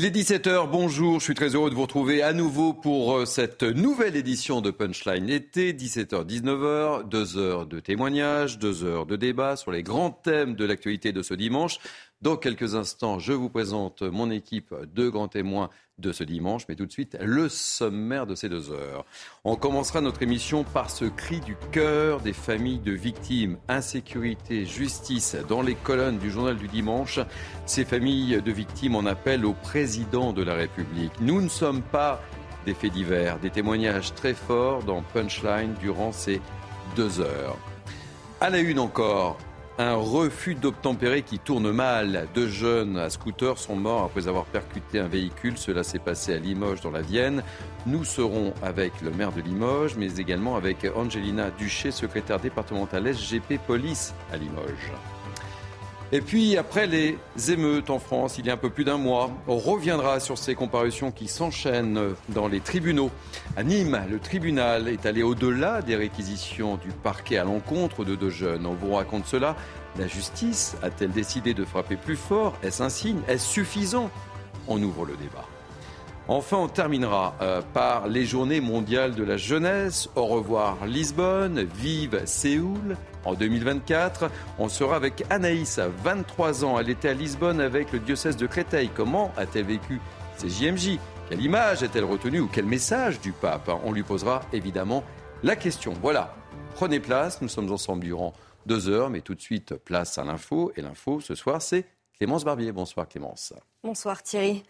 Il est 17h, bonjour, je suis très heureux de vous retrouver à nouveau pour euh, cette nouvelle édition de Punchline été, 17h, 19h, deux heures de témoignages, deux heures de débat sur les grands thèmes de l'actualité de ce dimanche. Dans quelques instants, je vous présente mon équipe de grands témoins de ce dimanche, mais tout de suite, le sommaire de ces deux heures. On commencera notre émission par ce cri du cœur des familles de victimes. Insécurité, justice, dans les colonnes du journal du dimanche, ces familles de victimes en appellent au président de la République. Nous ne sommes pas des faits divers, des témoignages très forts dans Punchline durant ces deux heures. À la une encore, un refus d'obtempérer qui tourne mal. Deux jeunes à scooter sont morts après avoir percuté un véhicule. Cela s'est passé à Limoges, dans la Vienne. Nous serons avec le maire de Limoges, mais également avec Angelina Duché, secrétaire départementale SGP Police à Limoges. Et puis, après les émeutes en France, il y a un peu plus d'un mois, on reviendra sur ces comparutions qui s'enchaînent dans les tribunaux. À Nîmes, le tribunal est allé au-delà des réquisitions du parquet à l'encontre de deux jeunes. On vous raconte cela. La justice a-t-elle décidé de frapper plus fort? Est-ce un signe? Est-ce suffisant? On ouvre le débat. Enfin, on terminera euh, par les journées mondiales de la jeunesse. Au revoir Lisbonne, vive Séoul. En 2024, on sera avec Anaïs, 23 ans. Elle était à Lisbonne avec le diocèse de Créteil. Comment a-t-elle vécu ces JMJ Quelle image a-t-elle retenue ou quel message du pape? On lui posera évidemment la question. Voilà, prenez place. Nous sommes ensemble durant deux heures, mais tout de suite, place à l'info. Et l'info, ce soir, c'est Clémence Barbier. Bonsoir Clémence. Bonsoir Thierry.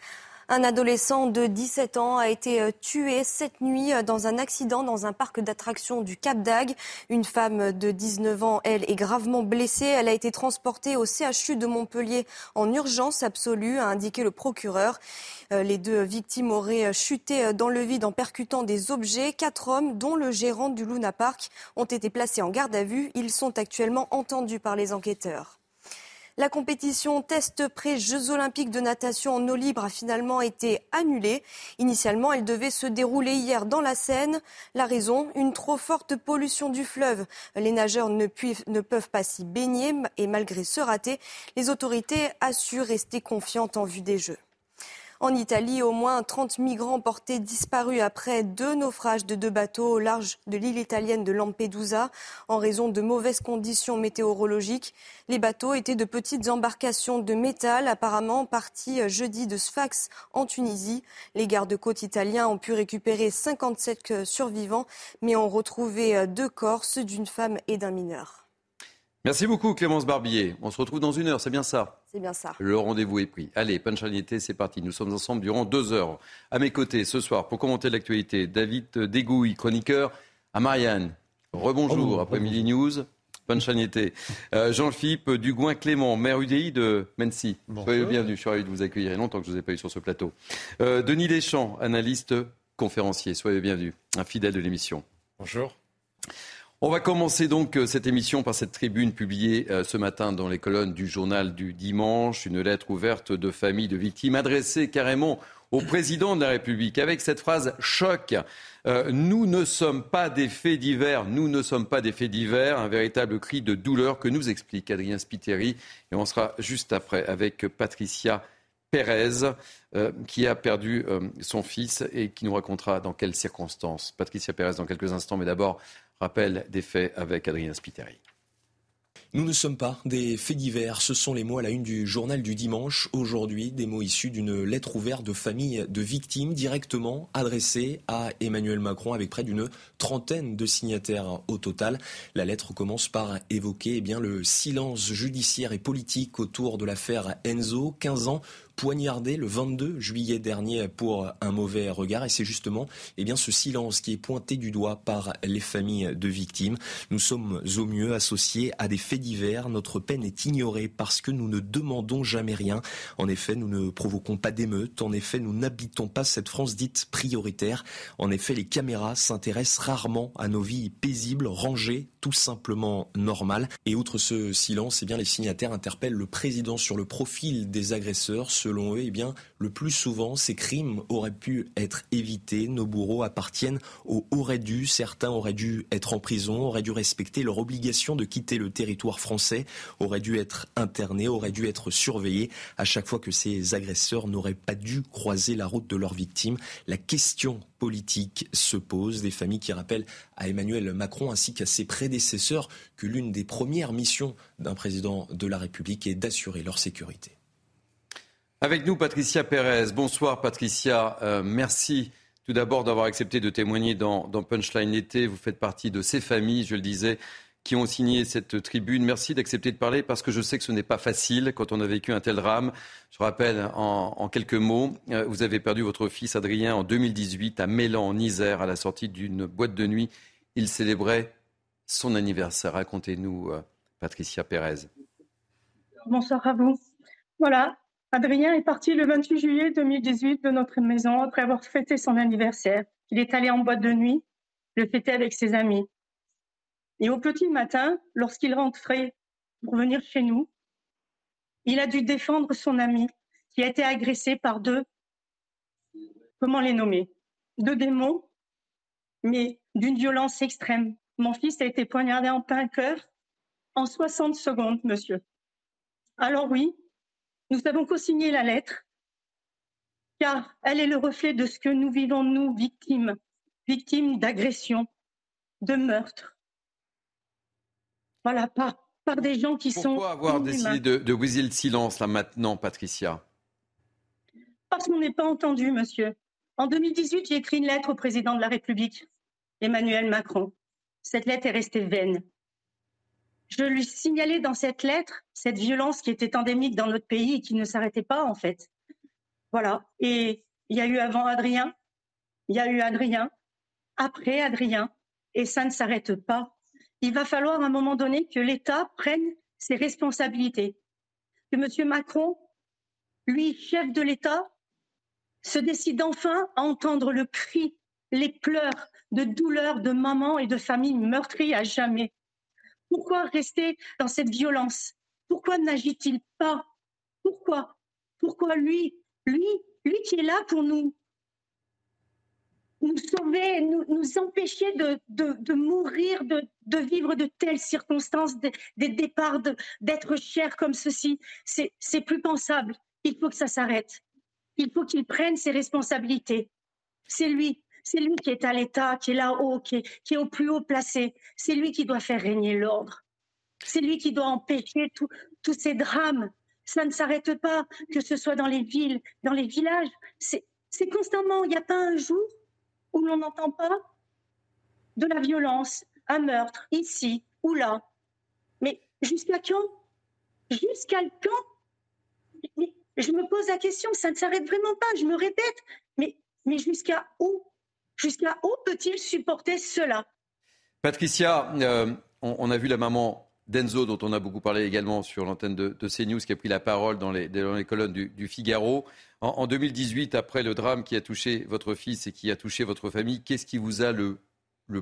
Un adolescent de 17 ans a été euh, tué cette nuit euh, dans un accident dans un parc d'attractions du Cap d'Agde. Une femme de 19 ans, elle, est gravement blessée. Elle a été transportée au CHU de Montpellier en urgence absolue, a indiqué le procureur. Euh, les deux victimes auraient chuté dans le vide en percutant des objets. Quatre hommes, dont le gérant du Luna Park, ont été placés en garde à vue. Ils sont actuellement entendus par les enquêteurs. La compétition test pré-Jeux olympiques de natation en eau libre a finalement été annulée. Initialement, elle devait se dérouler hier dans la Seine. La raison, une trop forte pollution du fleuve. Les nageurs ne, ne peuvent pas s'y baigner et malgré ce raté, les autorités assurent rester confiantes en vue des Jeux. En Italie, au moins 30 migrants portés disparus après deux naufrages de deux bateaux au large de l'île italienne de Lampedusa en raison de mauvaises conditions météorologiques. Les bateaux étaient de petites embarcations de métal, apparemment partis jeudi de Sfax en Tunisie. Les gardes-côtes italiens ont pu récupérer 57 survivants, mais ont retrouvé deux corps, ceux d'une femme et d'un mineur. Merci beaucoup Clémence Barbier. On se retrouve dans une heure, c'est bien ça C'est bien ça. Le rendez-vous est pris. Allez, Punchalité, c'est parti. Nous sommes ensemble durant deux heures. À mes côtés ce soir, pour commenter l'actualité, David Dégouille, chroniqueur à Marianne. Rebonjour, après Midi News. Punchalité. Euh, Jean-Philippe Dugouin-Clément, maire UDI de Mency. Soyez bienvenue, je suis ravi de vous accueillir. Il y a longtemps que je ne vous ai pas eu sur ce plateau. Euh, Denis Deschamps, analyste conférencier. Soyez bienvenue, un fidèle de l'émission. Bonjour. On va commencer donc euh, cette émission par cette tribune publiée euh, ce matin dans les colonnes du journal du dimanche, une lettre ouverte de famille de victimes adressée carrément au président de la République avec cette phrase choc. Euh, nous ne sommes pas des faits divers, nous ne sommes pas des faits divers, un véritable cri de douleur que nous explique Adrien Spiteri. Et on sera juste après avec Patricia Pérez, qui a perdu son fils et qui nous racontera dans quelles circonstances. Patricia Pérez dans quelques instants, mais d'abord Rappel des faits avec Adrien Spiteri. Nous ne sommes pas des faits divers, ce sont les mots à la une du journal du dimanche. Aujourd'hui, des mots issus d'une lettre ouverte de famille de victimes directement adressée à Emmanuel Macron avec près d'une trentaine de signataires au total. La lettre commence par évoquer eh bien, le silence judiciaire et politique autour de l'affaire Enzo, 15 ans poignardé le 22 juillet dernier pour un mauvais regard. Et c'est justement eh bien, ce silence qui est pointé du doigt par les familles de victimes. Nous sommes au mieux associés à des faits divers. Notre peine est ignorée parce que nous ne demandons jamais rien. En effet, nous ne provoquons pas d'émeutes. En effet, nous n'habitons pas cette France dite prioritaire. En effet, les caméras s'intéressent rarement à nos vies paisibles, rangées, tout simplement normal. Et outre ce silence, eh bien, les signataires interpellent le président sur le profil des agresseurs. Selon eux, eh bien, le plus souvent, ces crimes auraient pu être évités. Nos bourreaux appartiennent au aurait dû. Certains auraient dû être en prison, auraient dû respecter leur obligation de quitter le territoire français, auraient dû être internés, auraient dû être surveillés à chaque fois que ces agresseurs n'auraient pas dû croiser la route de leurs victimes. La question politique se pose, des familles qui rappellent à Emmanuel Macron ainsi qu'à ses prédécesseurs que l'une des premières missions d'un président de la République est d'assurer leur sécurité. Avec nous, Patricia Pérez. Bonsoir, Patricia. Euh, merci tout d'abord d'avoir accepté de témoigner dans, dans Punchline été. Vous faites partie de ces familles, je le disais, qui ont signé cette tribune. Merci d'accepter de parler parce que je sais que ce n'est pas facile quand on a vécu un tel drame. Je rappelle en, quelques mots, euh, vous avez perdu votre fils Adrien en 2018 à Mélan, en Isère, à la sortie d'une boîte de nuit. Il célébrait son anniversaire. Racontez-nous, euh, Patricia Pérez. Bonsoir à vous. Voilà, Adrien est parti le 28 juillet 2018 de notre maison après avoir fêté son anniversaire. Il est allé en boîte de nuit, le fêter avec ses amis. Et au petit matin, lorsqu'il rentrait pour venir chez nous, il a dû défendre son ami qui a été agressé par deux, comment les nommer, deux démons, mais d'une violence extrême. Mon fils a été poignardé en plein cœur en 60 secondes, monsieur. Alors oui, nous avons co-signé la lettre, car elle est le reflet de ce que nous vivons, nous, victimes, victimes d'agressions, de meurtres, voilà, par, par des gens qui sont. Pourquoi avoir décidé de, de briser le silence là maintenant, Patricia? Parce qu'on n'est pas entendu, monsieur. En 2018, j'ai écrit une lettre au président de la République, Emmanuel Macron. Cette lettre est restée vaine. Je lui signalais dans cette lettre cette violence qui était endémique dans notre pays et qui ne s'arrêtait pas, en fait. Voilà. Et il y a eu avant Adrien, il y a eu Adrien, après Adrien, et ça ne s'arrête pas il va falloir à un moment donné que l'État prenne ses responsabilités. Que M. Macron, lui, chef de l'État, se décide enfin à entendre le cri, les pleurs de douleur de maman et de famille meurtries à jamais. Pourquoi rester dans cette violence? Pourquoi n'agit-il pas? Pourquoi? Pourquoi lui, lui, lui qui est là pour nous, nous sauver, nous, nous empêcher de, de, mourir, de, de, vivre de telles circonstances, des départs, d'être cher comme ceci. C'est plus pensable. Il faut que ça s'arrête. Il faut qu'il prenne ses responsabilités. C'est lui. C'est lui qui est à l'État, qui est là-haut, qui, est au plus haut placé. C'est lui qui doit faire régner l'ordre. C'est lui qui doit empêcher tous ces drames. Ça ne s'arrête pas, que ce soit dans les villes, dans les villages. C'est constamment. Il n'y a pas un jour où l'on n'entend pas de la violence, un meurtre, ici ou là. Mais jusqu'à quand? Jusqu'à quand? Je me pose la question, ça ne s'arrête vraiment pas, je me répète, mais, mais jusqu'à où? Jusqu'à où peut-il supporter cela? Patricia, euh, on, a vu la maman d'Enzo, dont on a beaucoup parlé également sur l'antenne de, CNews, qui a pris la parole dans les, colonnes du Figaro. En, 2018, après le drame qui a touché votre fils et qui a touché votre famille, qu'est-ce qui vous a le,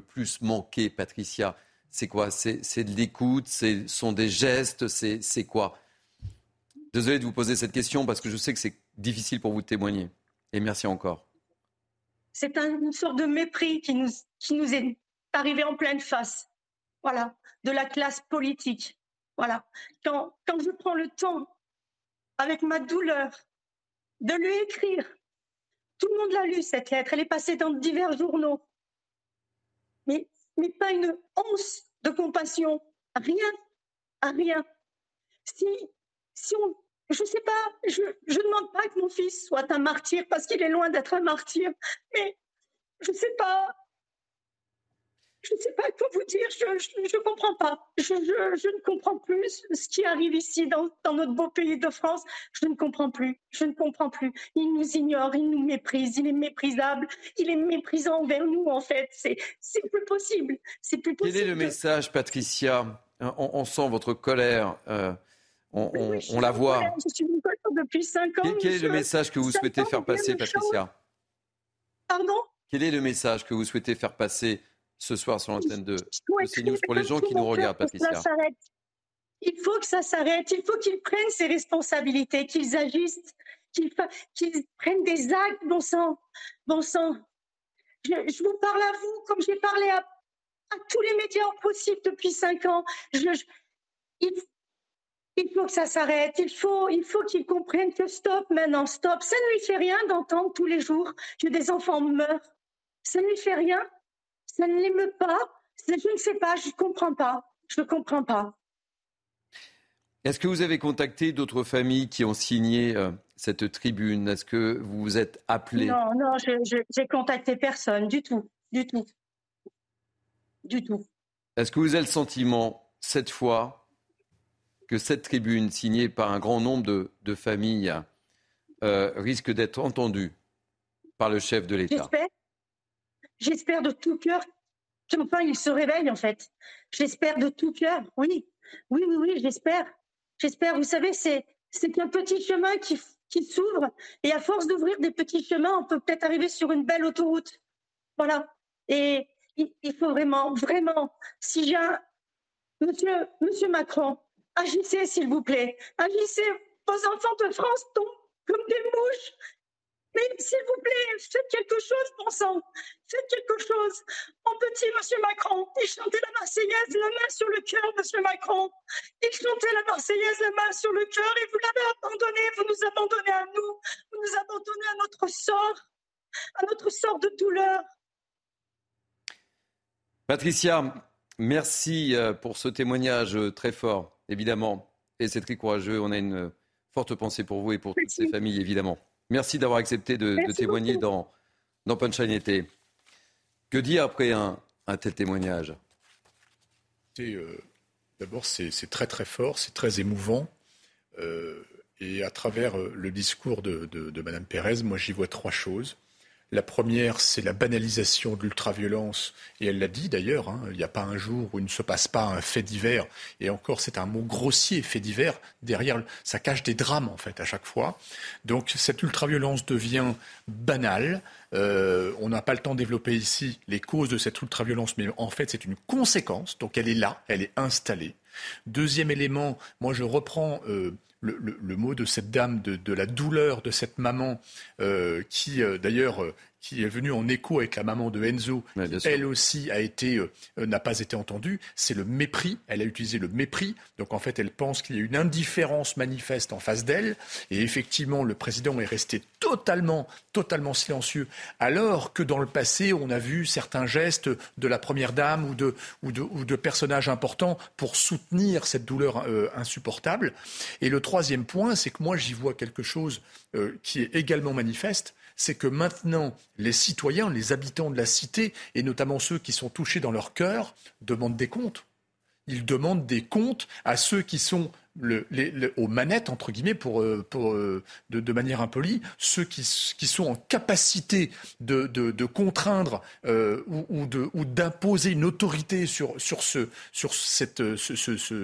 plus manqué, Patricia? C'est quoi? C'est de l'écoute? Ce sont des gestes? C'est quoi? Désolé de vous poser cette question parce que je sais que c'est difficile pour vous de témoigner. Et merci encore. C'est une sorte de mépris qui nous est arrivé en pleine face. Voilà, de la classe politique. Voilà. Quand, quand je prends le temps, avec ma douleur, de lui écrire. Tout le monde l'a lu, cette lettre. Elle est passée dans divers journaux. Mais, mais pas une once de compassion. Rien. rien. Si, si on, je ne sais pas, je ne demande pas que mon fils soit un martyr parce qu'il est loin d'être un martyr. Mais je ne sais pas, je ne sais pas quoi vous dire, je ne comprends pas. Je, je, ne comprends plus ce qui arrive ici dans, dans, notre beau pays de France. Je ne comprends plus, je ne comprends plus. Il nous ignore, il nous méprise, il est méprisable, il est méprisant envers nous en fait. C'est plus possible, c'est plus possible. Quel est le message, Patricia? On, sent votre colère. Euh, on, on, la voit. Je suis une colère depuis cinq ans. Quel, est le message que vous souhaitez faire passer, Patricia? Pardon? Quel est le message que vous souhaitez faire passer ce soir sur l'antenne de, de CNews pour les gens qui nous regardent, Patricia. Il faut que ça s'arrête. Il faut qu'ils prennent ses responsabilités, qu'ils agissent, qu'ils prennent des actes, bon sang. Bon sang. Je, vous parle à vous comme j'ai parlé à, tous les médias possibles depuis cinq ans. Je, il, il, faut que ça s'arrête. Il faut, il faut qu'ils comprennent que stop maintenant, stop. Ça ne lui fait rien d'entendre tous les jours que des enfants meurent. Ça ne lui fait rien. Ça ne l'émeut pas. Je ne sais pas. Je ne comprends pas. Je ne comprends pas. Est-ce que vous avez contacté d'autres familles qui ont signé euh, cette tribune? Est-ce que vous vous êtes appelé? Non, non, j'ai contacté personne du tout, du tout, du tout. Est-ce que vous avez le sentiment, cette fois, que cette tribune signée par un grand nombre de, familles euh, risque d'être entendue par le chef de l'État? J'espère. J'espère de tout cœur qu'enfin il se réveille, en fait. J'espère de tout cœur, oui. Oui, oui, oui, j'espère. J'espère, vous savez, c'est un petit chemin qui, qui s'ouvre et à force d'ouvrir des petits chemins, on peut peut-être arriver sur une belle autoroute. Voilà. Et il, faut vraiment, vraiment, si j'ai un... Monsieur, Monsieur Macron, agissez s'il vous plaît. Agissez. Vos enfants de France tombent comme des mouches mais s'il vous plaît, faites quelque chose, bon sang. Faites quelque chose. Mon petit monsieur Macron, il chantait la Marseillaise, la main sur le cœur, monsieur Macron. Il chantait la Marseillaise, la main sur le cœur, et vous l'avez abandonné, vous nous abandonnez à nous, vous nous abandonnez à notre sort, à notre sort de douleur. Patricia, merci euh, pour ce témoignage euh, très fort, évidemment. Et c'est très courageux. On a une forte pensée pour vous et pour toutes ces familles, évidemment. Merci d'avoir accepté de, témoigner dans, dans Punchline été. Que dire après un, tel témoignage? Euh, D'abord, c'est très très fort, c'est très émouvant. Euh, et à travers euh, le discours de, de Mme Pérez, moi j'y vois trois choses. La première, c'est la banalisation de l'ultraviolence, et elle l'a dit d'ailleurs, hein, il n'y a pas un jour où il ne se passe pas un fait divers, et encore c'est un mot grossier, fait divers, derrière ça cache des drames en fait à chaque fois. Donc cette ultraviolence devient banale, euh, on n'a pas le temps de développer ici les causes de cette ultraviolence, mais en fait c'est une conséquence, donc elle est là, elle est installée. Deuxième élément, moi je reprends euh, le, mot de cette dame, de, la douleur de cette maman, euh, qui euh, d'ailleurs euh, qui est venue en écho avec la maman de Enzo, elle aussi a été n'a pas été entendue. C'est le mépris. Elle a utilisé le mépris. Donc en fait, elle pense qu'il y a une indifférence manifeste en face d'elle. Et effectivement, le président est resté totalement, totalement silencieux. Alors que dans le passé, on a vu certains gestes de la première dame ou de, ou de, ou de personnages importants pour soutenir cette douleur insupportable. Et le troisième point, c'est que moi j'y vois quelque chose euh, qui est également manifeste, c'est que maintenant les citoyens, les habitants de la cité, et notamment ceux qui sont touchés dans leur cœur, demandent des comptes. Ils demandent des comptes à ceux qui sont aux manettes, entre guillemets, euh, euh, de, manière impolie, ceux qui, sont en capacité de, contraindre euh, ou, d'imposer une autorité sur, ce,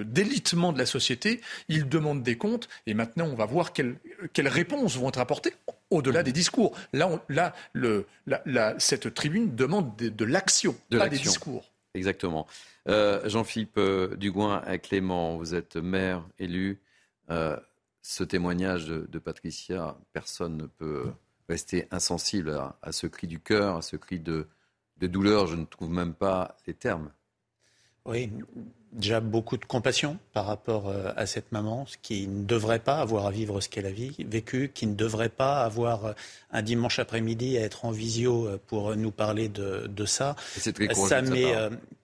délitement de la société, ils demandent des comptes et maintenant on va voir quelles réponses vont être apportées au-delà des discours. Là, on, là le, la, cette tribune demande de, l'action, pas des discours. Exactement. Euh, Jean-Philippe euh, Dugouin Clément, vous êtes maire, élu. Euh, ce témoignage de, Patricia, personne ne peut rester insensible à, ce cri du cœur, à ce cri de douleur. Je ne trouve même pas les termes. Oui, déjà beaucoup de compassion par rapport euh, à cette maman qui ne devrait pas avoir à vivre ce qu'elle a vécu, qui ne devrait pas avoir euh, un dimanche après-midi à être en visio euh, pour nous parler de, ça. ça met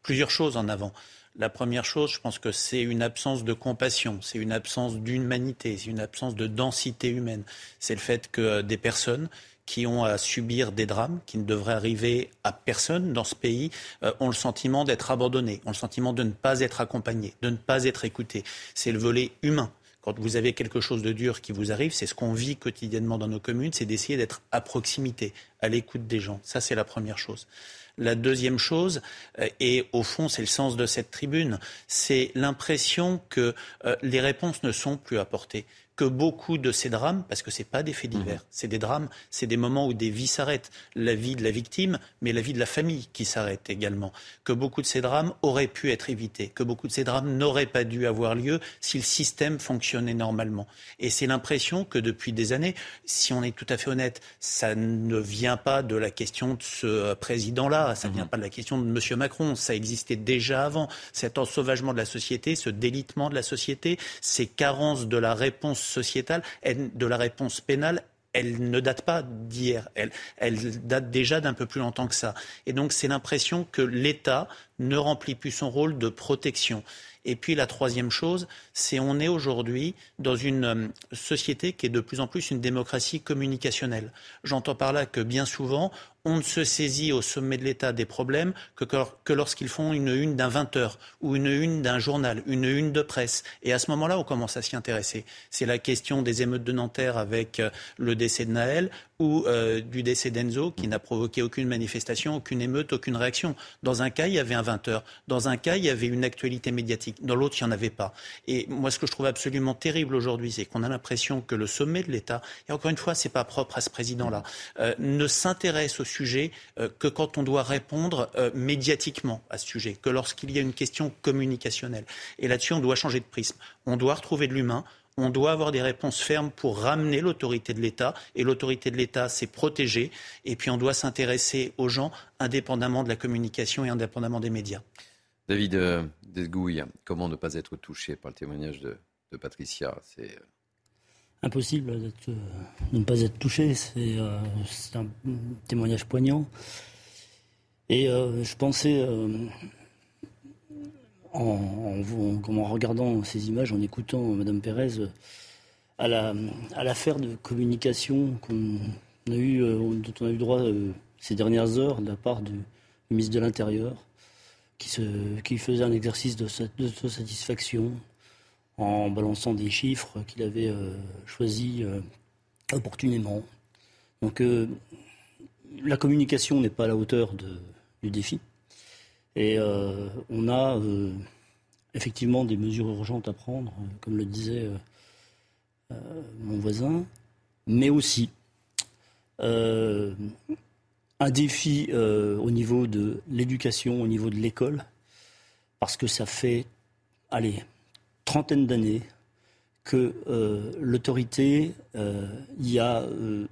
plusieurs choses en avant. La première chose, je pense que c'est une absence de compassion, c'est une absence d'humanité, c'est une absence de densité humaine. C'est le fait que des personnes qui ont à subir des drames qui ne devraient arriver à personne dans ce pays euh, ont le sentiment d'être abandonnés, ont le sentiment de ne pas être accompagnés, de ne pas être écoutés. C'est le volet humain. Quand vous avez quelque chose de dur qui vous arrive, c'est ce qu'on vit quotidiennement dans nos communes, c'est d'essayer d'être à proximité, à l'écoute des gens. Ça, c'est la première chose. La deuxième chose, euh, et au fond c'est le sens de cette tribune, c'est l'impression que euh, les réponses ne sont plus apportées que beaucoup de ces drames, parce que ce pas des faits divers, mmh. c'est des drames, c'est des moments où des vies s'arrêtent, la vie de la victime, mais la vie de la famille qui s'arrête également, que beaucoup de ces drames auraient pu être évités, que beaucoup de ces drames n'auraient pas dû avoir lieu si le système fonctionnait normalement. Et c'est l'impression que depuis des années, si on est tout à fait honnête, ça ne vient pas de la question de ce président-là, ça ne vient mmh. pas de la question de M. Macron, ça existait déjà avant. Cet ensauvagement de la société, ce délitement de la société, ces carences de la réponse sociétale, de la réponse pénale, elle ne date pas d'hier, elle, elle, date déjà d'un peu plus longtemps que ça. Et donc c'est l'impression que l'État ne remplit plus son rôle de protection. Et puis la troisième chose, c'est on est aujourd'hui dans une euh, société qui est de plus en plus une démocratie communicationnelle. J'entends par là que bien souvent, on ne se saisit au sommet de l'État des problèmes que, lorsqu'ils font une une d'un 20 heures ou une une d'un journal, une une de presse. Et à ce moment-là, on commence à s'y intéresser. C'est la question des émeutes de Nanterre avec euh, le décès de Naël ou euh, du décès d'Enzo qui n'a provoqué aucune manifestation, aucune émeute, aucune réaction. Dans un cas, il y avait un 20 heures. Dans un cas, il y avait une actualité médiatique. Dans l'autre, il n'y en avait pas. Et moi, ce que je trouve absolument terrible aujourd'hui, c'est qu'on a l'impression que le sommet de l'État, et encore une fois, ce n'est pas propre à ce président-là, euh, ne s'intéresse au sujet euh, que quand on doit répondre euh, médiatiquement à ce sujet, que lorsqu'il y a une question communicationnelle. Et là-dessus, on doit changer de prisme. On doit retrouver de l'humain. On doit avoir des réponses fermes pour ramener l'autorité de l'État. Et l'autorité de l'État, c'est protéger. Et puis, on doit s'intéresser aux gens indépendamment de la communication et indépendamment des médias. David euh, Desgouilles, comment ne pas être touché par le témoignage de, Patricia? C'est impossible euh, de ne pas être touché. C'est euh, un témoignage poignant. Et euh, je pensais, en, regardant ces images, en écoutant Mme Pérez, à l'affaire de communication qu'on a eu, dont on a eu droit ces dernières heures de la part du ministre de l'Intérieur, qui, qui, faisait un exercice de, de satisfaction en balançant des chiffres qu'il avait euh, choisis euh, opportunément. Donc euh, la communication n'est pas à la hauteur du défi. Et on a effectivement des mesures urgentes à prendre, comme le disait mon voisin, mais aussi un défi au niveau de l'éducation, au niveau de l'école, parce que ça fait, allez, trentaine d'années que euh, l'autorité euh, y a euh,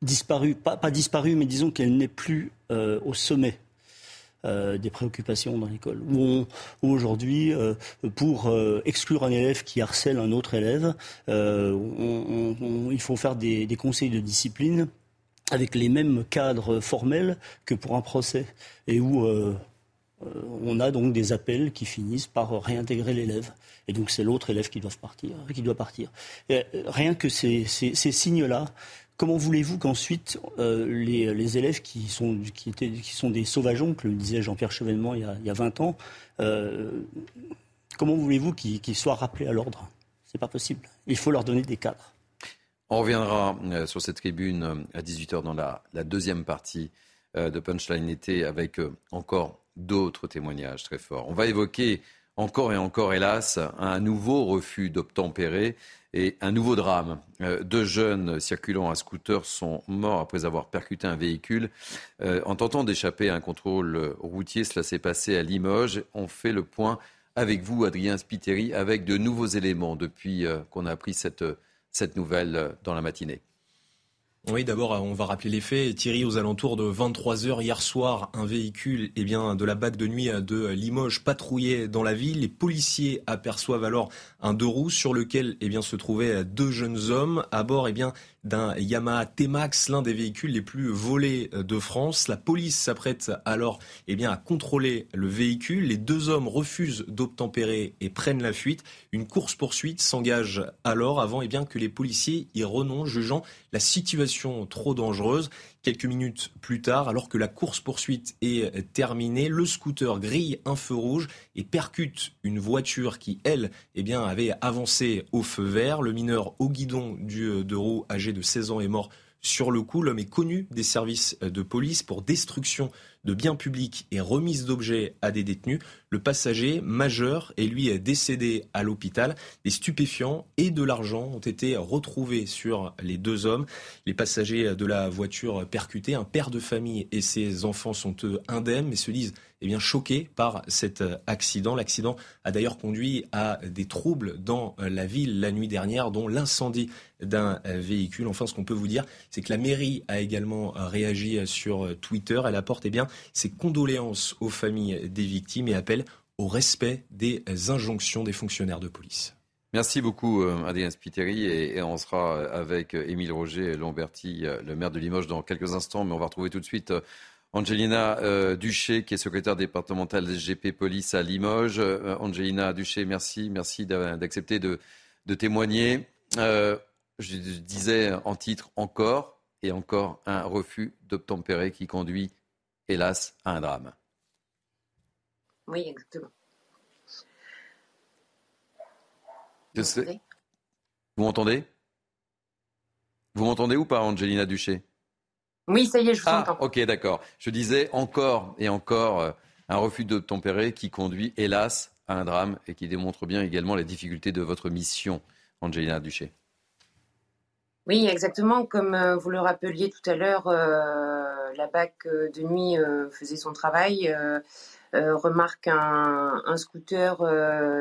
disparu, pas, disparu, mais disons qu'elle n'est plus au sommet des préoccupations dans l'école. Où, aujourd'hui, pour exclure un élève qui harcèle un autre élève, il faut faire des, conseils de discipline avec les mêmes cadres formels que pour un procès, et où on a donc des appels qui finissent par réintégrer l'élève. Et donc c'est l'autre élève qui doit partir. Qui doit partir. Euh, rien que ces, signes-là, comment voulez-vous qu'ensuite euh, les, élèves qui sont, qui, étaient, qui sont des sauvageons, que le disait Jean-Pierre Chevènement il, y a, 20 ans, comment voulez-vous qu'ils soient rappelés à l'ordre? C'est pas possible. Il faut leur donner des cadres. On reviendra sur cette tribune à 18h dans la, la deuxième partie de Punchline été avec encore d'autres témoignages très forts. On va évoquer encore et encore, hélas, un nouveau refus d'obtempérer et un nouveau drame. Euh, deux jeunes circulant à scooter sont morts après avoir percuté un véhicule euh, en tentant d'échapper à un contrôle routier. Cela s'est passé à Limoges. On fait le point avec vous, Adrien Spiteri, avec de nouveaux éléments depuis euh, qu'on a appris cette, cette nouvelle dans la matinée. Oui, d'abord, on va rappeler les faits. Thierry, aux alentours de 23h hier soir, un véhicule eh bien, de la BAC de nuit de Limoges patrouillait dans la ville. Les policiers aperçoivent alors un deux roues sur lequel eh bien, se trouvaient deux jeunes hommes à bord eh bien, d'un Yamaha T-Max, l'un des véhicules les plus volés de France. La police s'apprête alors eh bien, à contrôler le véhicule. Les deux hommes refusent d'obtempérer et prennent la fuite. Une course-poursuite s'engage alors avant eh bien, que les policiers y renoncent, jugeant la situation trop dangereuse. Quelques minutes plus tard, alors que la course-poursuite est terminée, le scooter grille un feu rouge et percute une voiture qui, elle, eh avait avancé au feu vert. Le mineur au guidon du deux roues, âgé de 16 ans, est mort sur le coup. L'homme est connu des services de police pour destruction de biens publics et remise d'objets à des détenus. Le passager majeur est lui décédé à l'hôpital. Des stupéfiants et de l'argent ont été retrouvés sur les deux hommes. Les passagers de la voiture percutée, un père de famille et ses enfants sont eux indemnes mais se disent eh bien, choqués par cet accident. L'accident a d'ailleurs conduit à des troubles dans la ville la nuit dernière, dont l'incendie d'un véhicule. Enfin, ce qu'on peut vous dire, c'est que la mairie a également réagi sur Twitter. Elle apporte eh bien, ses condoléances aux familles des victimes et appelle au respect des injonctions des fonctionnaires de police. Merci beaucoup, euh, Adrien Spiteri. Et, on sera avec Émile Roger Lamberti, euh, le maire de Limoges, dans quelques instants. Mais on va retrouver tout de suite euh, Angelina euh, Duché, qui est secrétaire départementale SGP Police à Limoges. Euh, Angelina Duché, merci, merci d'accepter de, témoigner. Euh, je disais en titre encore et encore un refus d'obtempérer qui conduit, hélas, à un drame. Oui, exactement. Vous m'entendez? Vous m'entendez ou pas, Angelina Duché? Oui, ça y est, je vous ah, entends. Ok, d'accord. Je disais encore et encore euh, un refus de tempérer qui conduit, hélas, à un drame et qui démontre bien également les difficultés de votre mission, Angelina Duché. Oui, exactement. Comme euh, vous le rappeliez tout à l'heure, euh, la BAC de nuit faisait son travail. remarque un, scooter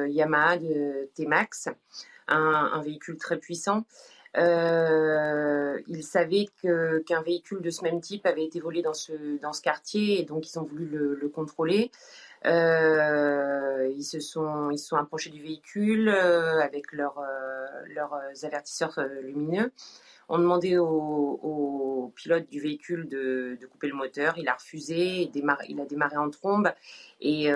Yamaha de T-Max, un, véhicule très puissant. Euh, ils savaient qu'un véhicule de ce même type avait été volé dans ce, dans ce quartier et donc ils ont voulu le, contrôler. Euh, ils, se sont, ils sont approchés du véhicule euh, avec leurs avertisseurs lumineux. On demandait au, pilote du véhicule de, couper le moteur. Il a refusé. Il, a démarré en trombe. Et,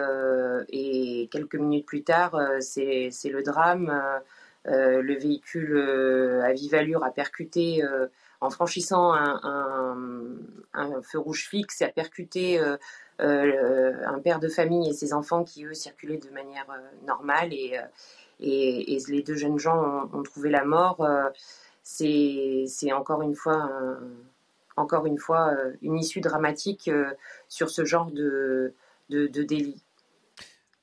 et quelques minutes plus tard, c'est le drame. Euh, le véhicule euh, à vive allure a percuté euh, en franchissant un, feu rouge fixe, a percuté un père de famille et ses enfants qui, eux, circulaient de manière normale et, les deux jeunes gens ont, trouvé la mort. C'est encore une fois, encore une, fois une issue dramatique sur ce genre de délit.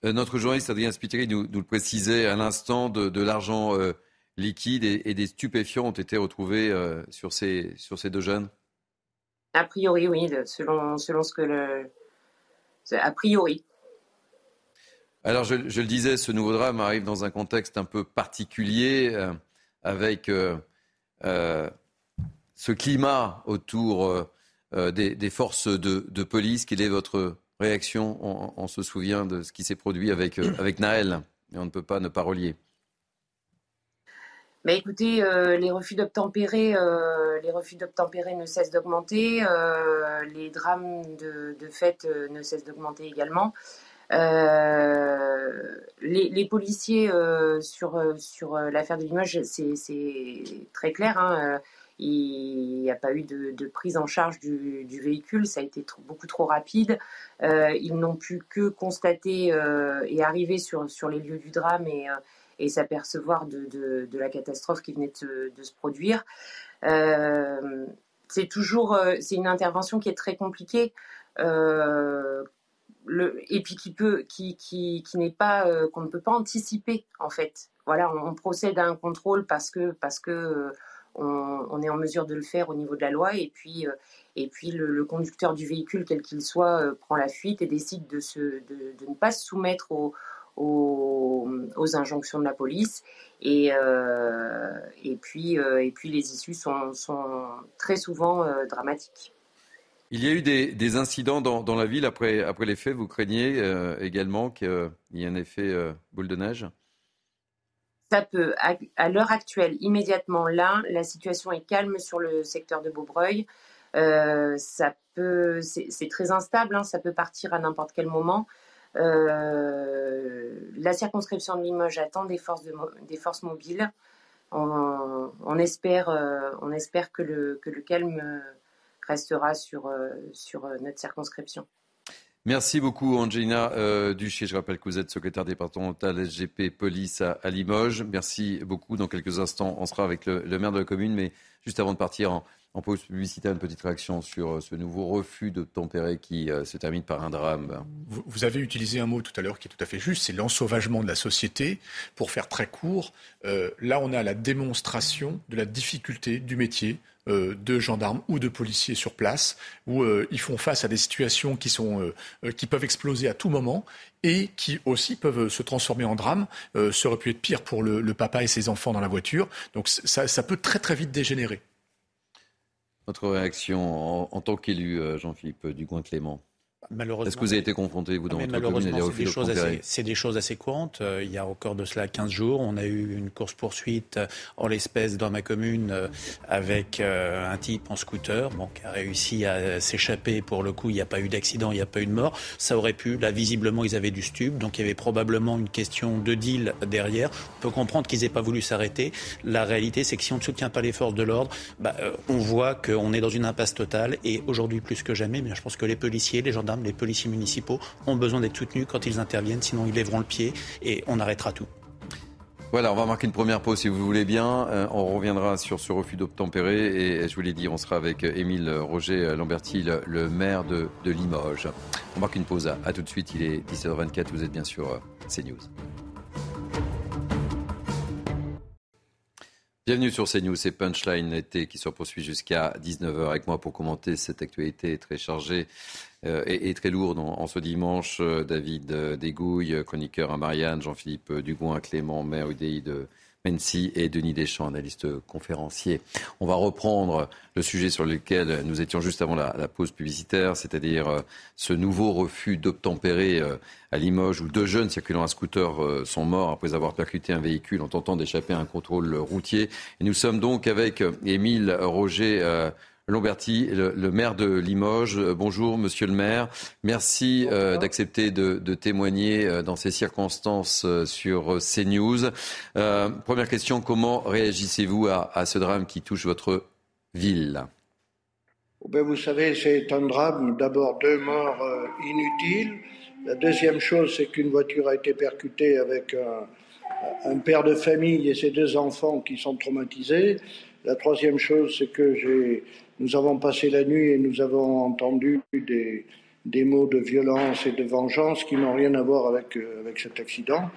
Euh, notre journaliste Adrien Spiteri nous, le précisait à l'instant, de, l'argent euh, liquide et, des stupéfiants ont été retrouvés euh, sur, ces, sur ces deux jeunes A priori, oui, selon, selon ce que le. A priori. Alors, je, le disais, ce nouveau drame arrive dans un contexte un peu particulier, avec ce climat autour des, forces de, de police. Quel est votre réaction on, se souvient de ce qui s'est produit avec, euh, avec Naël, et on ne peut pas ne pas relier. Bah, écoutez, euh, les refus d'obtempérer, euh, les refus d'obtempérer ne cessent d'augmenter, les drames de, de fait ne cessent d'augmenter également. Les, policiers sur, sur l'affaire de Limoges, c'est très clair. Hein, il n'y a pas eu de, prise en charge du, véhicule, ça a été beaucoup trop rapide. Euh, ils n'ont pu que constater euh, et arriver sur, les lieux du drame et, euh, s'apercevoir de, la catastrophe qui venait de, se produire. c'est toujours c'est une intervention qui est très compliquée. et puis qui peut qui, n'est pas qu'on ne peut pas anticiper en fait voilà on, procède à un contrôle parce que parce que on, est en mesure de le faire au niveau de la loi. Et puis, euh, et puis le, conducteur du véhicule, quel qu'il soit, euh, prend la fuite et décide de, ne pas se soumettre aux, injonctions de la police. Et, euh, et, puis, et puis les issues sont, très souvent dramatiques. Il y a eu des, incidents dans, la ville après, après les faits. Vous craignez également qu'il y ait un effet boule de neige? Ça peut, à, l'heure actuelle, immédiatement là, la situation est calme sur le secteur de Beaubreuil. Euh, c'est très instable, hein, ça peut partir à n'importe quel moment. Euh, la circonscription de Limoges attend des forces, des forces mobiles. On, espère, euh, que le, calme restera sur notre circonscription. Merci beaucoup, Angelina euh, Duché. Je rappelle que vous êtes secrétaire départemental SGP Police à, Limoges. Merci beaucoup. Dans quelques instants, on sera avec le, maire de la commune. Mais Juste avant de partir en, en pause publicitaire, une petite réaction sur euh, ce nouveau refus de tempérer qui euh, se termine par un drame. Vous, avez utilisé un mot tout à l'heure qui est tout à fait juste, c'est l'ensauvagement de la société. Pour faire très court, euh, là on a la démonstration de la difficulté du métier de gendarmes ou de policiers sur place, où ils font face à des situations qui, sont, qui peuvent exploser à tout moment et qui aussi peuvent se transformer en drame. ça aurait pu être pire pour le, papa et ses enfants dans la voiture. Donc ça, peut très très vite dégénérer. Votre réaction en, tant qu'élu, euh, Jean-Philippe Dugoin-Clément? Est-ce que vous avez été confronté, vous, dans votre commune, c'est des, choses assez, c'est des choses assez courantes. Euh, il y a encore de cela 15 jours, on a eu une course-poursuite euh, en l'espèce dans ma commune euh, avec un type en scooter bon, qui a réussi à s'échapper. Pour le coup, il n'y a pas eu d'accident, il n'y a pas eu de mort. Ça aurait pu, là, visiblement, ils avaient du stupre, donc il y avait probablement une question de deal derrière. On peut comprendre qu'ils n'aient pas voulu s'arrêter. La réalité, c'est que si on ne soutient pas les forces de l'ordre, bah, on voit qu'on est dans une impasse totale. Et aujourd'hui, plus que jamais, bien, je pense que les policiers, les gendarmes, les policiers municipaux ont besoin d'être soutenus quand ils interviennent, sinon ils lèveront le pied et on arrêtera tout. Voilà, on va marquer une première pause si vous voulez bien. Euh, on reviendra sur ce refus d'obtempérer et je vous l'ai dit, on sera avec Émile Roger Lamberti, le, maire de, Limoges. On marque une pause. À, tout de suite, il est 17h24, vous êtes bien sûr euh, CNews. Bienvenue sur CNews, c'est Punchline été qui se poursuit jusqu'à 19h avec moi pour commenter cette actualité très chargée euh, et, très lourde en, ce dimanche. Euh, David euh, Dégouille, chroniqueur à Marianne, Jean-Philippe Dugoin, Clément, maire UDI de Mency et Denis Deschamps, analyste conférencier. On va reprendre le sujet sur lequel nous étions juste avant la, pause publicitaire, c'est-à-dire ce nouveau refus d'obtempérer à Limoges où deux jeunes circulant à scooter sont morts après avoir percuté un véhicule en tentant d'échapper à un contrôle routier. Nous sommes donc avec Émile Roger. Lomberti, le, maire de Limoges. Euh, bonjour, monsieur le maire. Merci euh, d'accepter de, témoigner euh, dans ces circonstances sur CNews. première question, comment réagissez-vous à, ce drame qui touche votre ville? Oh ben, Vous savez, c'est un drame, d'abord deux morts inutiles. La deuxième chose, c'est qu'une voiture a été percutée avec un, un père de famille et ses deux enfants qui sont traumatisés. La troisième chose, c'est que j'ai nous avons passé la nuit et nous avons entendu des, mots de violence et de vengeance qui n'ont rien à voir avec, euh, avec cet accident.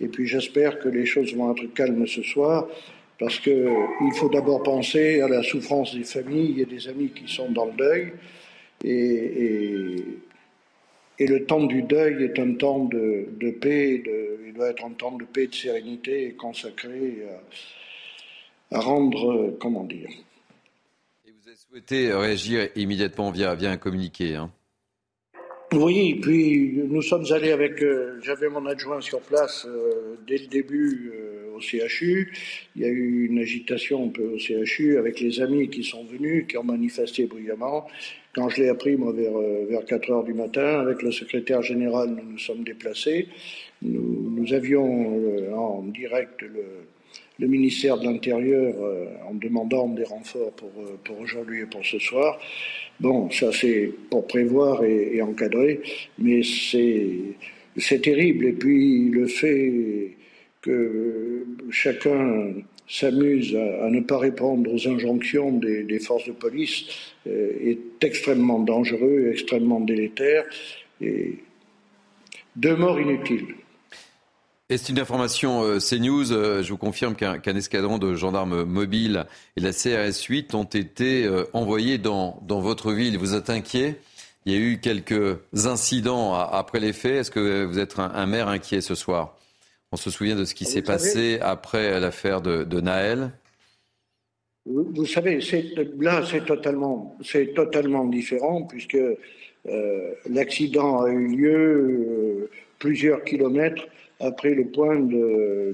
Et puis j'espère que les choses vont être calmes ce soir, parce qu'il faut d'abord penser à la souffrance des familles et des amis qui sont dans le deuil. Et, et, le temps du deuil est un temps de, paix, il doit être un temps de paix, de sérénité et consacré à, à rendre, comment dire, souhaitez réagir immédiatement via, un communiqué. Hein. Oui, puis nous sommes allés avec, euh, j'avais mon adjoint sur place euh, dès le début euh, au CHU. Il y a eu une agitation un peu au CHU avec les amis qui sont venus, qui ont manifesté bruyamment. Quand je l'ai appris, moi, vers, vers 4 heures du matin, avec le secrétaire général, nous nous sommes déplacés. Nous avions en direct le, le ministère de l'Intérieur euh, en demandant des renforts pour, euh, pour aujourd'hui et pour ce soir. Bon, ça c'est pour prévoir et, encadrer, mais c'est terrible. Et puis le fait que chacun s'amuse à, ne pas répondre aux injonctions des, forces de police euh, est extrêmement dangereux, extrêmement délétère et deux morts inutiles. Et c'est une information euh, CNews. Euh, je vous confirme qu'un escadron de gendarmes mobiles et la CRS 8 ont été euh, envoyés dans, dans votre ville. Vous êtes inquiet Il y a eu quelques incidents après les faits. Est-ce que vous êtes un, maire inquiet ce soir? On se souvient de ce qui s'est passé après l'affaire de, de, Naël vous, savez, là, c'est totalement, totalement différent puisque l'accident a eu lieu plusieurs kilomètres après le point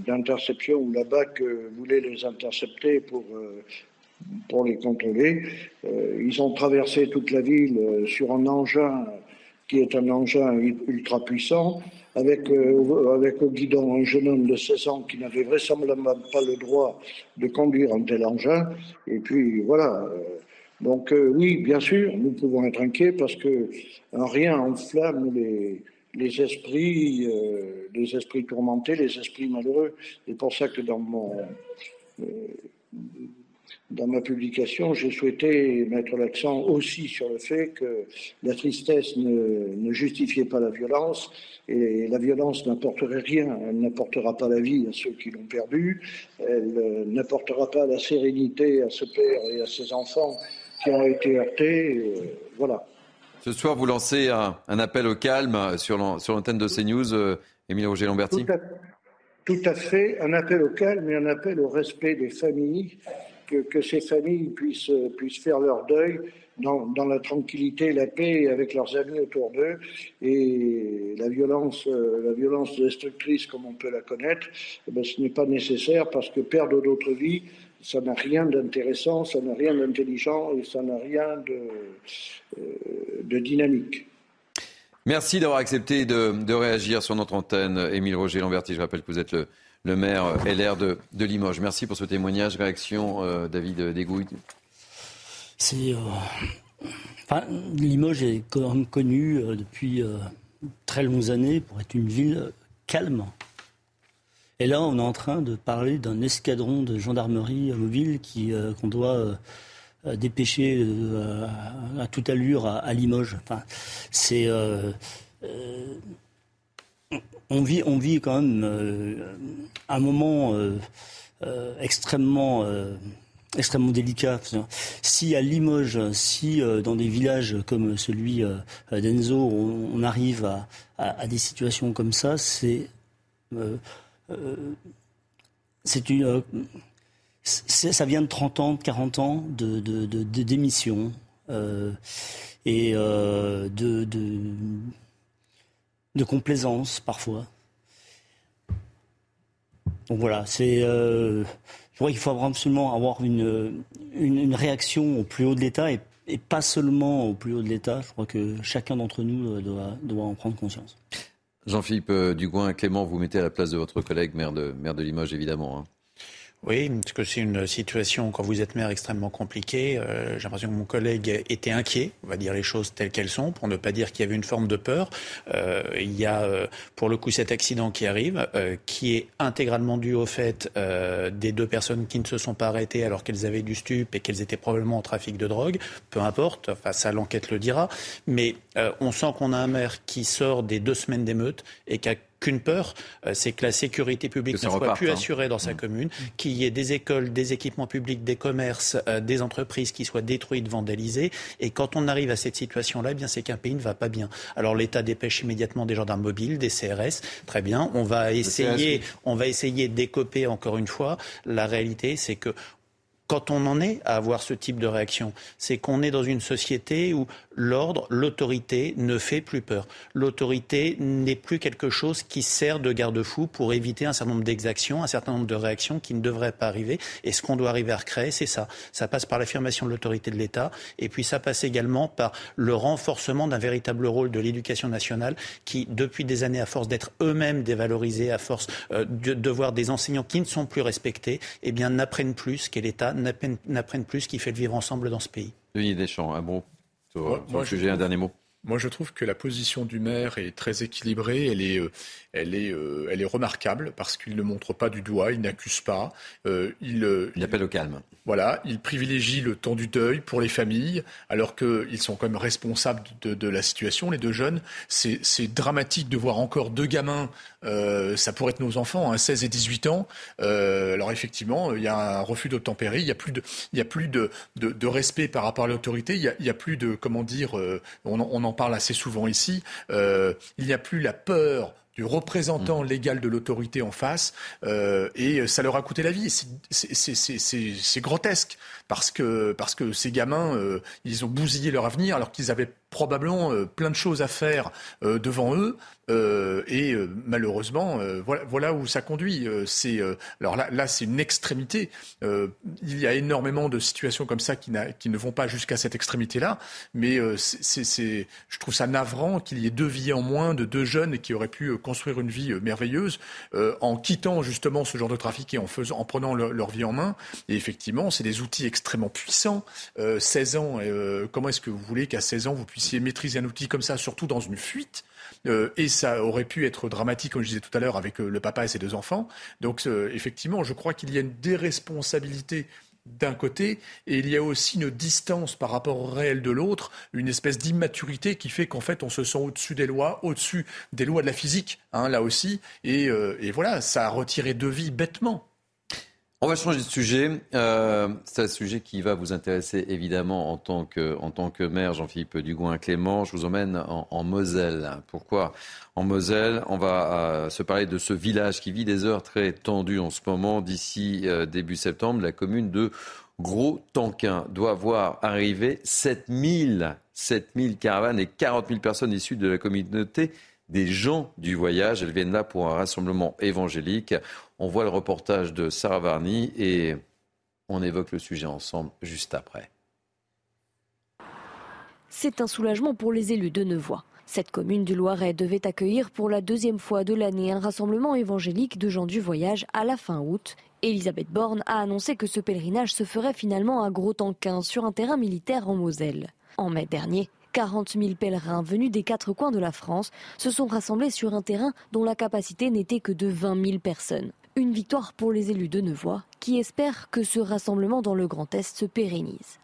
d'interception où la BAC euh, voulait les intercepter pour, euh, pour les contrôler. Euh, ils ont traversé toute la ville sur un engin qui est un engin ultra puissant, avec, avec au guidon un jeune homme de 16 ans qui n'avait vraisemblablement pas le droit de conduire un tel engin. Et puis voilà. Donc oui, bien sûr, nous pouvons être inquiets parce que rien enflamme les, les esprits, euh, les esprits tourmentés, les esprits malheureux. C'est pour ça que dans mon, euh, dans ma publication, j'ai souhaité mettre l'accent aussi sur le fait que la tristesse ne, justifiait pas la violence et la violence n'apporterait rien. Elle n'apportera pas la vie à ceux qui l'ont perdue, elle euh, n'apportera pas la sérénité à ce père et à ses enfants qui ont été heurtés. Voilà. Ce soir, vous lancez un, appel au calme sur l'antenne de CNews, euh, Émile Roger-Lamberti tout, tout à fait, un appel au calme et un appel au respect des familles que, ces familles puissent, faire leur deuil dans, la tranquillité, la paix avec leurs amis autour d'eux. Et la violence, euh, destructrice comme on peut la connaître, eh ben, ce n'est pas nécessaire parce que perdre d'autres vies, ça n'a rien d'intéressant, ça n'a rien d'intelligent et ça n'a rien de, euh, de dynamique. Merci d'avoir accepté de, de, réagir sur notre antenne, Émile Roger Lamberti. Je rappelle que vous êtes le, le maire LR de, de, Limoges. Merci pour ce témoignage. Réaction, euh, David Dégouille C'est. Euh, enfin, Limoges est quand même connu euh, depuis euh, très longues années pour être une ville calme. Et là, on est en train de parler d'un escadron de gendarmerie mobile qui, qu'on doit dépêcher à, toute allure à, à Limoges. Enfin, c'est on vit, on vit quand même euh, un moment euh, euh, extrêmement, extrêmement délicat. Si à Limoges, si dans des villages comme celui d'Enzo, on, arrive à, des situations comme ça, c'est c'est une ça vient de 30 ans, de 40 ans de, de, démission et de, complaisance parfois. Donc voilà, c'est. Euh, je crois qu'il faut absolument avoir une, une, réaction au plus haut de l'État et, pas seulement au plus haut de l'État. Je crois que chacun d'entre nous euh, doit, doit en prendre conscience. Jean-Philippe euh, Dugoin, Clément, vous mettez à la place de votre collègue, maire de, maire de Limoges, évidemment. Hein. Oui, parce que c'est une situation, quand vous êtes maire, extrêmement compliquée. Euh, j'ai l'impression que mon collègue était inquiet, on va dire les choses telles qu'elles sont, pour ne pas dire qu'il y avait une forme de peur. Euh, il y a, euh, pour le coup, cet accident qui arrive, euh, qui est intégralement dû au fait euh, des deux personnes qui ne se sont pas arrêtées alors qu'elles avaient du stup et qu'elles étaient probablement en trafic de drogue. Peu importe, enfin ça, l'enquête le dira. Mais on sent qu'on a un maire qui sort des deux semaines d'émeute et qui a qu'une peur, euh, c'est que la sécurité publique ne soit plus hein. assurée dans sa mmh. commune, qu'il y ait des écoles, des équipements publics, des commerces, euh, des entreprises qui soient détruites, vandalisées. Et quand on arrive à cette situation-là, eh bien c'est qu'un pays ne va pas bien. Alors l'État dépêche immédiatement des gendarmes mobiles, des CRS. Très bien, on va essayer, on va essayer d'écoper encore une fois. La réalité, c'est que quand on en est à avoir ce type de réaction, c'est qu'on est dans une société où l'ordre, l'autorité ne fait plus peur. L'autorité n'est plus quelque chose qui sert de garde-fou pour éviter un certain nombre d'exactions, un certain nombre de réactions qui ne devraient pas arriver. Et ce qu'on doit arriver à recréer, c'est ça. Ça passe par l'affirmation de l'autorité de l'État et puis ça passe également par le renforcement d'un véritable rôle de l'éducation nationale qui, depuis des années, à force d'être eux-mêmes dévalorisés, à force euh, de, voir des enseignants qui ne sont plus respectés, eh bien, n'apprennent plus ce qu'est l'État, n'apprennent plus ce qui fait le vivre ensemble dans ce pays. Denis Deschamps, un bon sur, le sujet, un dernier mot. Moi, je trouve que la position du maire est très équilibrée. Elle est, euh, elle est, euh, elle est remarquable parce qu'il ne montre pas du doigt, il n'accuse pas. Euh, il, il appelle au calme. Voilà, il privilégie le temps du deuil pour les familles, alors qu'ils sont quand même responsables de, de la situation, les deux jeunes. C'est dramatique de voir encore deux gamins, ça pourrait être nos enfants, hein, 16 et 18 ans. Alors effectivement, il y a un refus d'obtempérer, il n'y a plus, de, il y a plus de, de, de respect par rapport à l'autorité, il, il y a, plus de, comment dire, on, on, en parle assez souvent ici, euh, il n'y a plus la peur du représentant mm. légal de l'autorité en face, euh, et ça leur a coûté la vie. C'est grotesque parce que, parce que ces gamins, euh, ils ont bousillé leur avenir alors qu'ils avaient probablement euh, plein de choses à faire devant eux. Et malheureusement, voilà, voilà, où ça conduit. c'est alors là, là c'est une extrémité. il y a énormément de situations comme ça qui, qui ne vont pas jusqu'à cette extrémité-là. Mais c'est, je trouve ça navrant qu'il y ait deux vies en moins de deux jeunes qui auraient pu construire une vie merveilleuse en quittant justement ce genre de trafic et en, faisant, en prenant leur vie en main. Et effectivement, c'est des outils extrêmement puissant. 16 euh, ans, euh, comment est-ce que vous voulez qu'à 16 ans, vous puissiez maîtriser un outil comme ça, surtout dans une fuite? euh, et ça aurait pu être dramatique, comme je disais tout à l'heure, avec le papa et ses deux enfants. Donc, effectivement, je crois qu'il y a une déresponsabilité d'un côté, et il y a aussi une distance par rapport au réel de l'autre, une espèce d'immaturité qui fait qu'en fait on se sent au-dessus des lois, au-dessus des lois de la physique, hein, là aussi, et, euh, et voilà, ça a retiré de vie bêtement. On va changer de sujet. Euh, c'est un sujet qui va vous intéresser évidemment en tant que, en tant que maire, Jean-Philippe Dugouin-Clément. Je vous emmène en, Moselle. Pourquoi En Moselle, on va euh, se parler de ce village qui vit des heures très tendues en ce moment. D'ici euh, début septembre, la commune de Gros-Tanquin doit voir arriver 7000, 7000 caravanes et 40 000 personnes issues de la communauté des gens du voyage. Elles viennent là pour un rassemblement évangélique. On voit le reportage de Sarah Varny et on évoque le sujet ensemble juste après. C'est un soulagement pour les élus de Nevoix. Cette commune du Loiret devait accueillir pour la deuxième fois de l'année un rassemblement évangélique de gens du voyage à la fin août. Elisabeth Borne a annoncé que ce pèlerinage se ferait finalement à Gros-Tanquin sur un terrain militaire en Moselle. En mai dernier, 40 000 pèlerins venus des quatre coins de la France se sont rassemblés sur un terrain dont la capacité n'était que de 20 000 personnes. Une victoire pour les élus de Nevoix qui espèrent que ce rassemblement dans le Grand Est se pérennise.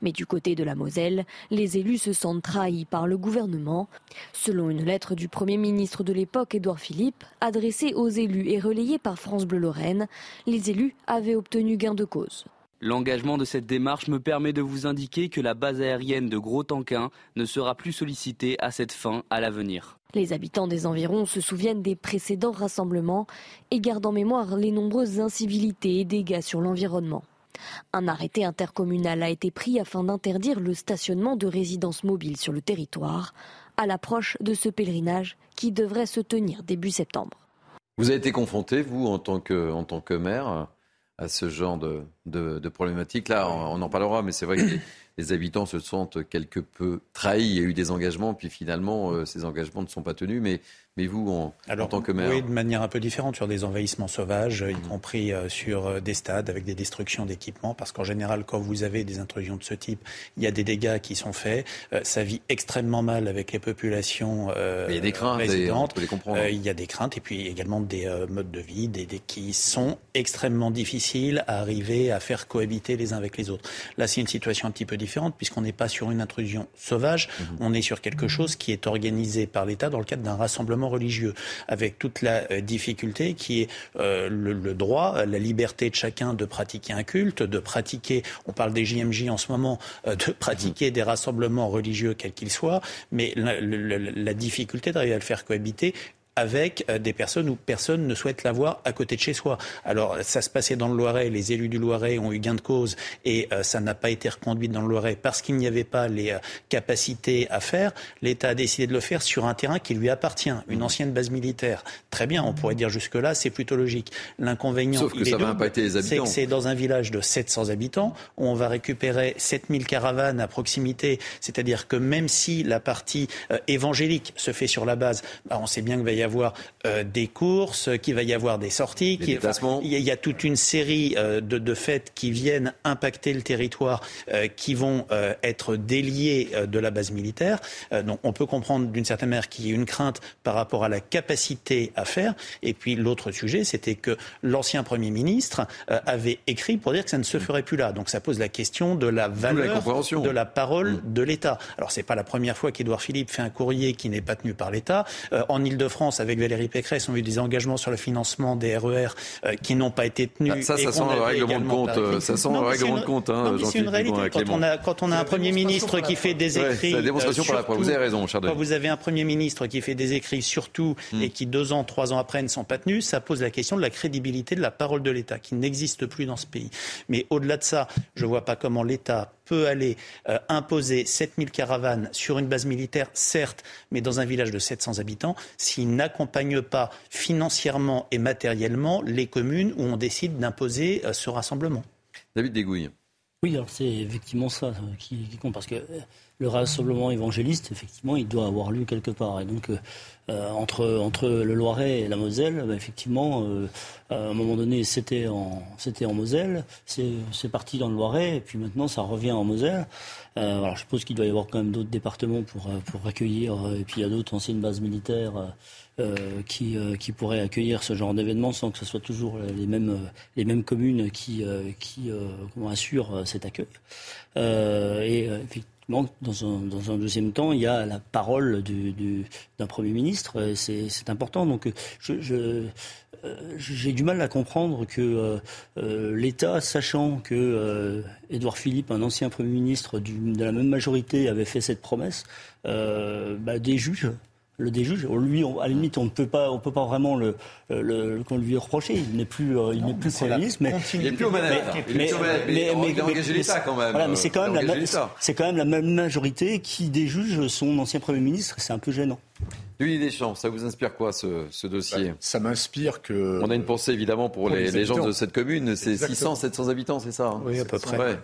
Mais du côté de la Moselle, les élus se sentent trahis par le gouvernement. Selon une lettre du Premier ministre de l'époque, Édouard Philippe, adressée aux élus et relayée par France Bleu Lorraine, les élus avaient obtenu gain de cause. L'engagement de cette démarche me permet de vous indiquer que la base aérienne de Gros-Tanquin ne sera plus sollicitée à cette fin à l'avenir. Les habitants des environs se souviennent des précédents rassemblements et gardent en mémoire les nombreuses incivilités et dégâts sur l'environnement. Un arrêté intercommunal a été pris afin d'interdire le stationnement de résidences mobiles sur le territoire à l'approche de ce pèlerinage qui devrait se tenir début septembre. Vous avez été confronté, vous, en tant que, en tant que maire, à ce genre de, problématiques. Là, on, en parlera, mais c'est vrai que les, habitants se sentent quelque peu trahis. Il y a eu des engagements, puis finalement, euh, ces engagements ne sont pas tenus. Mais mais vous, en, tant que maire Oui, de manière un peu différente, sur des envahissements sauvages, y mmh. compris euh, sur euh, des stades avec des destructions d'équipements, parce qu'en général, quand vous avez des intrusions de ce type, il y a des dégâts qui sont faits. Euh, ça vit extrêmement mal avec les populations euh, il y a des craintes, résidentes. les comprendre. il y a des craintes et puis également des modes de vie des, des, qui sont extrêmement difficiles à arriver à faire cohabiter les uns avec les autres. Là, c'est une situation un petit peu différente, puisqu'on n'est pas sur une intrusion sauvage, mmh. on est sur quelque chose qui est organisé par l'État dans le cadre d'un rassemblement religieux, avec toute la euh, difficulté qui est euh, le, droit, la liberté de chacun de pratiquer un culte, de pratiquer, on parle des JMJ en ce moment, euh, de pratiquer des rassemblements religieux quels qu'ils soient, mais la, la difficulté d'arriver à le faire cohabiter avec euh, des personnes où personne ne souhaite l'avoir à côté de chez soi. Alors ça se passait dans le Loiret, les élus du Loiret ont eu gain de cause et euh, ça n'a pas été reconduit dans le Loiret parce qu'il n'y avait pas les euh, capacités à faire. L'État a décidé de le faire sur un terrain qui lui appartient, une mmh. ancienne base militaire. Très bien, on pourrait dire jusque-là, c'est plutôt logique. L'inconvénient, c'est que c'est dans un village de 700 habitants où on va récupérer 7000 caravanes à proximité, c'est-à-dire que même si la partie évangélique se fait sur la base, bah, on sait bien qu'il va y avoir euh, des courses, qu'il va y avoir des sorties, qu'il il y, a toute une série euh, de, de, faits qui viennent impacter le territoire, euh, qui vont être déliés de la base militaire. donc on peut comprendre d'une certaine manière qu'il y ait une crainte par rapport à la capacité à faire. Et puis l'autre sujet, c'était que l'ancien Premier ministre avait écrit pour dire que ça ne se ferait plus là. Donc ça pose la question de la valeur de la parole mm. de l'État. Alors c'est pas la première fois qu'Édouard Philippe fait un courrier qui n'est pas tenu par l'État. en Ile-de-France, avec Valérie Pécresse, ont eu des engagements sur le financement des RER euh, qui n'ont pas été tenus. Ah, ça, ça sent le règlement de compte. Euh, ça sent le règlement de compte. Hein, c'est une réalité. Quand on, a, quand on a un Premier ministre qui fait des écrits. la démonstration euh, Vous avez raison, cher Quand vous avez un Premier ministre qui fait des écrits surtout hmm. et qui deux ans, trois ans après ne sont pas tenus, ça pose la question de la crédibilité de la parole de l'État qui n'existe plus dans ce pays. Mais au-delà de ça, je ne vois pas comment l'État peut aller euh, imposer 7000 caravanes sur une base militaire, certes, mais dans un village de 700 habitants, s'il n'accompagne pas financièrement et matériellement les communes où on décide d'imposer euh, ce rassemblement. David Dégouille. Oui, alors c'est effectivement ça qui, compte, parce que le rassemblement évangéliste, effectivement, il doit avoir lieu quelque part. Et donc, euh, entre, entre le Loiret et la Moselle, bah, effectivement, euh, à un moment donné, c'était en, en Moselle, c'est parti dans le Loiret, et puis maintenant, ça revient en Moselle. Euh, alors, je suppose qu'il doit y avoir quand même d'autres départements pour, pour accueillir, et puis il y a d'autres anciennes bases militaires qui, qui pourraient accueillir ce genre d'événement sans que ce soit toujours les mêmes, les mêmes communes qui, qui assurent cet accueil. et dans un, dans un, deuxième temps, il y a la parole d'un Premier ministre. C'est important. Donc, euh, j'ai du mal à comprendre que euh, euh, l'État, sachant que Édouard Philippe, un ancien Premier ministre de la même majorité, avait fait cette promesse, bah, des juges le déjuge. Lui, à la limite, on ne peut pas, on peut pas vraiment le, le, qu'on lui reprocher. Il n'est plus, euh, il n'est plus Premier ministre, mais il n'est plus au manettes. Mais, mais, mais, il a engagé l'État quand même. Voilà, mais c'est quand même la, c'est quand même la même majorité qui déjuge son ancien Premier ministre. C'est un peu gênant. Louis Deschamps, ça vous inspire quoi ce, ce dossier bah, Ça m'inspire que. On a une pensée évidemment pour, les, les, gens de cette commune. C'est 600, 700 habitants, c'est ça hein Oui, à peu près.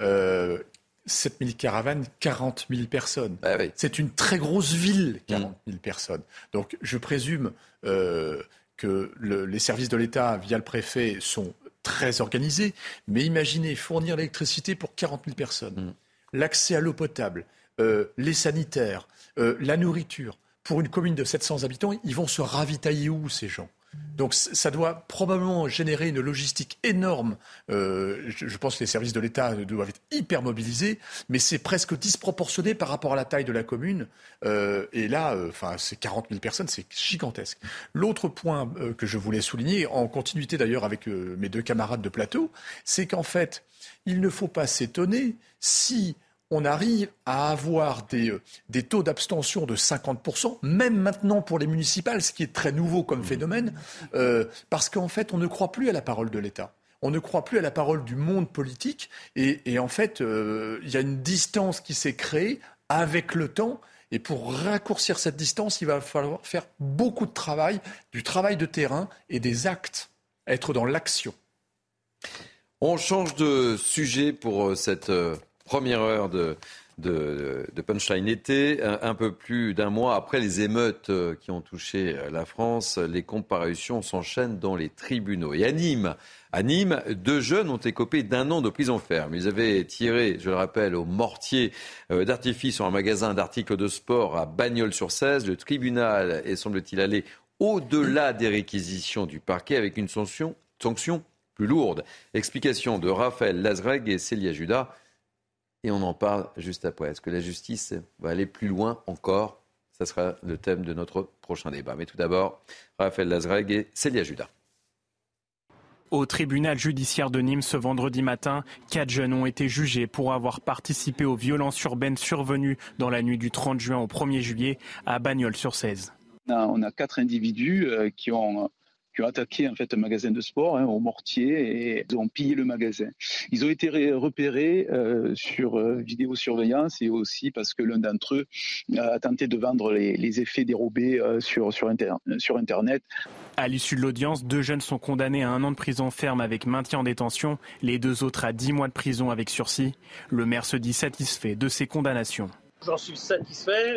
Euh, 7000 caravanes, 40 000 personnes. Bah c'est une très grosse ville, 40 000 personnes. Donc je présume euh, que les services de l'État, via le préfet, sont très organisés. Mais imaginez fournir l'électricité pour 40 000 personnes, mm. l'accès à l'eau potable, euh, les sanitaires, euh, la nourriture. Pour une commune de 700 habitants, ils vont se ravitailler où ces gens? Donc ça doit probablement générer une logistique énorme. Euh, je, pense que les services de l'État doivent être hyper mobilisés, mais c'est presque disproportionné par rapport à la taille de la commune. Euh, et là, euh, enfin, c'est 40 000 personnes, c'est gigantesque. L'autre point que je voulais souligner, en continuité d'ailleurs avec mes deux camarades de plateau, c'est qu'en fait, il ne faut pas s'étonner si on arrive à avoir des, euh, des taux d'abstention de 50%, même maintenant pour les municipales, ce qui est très nouveau comme phénomène, euh, parce qu'en fait, on ne croit plus à la parole de l'État. On ne croit plus à la parole du monde politique. Et, en fait, euh, il y a une distance qui s'est créée avec le temps. Et pour raccourcir cette distance, il va falloir faire beaucoup de travail, du travail de terrain et des actes, être dans l'action. On change de sujet pour cette première heure de, de, Punchline été, un, peu plus d'un mois après les émeutes euh, qui ont touché euh, la France, les comparutions s'enchaînent dans les tribunaux. Et à Nîmes, à Nîmes, deux jeunes ont écopé d'un an de prison ferme. Ils avaient tiré, je le rappelle, au mortier euh, d'artifice sur un magasin d'articles de sport à Bagnols-sur-Cèze. Le tribunal est, semble-t-il, allé au-delà des réquisitions du parquet avec une sanction, sanction plus lourde. Explication de Raphaël Lazreg et Célia Judas et on en parle juste après. Est-ce que la justice va aller plus loin encore? Ce sera le thème de notre prochain débat. Mais tout d'abord, Raphaël Lazreg et Célia Judas. Au tribunal judiciaire de Nîmes ce vendredi matin, quatre jeunes ont été jugés pour avoir participé aux violences urbaines survenues dans la nuit du 30 juin au 1er juillet à Bagnols-sur-Cèze. On a quatre individus euh, qui ont qui ont attaqué en fait un magasin de sport hein, au mortier et ils ont pillé le magasin. Ils ont été repérés euh, sur euh, vidéosurveillance et aussi parce que l'un d'entre eux a tenté de vendre les, effets dérobés euh, sur, sur, sur Internet. À l'issue de l'audience, deux jeunes sont condamnés à un an de prison ferme avec maintien en détention, les deux autres à dix mois de prison avec sursis. Le maire se dit satisfait de ces condamnations. J'en suis satisfait.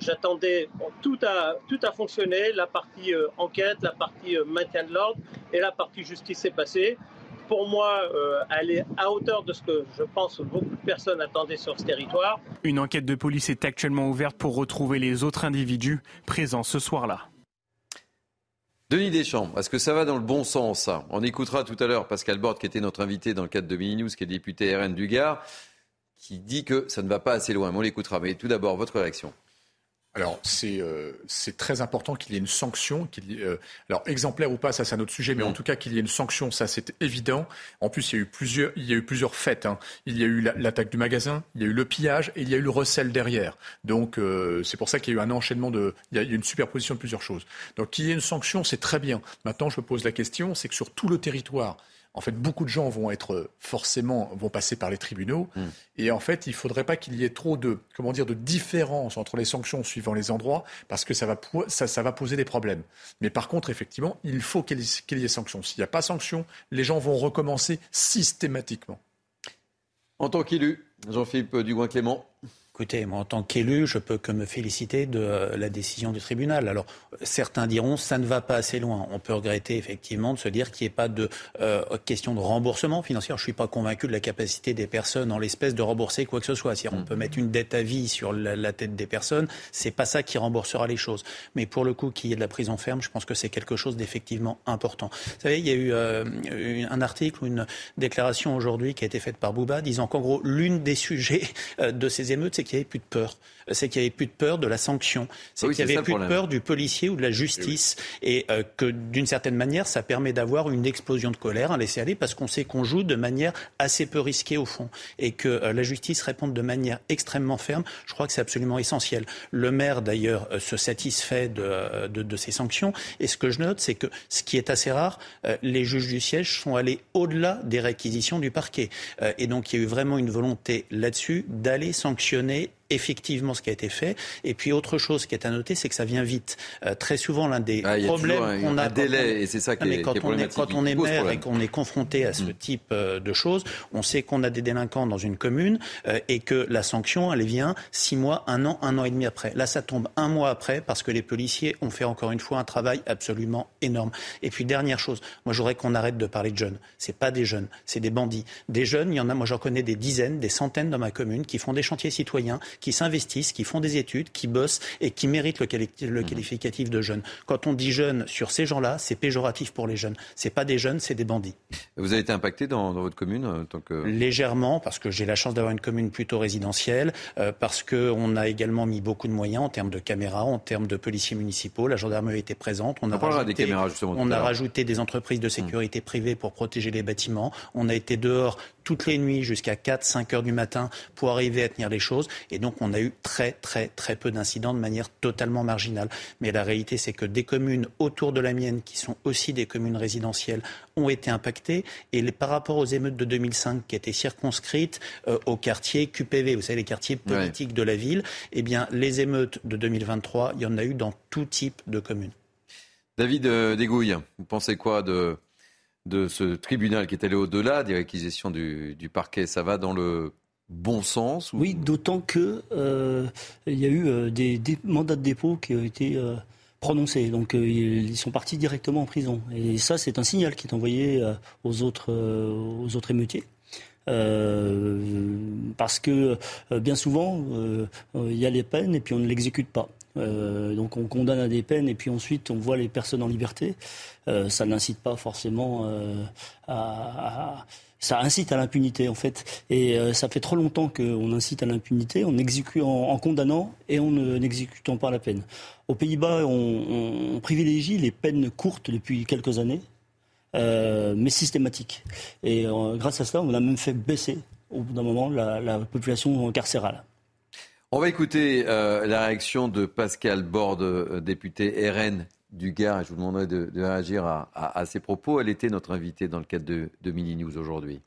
J'attendais, tout, a, tout a fonctionné, la partie euh, enquête, la partie euh, maintien de l'ordre et la partie justice s'est passée. Pour moi, euh, elle est à hauteur de ce que je pense beaucoup de personnes attendaient sur ce territoire. Une enquête de police est actuellement ouverte pour retrouver les autres individus présents ce soir-là. Denis Deschamps, est-ce que ça va dans le bon sens On écoutera tout à l'heure Pascal Borde, qui était notre invité dans le cadre de Mini News, qui est député RN du Gard, qui dit que ça ne va pas assez loin. Mais on l'écoutera. Mais tout d'abord, votre réaction alors, euh, c'est très important qu'il y ait une sanction. Qu'il euh, alors, exemplaire ou pas, ça c'est un autre sujet, mais en mm. tout cas qu'il y ait une sanction, ça c'est évident. En plus, il y a eu plusieurs, il y a eu plusieurs faits. Hein. Il y a eu l'attaque du magasin, il y a eu le pillage et il y a eu le recel derrière. Donc, euh, c'est pour ça qu'il y a eu un enchaînement de. Il y a eu une superposition de plusieurs choses. Donc, qu'il y ait une sanction, c'est très bien. Maintenant, je me pose la question c'est que sur tout le territoire, en fait, beaucoup de gens vont être forcément vont passer par les tribunaux, hmm. et en fait, il ne faudrait pas qu'il y ait trop de comment dire de différence entre les sanctions suivant les endroits, parce que ça va ça, va poser des problèmes. Mais par contre, effectivement, il faut qu'il y ait sanctions. S'il n'y a pas sanction, les gens vont recommencer systématiquement. En tant qu'élu, Jean-Philippe Dugoin-Clément, Écoutez, moi, en tant qu'élu, je peux que me féliciter de euh, la décision du tribunal. Alors, certains diront ça ne va pas assez loin. On peut regretter effectivement de se dire qu'il n'y ait pas de euh, question de remboursement financier. Je ne suis pas convaincu de la capacité des personnes en l'espèce de rembourser quoi que ce soit. Si on peut mettre une dette à vie sur la, tête des personnes, c'est pas ça qui remboursera les choses. Mais pour le coup, qu'il y ait de la prison ferme, je pense que c'est quelque chose d'effectivement important. Vous savez, il y a eu euh, un article ou une déclaration aujourd'hui qui a été faite par Bouba disant qu'en gros, l'une des sujets de ces émeutes, c'est qu'il n'y avait plus de peur. C'est qu'il n'y avait plus de peur de la sanction. C'est qu'il n'y avait plus de peur du policier ou de la justice. Et, euh, que d'une certaine manière, ça permet d'avoir une explosion de colère, un laisser-aller, parce qu'on sait qu'on joue de manière assez peu risquée au fond. Et que euh, la justice réponde de manière extrêmement ferme, je crois que c'est absolument essentiel. Le maire, d'ailleurs, euh, se satisfait de, de, de, ces sanctions. Et ce que je note, c'est que ce qui est assez rare, les juges du siège sont allés au-delà des réquisitions du parquet. et donc, il y a eu vraiment une volonté là-dessus d'aller sanctionner right effectivement ce qui a été fait. Et puis autre chose qui est à noter, c'est que ça vient vite. Euh, très souvent, l'un des ah, problèmes qu'on a, un délai, et c'est ça qui est, quand, on est, quand on est maire et qu'on est confronté à ce mm. type euh, de choses, on sait qu'on a des délinquants dans une commune euh, et que la sanction, elle vient six mois, un an, un an et demi après. Là, ça tombe un mois après parce que les policiers ont fait encore une fois un travail absolument énorme. Et puis dernière chose, moi, j'aurais qu'on arrête de parler de jeunes. C'est pas des jeunes, c'est des bandits. Des jeunes, il y en a, moi, j'en connais des dizaines, des centaines dans ma commune qui font des chantiers citoyens, qui s'investissent, qui font des études, qui bossent et qui méritent le, le mhm. qualificatif de jeunes. Quand on dit jeunes sur ces gens-là, c'est péjoratif pour les jeunes. C'est pas des jeunes, c'est des bandits. Vous avez été impacté dans, votre commune en tant que... Légèrement, parce que j'ai la chance d'avoir une commune plutôt résidentielle, euh, parce qu'on a également mis beaucoup de moyens en termes de caméras, en termes de policiers municipaux. La gendarmerie était présente. On, a, rajouté, des, caméras, justement, on a rajouté des entreprises de sécurité mhm. privées pour protéger les bâtiments. On a été dehors toutes les nuits jusqu'à 4-5 heures du matin pour arriver à tenir les choses. Et donc, on a eu très, très, très peu d'incidents de manière totalement marginale. Mais la réalité, c'est que des communes autour de la mienne, qui sont aussi des communes résidentielles, ont été impactées. Et par rapport aux émeutes de 2005, qui étaient circonscrites euh, aux quartiers QPV, vous savez, les quartiers politiques de la ville, eh bien, les émeutes de 2023, il y en a eu dans tout type de communes. David euh, Dégouille, vous pensez quoi de de ce tribunal qui est allé au-delà des réquisitions du, parquet? Ça va dans le bon sens Oui, d'autant qu'il euh, y a eu euh, des, mandats de dépôt qui ont été euh, prononcés. Donc ils sont partis directement en prison. Et ça, c'est un signal qui est envoyé aux, autres, aux autres émeutiers. parce que bien souvent, il y a les peines et puis on ne l'exécute pas. Donc on condamne à des peines et puis ensuite on voit les personnes en liberté. Ça n'incite pas forcément à, ça incite à l'impunité en fait. Et ça fait trop longtemps qu'on incite à l'impunité en, en, condamnant et en n'exécutant pas la peine. Aux Pays-Bas, on, privilégie les peines courtes depuis quelques années, mais systématiques. Et grâce à cela, on a même fait baisser au bout d'un moment la population carcérale. On va écouter euh, la réaction de Pascal Borde, euh, député RN du Gard, et je vous demanderai de, réagir à, ces propos. Elle était notre invitée dans le cadre de, Mini News aujourd'hui.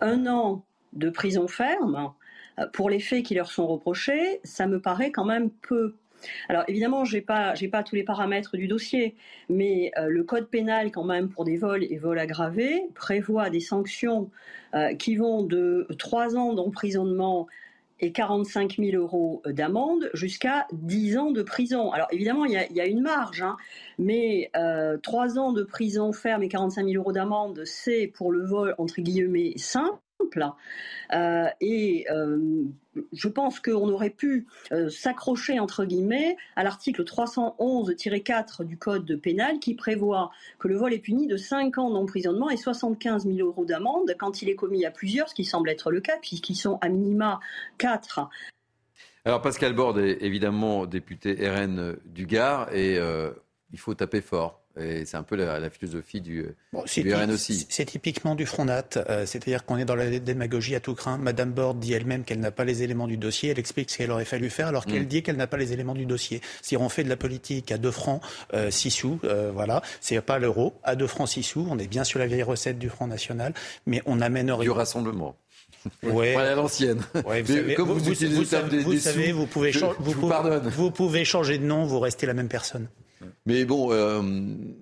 Un an de prison ferme euh, pour les faits qui leur sont reprochés, ça me paraît quand même peu. Alors évidemment, je n'ai pas, pas tous les paramètres du dossier, mais le code pénal quand même pour des vols et vols aggravés prévoit des sanctions qui vont de trois ans d'emprisonnement et 45 000 euros d'amende jusqu'à 10 ans de prison. Alors évidemment, il y a, une marge, hein, mais euh, 3 ans de prison ferme et 45 000 euros d'amende, c'est pour le vol entre guillemets simple. Euh, et euh, je pense qu'on aurait pu euh, s'accrocher, entre guillemets, à l'article 311-4 du Code pénal qui prévoit que le vol est puni de 5 ans d'emprisonnement et 75 000 euros d'amende quand il est commis à plusieurs, ce qui semble être le cas, puisqu'ils sont à minima 4. Alors Pascal Borde est évidemment député RN du Gard et il faut taper fort. Et c'est un peu la, philosophie du, RN aussi. C'est typiquement du Front Nat, euh, c'est-à-dire qu'on est dans la démagogie à tout craint. Madame Borde dit elle-même qu'elle n'a pas les éléments du dossier. Elle explique ce qu'elle aurait fallu faire alors qu'elle mm. dit qu'elle n'a pas les éléments du dossier. Si on fait de la politique à 2 francs 6 euh, sous, euh, voilà, c'est pas l'euro, à 2 francs 6 sous, on est bien sur la vieille recette du Front National, mais on amène rien. Du rassemblement. Ouais. Voilà l'ancienne. vous, vous, vous, savez, vous pouvez, vous, pouvez, vous pouvez changer de nom, vous restez la même personne. Mais bon, euh,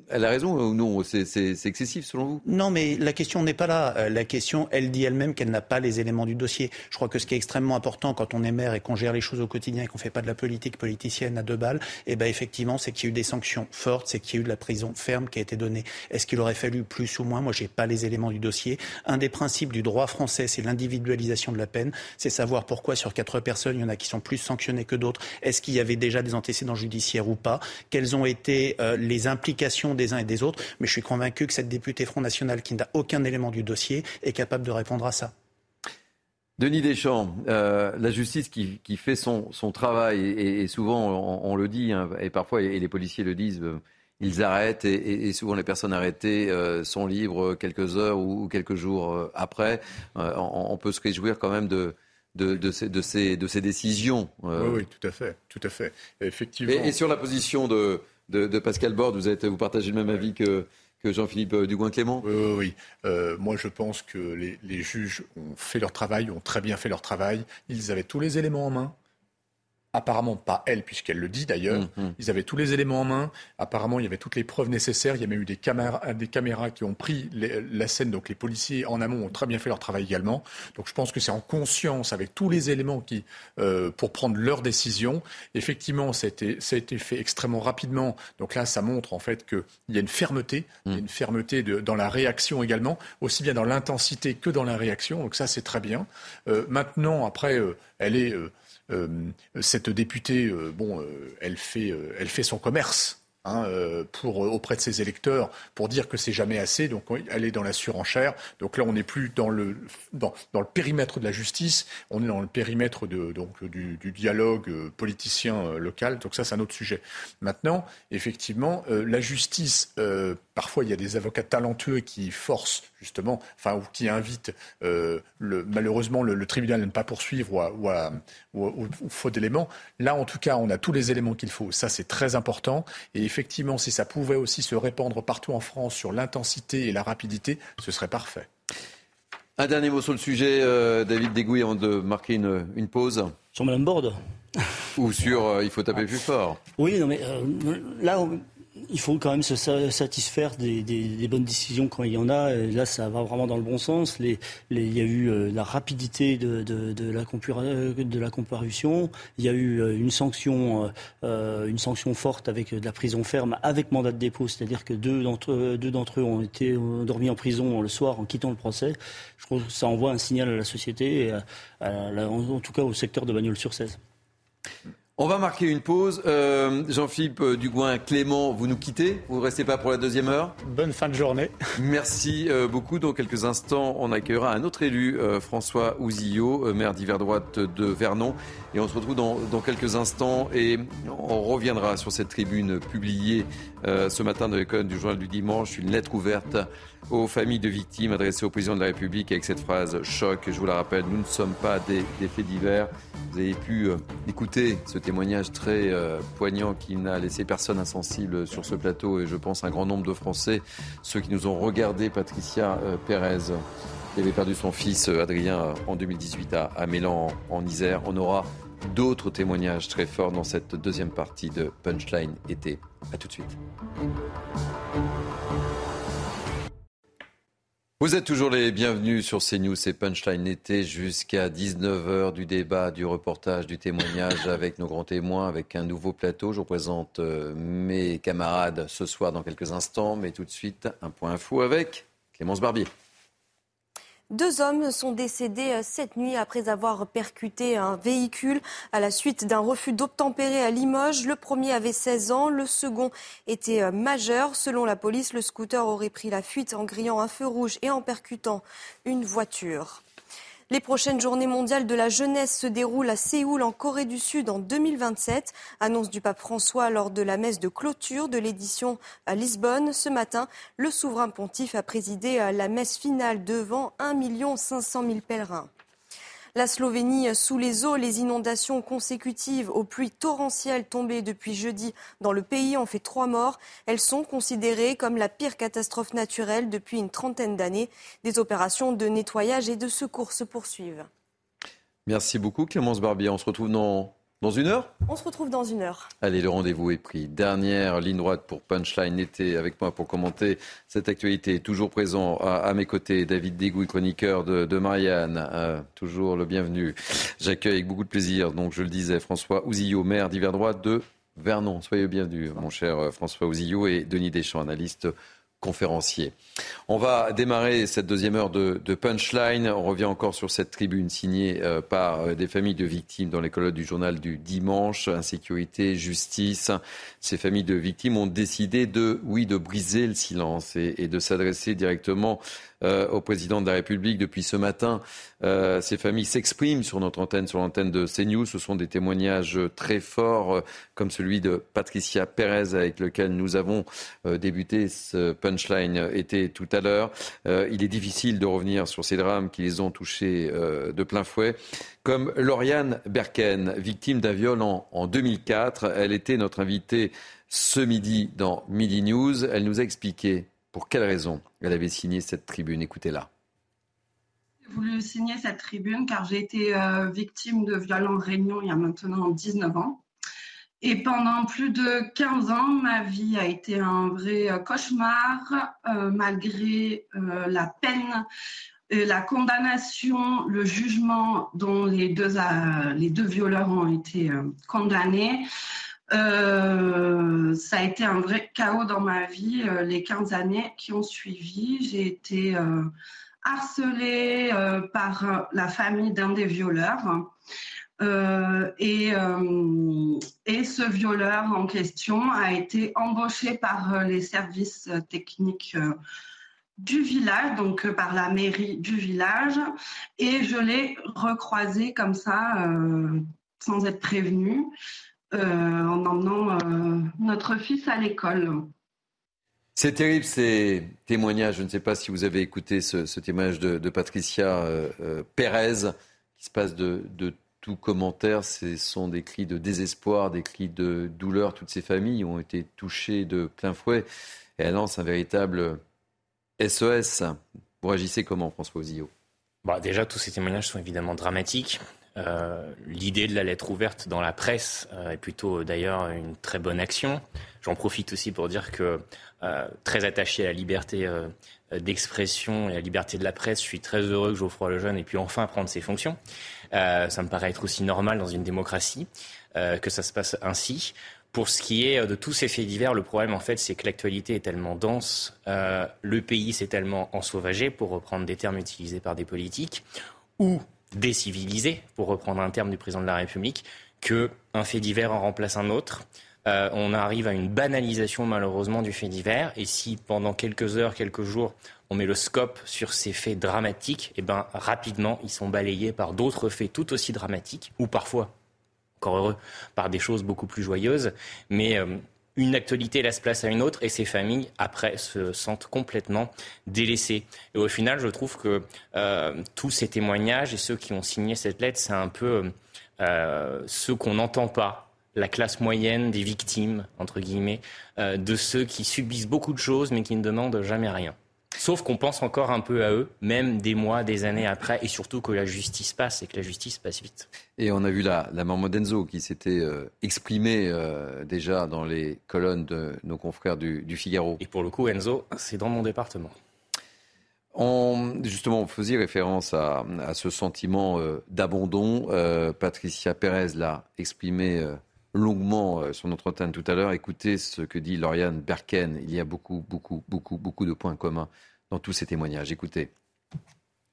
elle a raison ou non C'est excessif selon vous? Non, mais la question n'est pas là. Euh, la question, elle dit elle-même qu'elle n'a pas les éléments du dossier. Je crois que ce qui est extrêmement important quand on est maire et qu'on gère les choses au quotidien et qu'on ne fait pas de la politique politicienne à deux balles, eh ben effectivement, c'est qu'il y a eu des sanctions fortes, c'est qu'il y a eu de la prison ferme qui a été donnée. Est-ce qu'il aurait fallu plus ou moins? Moi, j'ai pas les éléments du dossier. Un des principes du droit français, c'est l'individualisation de la peine. C'est savoir pourquoi sur quatre personnes, il y en a qui sont plus sanctionnées que d'autres. Est-ce qu'il y avait déjà des antécédents judiciaires ou pas? Quelles ont été euh, les implications des uns et des autres. Mais je suis convaincu que cette députée Front National, qui n'a aucun élément du dossier, est capable de répondre à ça. Denis Deschamps, euh, la justice qui, fait son, travail, et, souvent on, le dit, hein, et parfois et les policiers le disent, euh, ils arrêtent, et, souvent les personnes arrêtées sont libres quelques heures ou, quelques jours après. On, peut se réjouir quand même de, de, ces, de, ces, de ces décisions. Oui, oui, tout à fait, tout à fait. Effectivement. et sur la position de, de, Pascal Borde. Vous, êtes, vous partagez le même avis que, que Jean-Philippe euh, Dugoin-Clément Oui, oui, oui. Euh, moi, je pense que les, les, juges ont fait leur travail, ont très bien fait leur travail. Ils avaient tous les éléments en main apparemment pas elle, puisqu'elle le dit d'ailleurs. Mmh, mmh. Ils avaient tous les éléments en main. Apparemment, il y avait toutes les preuves nécessaires. Il y a même eu des caméras, des caméras qui ont pris la scène. Donc les policiers en amont ont très bien fait leur travail également. Donc je pense que c'est en conscience, avec tous les éléments qui, euh, pour prendre leur décision. Effectivement, ça a, été, ça a été fait extrêmement rapidement. Donc là, ça montre en fait qu'il y a une fermeté, il y a une fermeté de, dans la réaction également, aussi bien dans l'intensité que dans la réaction. Donc ça, c'est très bien. Euh, maintenant, après, euh, elle est euh, cette députée, euh, bon, euh, elle fait, elle fait son commerce. Hein, pour, auprès de ses électeurs pour dire que c'est jamais assez. Donc elle est dans la surenchère. Donc là, on n'est plus dans le, dans, le périmètre de la justice, on est dans le périmètre de, donc, du, dialogue politicien local. Donc ça, c'est un autre sujet. Maintenant, effectivement, la justice, parfois, il y a des avocats talentueux qui forcent justement, enfin, ou qui invite euh, le, malheureusement le, tribunal à ne pas poursuivre ou, à, ou, faute d'éléments. Là, en tout cas, on a tous les éléments qu'il faut. Ça, c'est très important. Effectivement, si ça pouvait aussi se répandre partout en France sur l'intensité et la rapidité, ce serait parfait. Un dernier mot sur le sujet, euh, David Degouy, avant de marquer une, une pause. Sur Mme Borde Ou sur euh, il faut taper plus fort. Oui, non mais là, il faut quand même se satisfaire des, bonnes décisions quand il y en a. là, ça va vraiment dans le bon sens. il y a eu euh, la rapidité de, la, comparution. Il y a eu euh, une sanction, euh, une sanction forte avec de la prison ferme, avec mandat de dépôt. C'est-à-dire que deux d'entre eux ont été dormis en prison le soir en quittant le procès. Je trouve que ça envoie un signal à la société, et en, tout cas au secteur de Bagnols-sur-Cèze. On va marquer une pause. Euh, Jean-Philippe euh, Dugoin, Clément, vous nous quittez Vous ne restez pas pour la deuxième heure Bonne fin de journée. Merci euh, beaucoup. Dans quelques instants, on accueillera un autre élu, François Ouzillot, maire d'hiver droite de Vernon. Et on se retrouve dans, quelques instants et on reviendra sur cette tribune publiée ce matin dans l'école du journal du dimanche, une lettre ouverte aux familles de victimes adressées au président de la République avec cette phrase choc. Je vous la rappelle, nous ne sommes pas des, faits divers. Vous avez pu euh, écouter ce témoignage très euh, poignant qui n'a laissé personne insensible sur ce plateau et je pense un grand nombre de Français, ceux qui nous ont regardé, Patricia euh, Pérez qui avait perdu son fils Adrien en 2018 à, à Mélan en Isère. On aura d'autres témoignages très forts dans cette deuxième partie de Punchline été. A tout de suite. Vous êtes toujours les bienvenus sur CNews et Punchline été jusqu'à 19h du débat, du reportage, du témoignage avec nos grands témoins, avec un nouveau plateau. Je vous présente euh, mes camarades ce soir dans quelques instants, mais tout de suite un point info avec Clémence Barbier. Deux hommes sont décédés euh, cette nuit après avoir percuté un véhicule à la suite d'un refus d'obtempérer à Limoges. Le premier avait 16 ans, le second était euh, majeur. Selon la police, le scooter aurait pris la fuite en grillant un feu rouge et en percutant une voiture. Les prochaines journées mondiales de la jeunesse se déroulent à Séoul, en Corée du Sud, en 2027. Annonce du pape François lors de la messe de clôture de l'édition à Lisbonne. Ce matin, le souverain pontife a présidé la messe finale devant 1 500 000 pèlerins. La Slovénie sous les eaux, les inondations consécutives aux pluies torrentielles tombées depuis jeudi dans le pays ont fait trois morts. Elles sont considérées comme la pire catastrophe naturelle depuis une trentaine d'années. Des opérations de nettoyage et de secours se poursuivent. Merci beaucoup Clémence Barbier. On se retrouve dans Dans une heure On se retrouve dans une heure. Allez, le rendez-vous est pris. Dernière ligne droite pour Punchline était avec moi pour commenter cette actualité. Toujours présent à, mes côtés, David Dégouy, chroniqueur de, Marianne. Euh, toujours le bienvenu. J'accueille avec beaucoup de plaisir, donc je le disais, François Ouzillot, maire d'hiver droite de Vernon. Soyez bienvenus, mon cher euh, François Ouzillot et Denis Deschamps, analyste conférencier. On va démarrer cette deuxième heure de, Punchline. On revient encore sur cette tribune signée euh, par euh, des familles de victimes dans les colonnes du journal du dimanche. Insécurité, justice. Ces familles de victimes ont décidé de, oui, de briser le silence et de s'adresser directement euh, au président de la République depuis ce matin. Euh, ces familles s'expriment sur notre antenne, sur l'antenne de CNews. Ce sont des témoignages très forts, euh, comme celui de Patricia Pérez, avec lequel nous avons débuté ce punchline était tout à l'heure. il est difficile de revenir sur ces drames qui les ont touchés de plein fouet. Comme Lauriane Berken, victime d'un viol en, en 2004. Elle était notre invitée ce midi dans Midi News. Elle nous a expliqué pour quelle raison elle avait signé cette tribune? Écoutez-la. J'ai voulu signer cette tribune car j'ai été euh, victime de viols en réunion il y a maintenant 19 ans. Et pendant plus de 15 ans, ma vie a été un vrai euh, cauchemar, euh, malgré la peine, la condamnation, le jugement dont les deux, les deux violeurs ont été condamnés. Euh, ça a été un vrai chaos dans ma vie euh, les 15 années qui ont suivi. J'ai été euh, harcelée par la famille d'un des violeurs. Et, et, ce violeur en question a été embauché par les services techniques du village, donc par la mairie du village, et je l'ai recroisé comme ça, sans être prévenue. Euh, en emmenant euh, notre fils à l'école. C'est terrible ces témoignages. Je ne sais pas si vous avez écouté ce, témoignage de, Patricia euh, Pérez, qui se passe de, tout commentaire. Ce sont des cris de désespoir, des cris de douleur. Toutes ces familles ont été touchées de plein fouet. Et elle lance un véritable SOS. Vous réagissez comment, François Ozillot bah, Déjà, tous ces témoignages sont évidemment dramatiques. Euh, l'idée de la lettre ouverte dans la presse euh, est plutôt d'ailleurs une très bonne action. J'en profite aussi pour dire que euh, très attaché à la liberté d'expression et à la liberté de la presse, je suis très heureux que Geoffroy Lejeune ait pu enfin prendre ses fonctions. ça me paraît être aussi normal dans une démocratie que ça se passe ainsi. Pour ce qui est de tous ces faits divers, le problème en fait, c'est que l'actualité est tellement dense, le pays s'est tellement ensauvagé, pour reprendre des termes utilisés par des politiques, ou décivilisé, pour reprendre un terme du président de la République, qu'un fait divers en remplace un autre. Euh, on arrive à une banalisation malheureusement du fait divers. Et si pendant quelques heures, quelques jours, on met le scope sur ces faits dramatiques, eh ben, rapidement, ils sont balayés par d'autres faits tout aussi dramatiques, ou parfois, encore heureux, par des choses beaucoup plus joyeuses. Mais euh, une actualité laisse place à une autre et ces familles, après, se sentent complètement délaissées. Et au final, je trouve que euh, tous ces témoignages et ceux qui ont signé cette lettre, c'est un peu euh, ceux qu'on n'entend pas la classe moyenne des victimes, entre guillemets, euh, de ceux qui subissent beaucoup de choses mais qui ne demandent jamais rien. Sauf qu'on pense encore un peu à eux, même des mois, des années après, et surtout que la justice passe et que la justice passe vite. Et on a vu la, la maman d'Enzo qui s'était euh, exprimée euh, déjà dans les colonnes de nos confrères du, Figaro. Et pour le coup, Enzo, c'est dans mon département. On, justement, on faisait référence à, ce sentiment euh, d'abandon. Patricia Pérez l'a exprimé longuement sur notre antenne tout à l'heure. Écoutez ce que dit Lauriane Berken. Il y a beaucoup, beaucoup, beaucoup, beaucoup de points communs dans tous ces témoignages. Écoutez.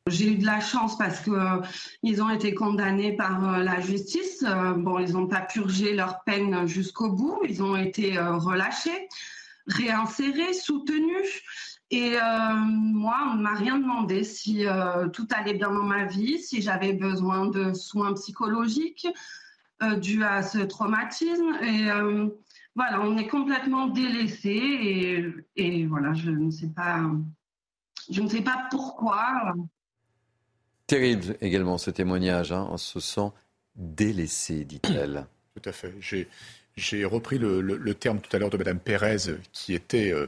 J'ai eu de la chance parce que euh, ils ont été condamnés par euh, la justice. Euh, bon, ils n'ont pas purgé leur peine jusqu'au bout. Ils ont été relâchés, réinsérés, soutenus. Et moi, on ne m'a rien demandé si tout allait bien dans ma vie, si j'avais besoin de soins psychologiques dus à ce traumatisme. Et voilà, on est complètement délaissé. Et, et voilà, je ne sais pas, je ne sais pas pourquoi. Terrible également ce témoignage, hein, on se sent délaissé, dit-elle. Tout à fait. J'ai repris le, terme tout à l'heure de Mme Pérez qui était, euh,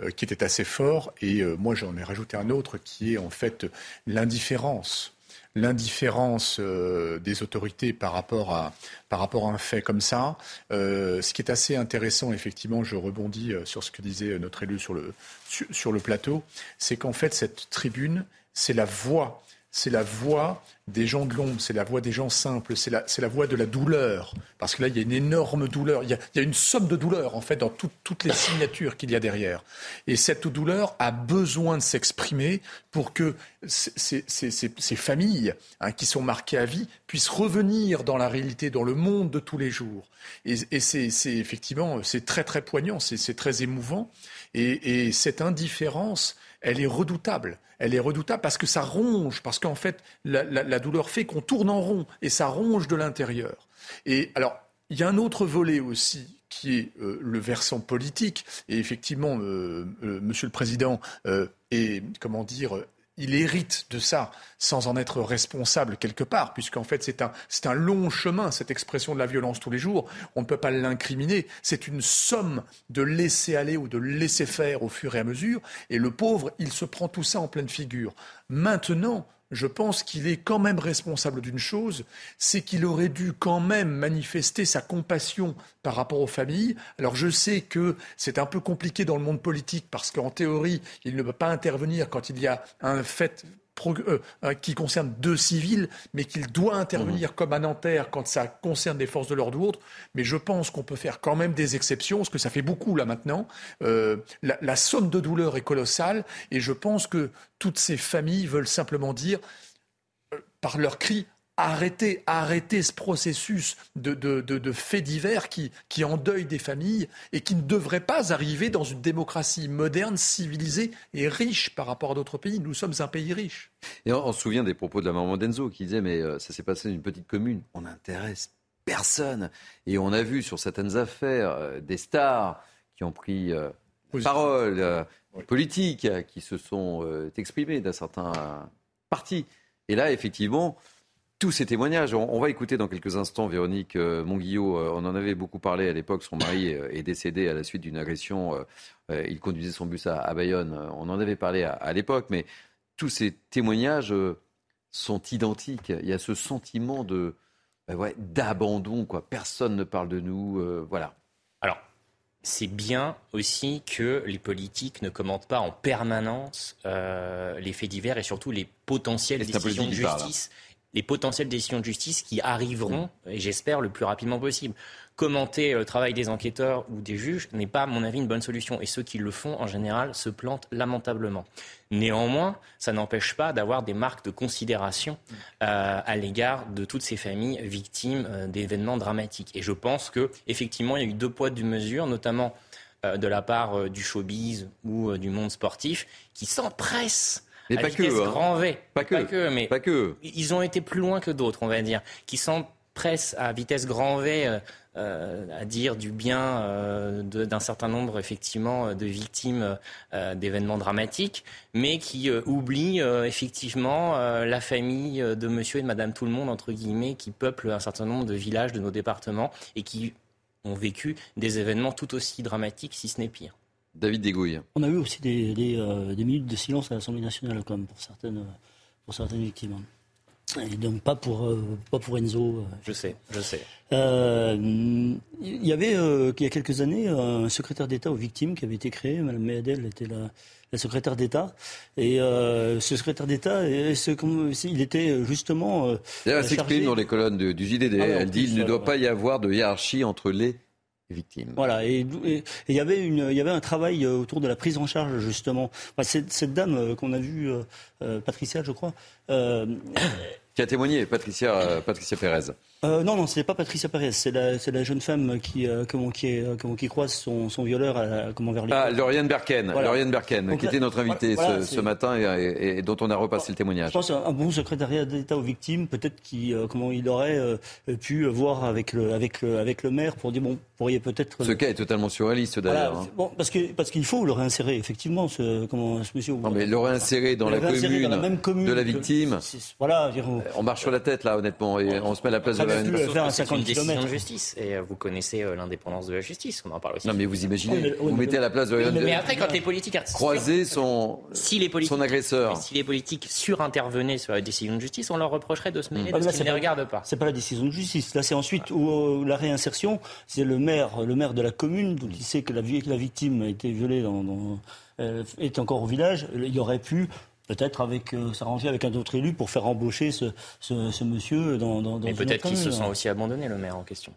euh, qui était assez fort et euh, moi j'en ai rajouté un autre qui est en fait l'indifférence. L'indifférence euh, des autorités par rapport à par rapport à un fait comme ça. Euh, ce qui est assez intéressant, effectivement, je rebondis euh, sur ce que disait notre élu sur le sur le plateau, c'est qu'en fait cette tribune, c'est la voix c'est la voix des gens de l'ombre, c'est la voix des gens simples, c'est la, la, voix de la douleur. Parce que là, il y a une énorme douleur, il y a, il y a une somme de douleur, en fait, dans toutes les signatures qu'il y a derrière. Et cette douleur a besoin de s'exprimer pour que ces, familles hein, qui sont marquées à vie puissent revenir dans la réalité, dans le monde de tous les jours. Et, et c'est effectivement, c'est très, très poignant, c'est très émouvant. Et, et cette indifférence, elle est redoutable. Elle est redoutable parce que ça ronge, parce qu'en fait, la, douleur fait qu'on tourne en rond et ça ronge de l'intérieur. Et alors, il y a un autre volet aussi qui est euh, le versant politique. Et effectivement, euh, euh, Monsieur le Président est, comment dire, il hérite de ça sans en être responsable quelque part, puisqu'en fait c'est un, un long chemin, cette expression de la violence tous les jours. On ne peut pas l'incriminer. C'est une somme de laisser aller ou de laisser faire au fur et à mesure. Et le pauvre, il se prend tout ça en pleine figure. Maintenant, je pense qu'il est quand même responsable d'une chose, c'est qu'il aurait dû quand même manifester sa compassion par rapport aux familles. Alors je sais que c'est un peu compliqué dans le monde politique parce qu'en théorie, il ne peut pas intervenir quand il y a un fait euh, euh, qui concerne deux civils, mais qu'il doit intervenir mmh. comme à Nanterre quand ça concerne des forces de l'ordre ou autres. Mais je pense qu'on peut faire quand même des exceptions, parce que ça fait beaucoup là maintenant. Euh, la, la, somme de douleur est colossale, et je pense que toutes ces familles veulent simplement dire, par leurs cris, arrêter, arrêter ce processus de, de, faits divers qui, qui endeuille des familles et qui ne devrait pas arriver dans une démocratie moderne, civilisée et riche par rapport à d'autres pays. Nous sommes un pays riche. Et on, se souvient des propos de la maman d'Enzo qui disait mais euh, ça s'est passé dans une petite commune, on n'intéresse personne. Et on a vu sur certaines affaires euh, des stars qui ont pris euh, parole, politiques, qui se sont exprimées d'un certain parti. Et là, effectivement, tous ces témoignages. On, va écouter dans quelques instants Véronique euh, Monguillot. Euh, on en avait beaucoup parlé à l'époque. Son mari euh, est décédé à la suite d'une agression. il conduisait son bus à, Bayonne. On en avait parlé à, l'époque. Mais tous ces témoignages sont identiques. Il y a ce sentiment de bah d'abandon. Quoi. Personne ne parle de nous. voilà. Alors, c'est bien aussi que les politiques ne commentent pas en permanence les faits divers et surtout les potentielles décisions de justice les potentielles décisions de justice qui arriveront, et j'espère, le plus rapidement possible. Commenter le travail des enquêteurs ou des juges n'est pas, à mon avis, une bonne solution. Et ceux qui le font, en général, se plantent lamentablement. Néanmoins, ça n'empêche pas d'avoir des marques de considération euh, à l'égard de toutes ces familles victimes euh, d'événements dramatiques. Et je pense que effectivement, il y a eu deux poids, deux mesures, notamment euh, de la part du showbiz ou du monde sportif, qui s'empressent mais pas que, hein. grand V. Pas que. mais pas que. Ils ont été plus loin que d'autres, on va dire, qui s'empressent à vitesse grand V euh, euh, à dire du bien euh, d'un certain nombre, effectivement, de victimes d'événements dramatiques, mais qui oublient, effectivement, la famille de monsieur et de madame tout le monde, entre guillemets, qui peuplent un certain nombre de villages de nos départements et qui ont vécu des événements tout aussi dramatiques, si ce n'est pire. David Degouille. On a eu aussi des, euh, des, minutes de silence à l'Assemblée nationale, quand même, pour certaines, pour certaines victimes. Et donc pas pour, euh, pas pour Enzo. Euh. Je sais, je sais. il y avait, il y a quelques années, un secrétaire d'État aux victimes qui avait été créé. Madame Méadel était la, la secrétaire d'État. Et ce secrétaire d'État, il était justement. elle s'exprime dans les colonnes du JDD. Ah elle dit qu'il ne doit pas y avoir de hiérarchie entre les victimes. Voilà, et il y avait une, il y avait un travail euh, autour de la prise en charge justement. cette, cette, dame euh, qu'on a vue, euh, Patricia, je crois. qui a témoigné, Patricia, Patricia Pérez. Euh, non, non, c'est pas Patricia Perez, c'est la, la, jeune femme qui, euh, comment, qui, est, comment, qui croise son, son violeur à, comment, vers les... Ah, Lauriane Berken, Lauriane Berken qui était notre invitée ce, matin et, dont on a repassé le témoignage. Je pense un bon secrétariat d'État aux victimes, peut-être qui, euh, comment il aurait euh, pu voir avec le, avec, le, avec le maire pour dire, bon, pourriez peut-être... Ce cas est totalement surréaliste d'ailleurs. Hein. Bon, parce qu'il parce qu'il faut le réinsérer, effectivement, ce, comment, ce monsieur... Non, mais le réinsérer dans, la, commune, dans la même commune de la victime... voilà, On marche sur la tête là, honnêtement, et on se met à la place de la C'est une décision de justice, et vous connaissez l'indépendance de la justice. On en parle aussi. Non, mais vous imaginez, vous mettez à la place de la Mais après, quand les politiques croiser son, si les politiques, son agresseur, si les politiques surintervenaient sur la décision de justice, on leur reprocherait de se mêler de ce qui ne les regarde pas. C'est pas la décision de justice. Là, c'est ensuite où, la réinsertion. C'est le maire, le maire de la commune, dont il sait que la, la victime a été violée dans, dans est encore au village. Il y aurait pu peut-être avec euh, s'arranger avec un autre élu pour faire embaucher ce, ce, monsieur dans, dans, Mais peut-être qu'ils se sont aussi abandonnés, le maire en question.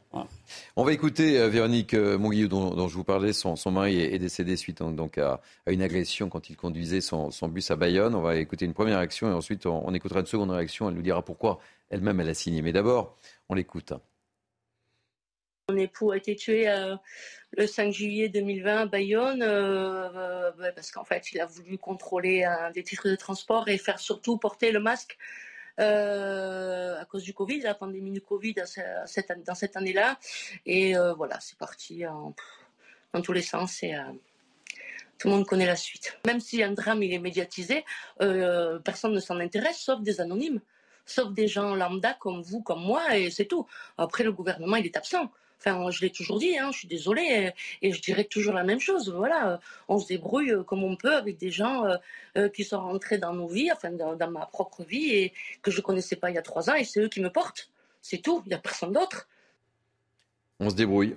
On va écouter euh, Véronique euh, Monguillou, dont, je vous parlais. Son, son mari est, décédé suite donc à, une agression quand il conduisait son, son, bus à Bayonne. On va écouter une première réaction et ensuite on, écoutera une seconde réaction. Elle nous dira pourquoi elle-même elle a signé. Mais d'abord, on l'écoute. Mon époux a été tué le 5 juillet 2020 à Bayonne, euh, euh, parce qu'en fait, il a voulu contrôler des titres de transport et faire surtout porter le masque euh, à cause du Covid, la pandémie du Covid dans cette année-là. Et voilà, c'est parti dans tous les sens et tout le monde connaît la suite. Même si un drame il est médiatisé, personne ne s'en intéresse, sauf des anonymes, sauf des gens lambda comme vous, comme moi, et c'est tout. Après, le gouvernement, il est absent. Enfin, je l'ai toujours dit, hein, je suis désolée, et, je dirais toujours la même chose. Voilà, euh, on se débrouille euh, comme on peut avec des gens euh, qui sont rentrés dans nos vies, enfin dans, ma propre vie, et que je connaissais pas il y a trois ans, et c'est eux qui me portent. C'est tout, il n'y a personne d'autre. On se débrouille.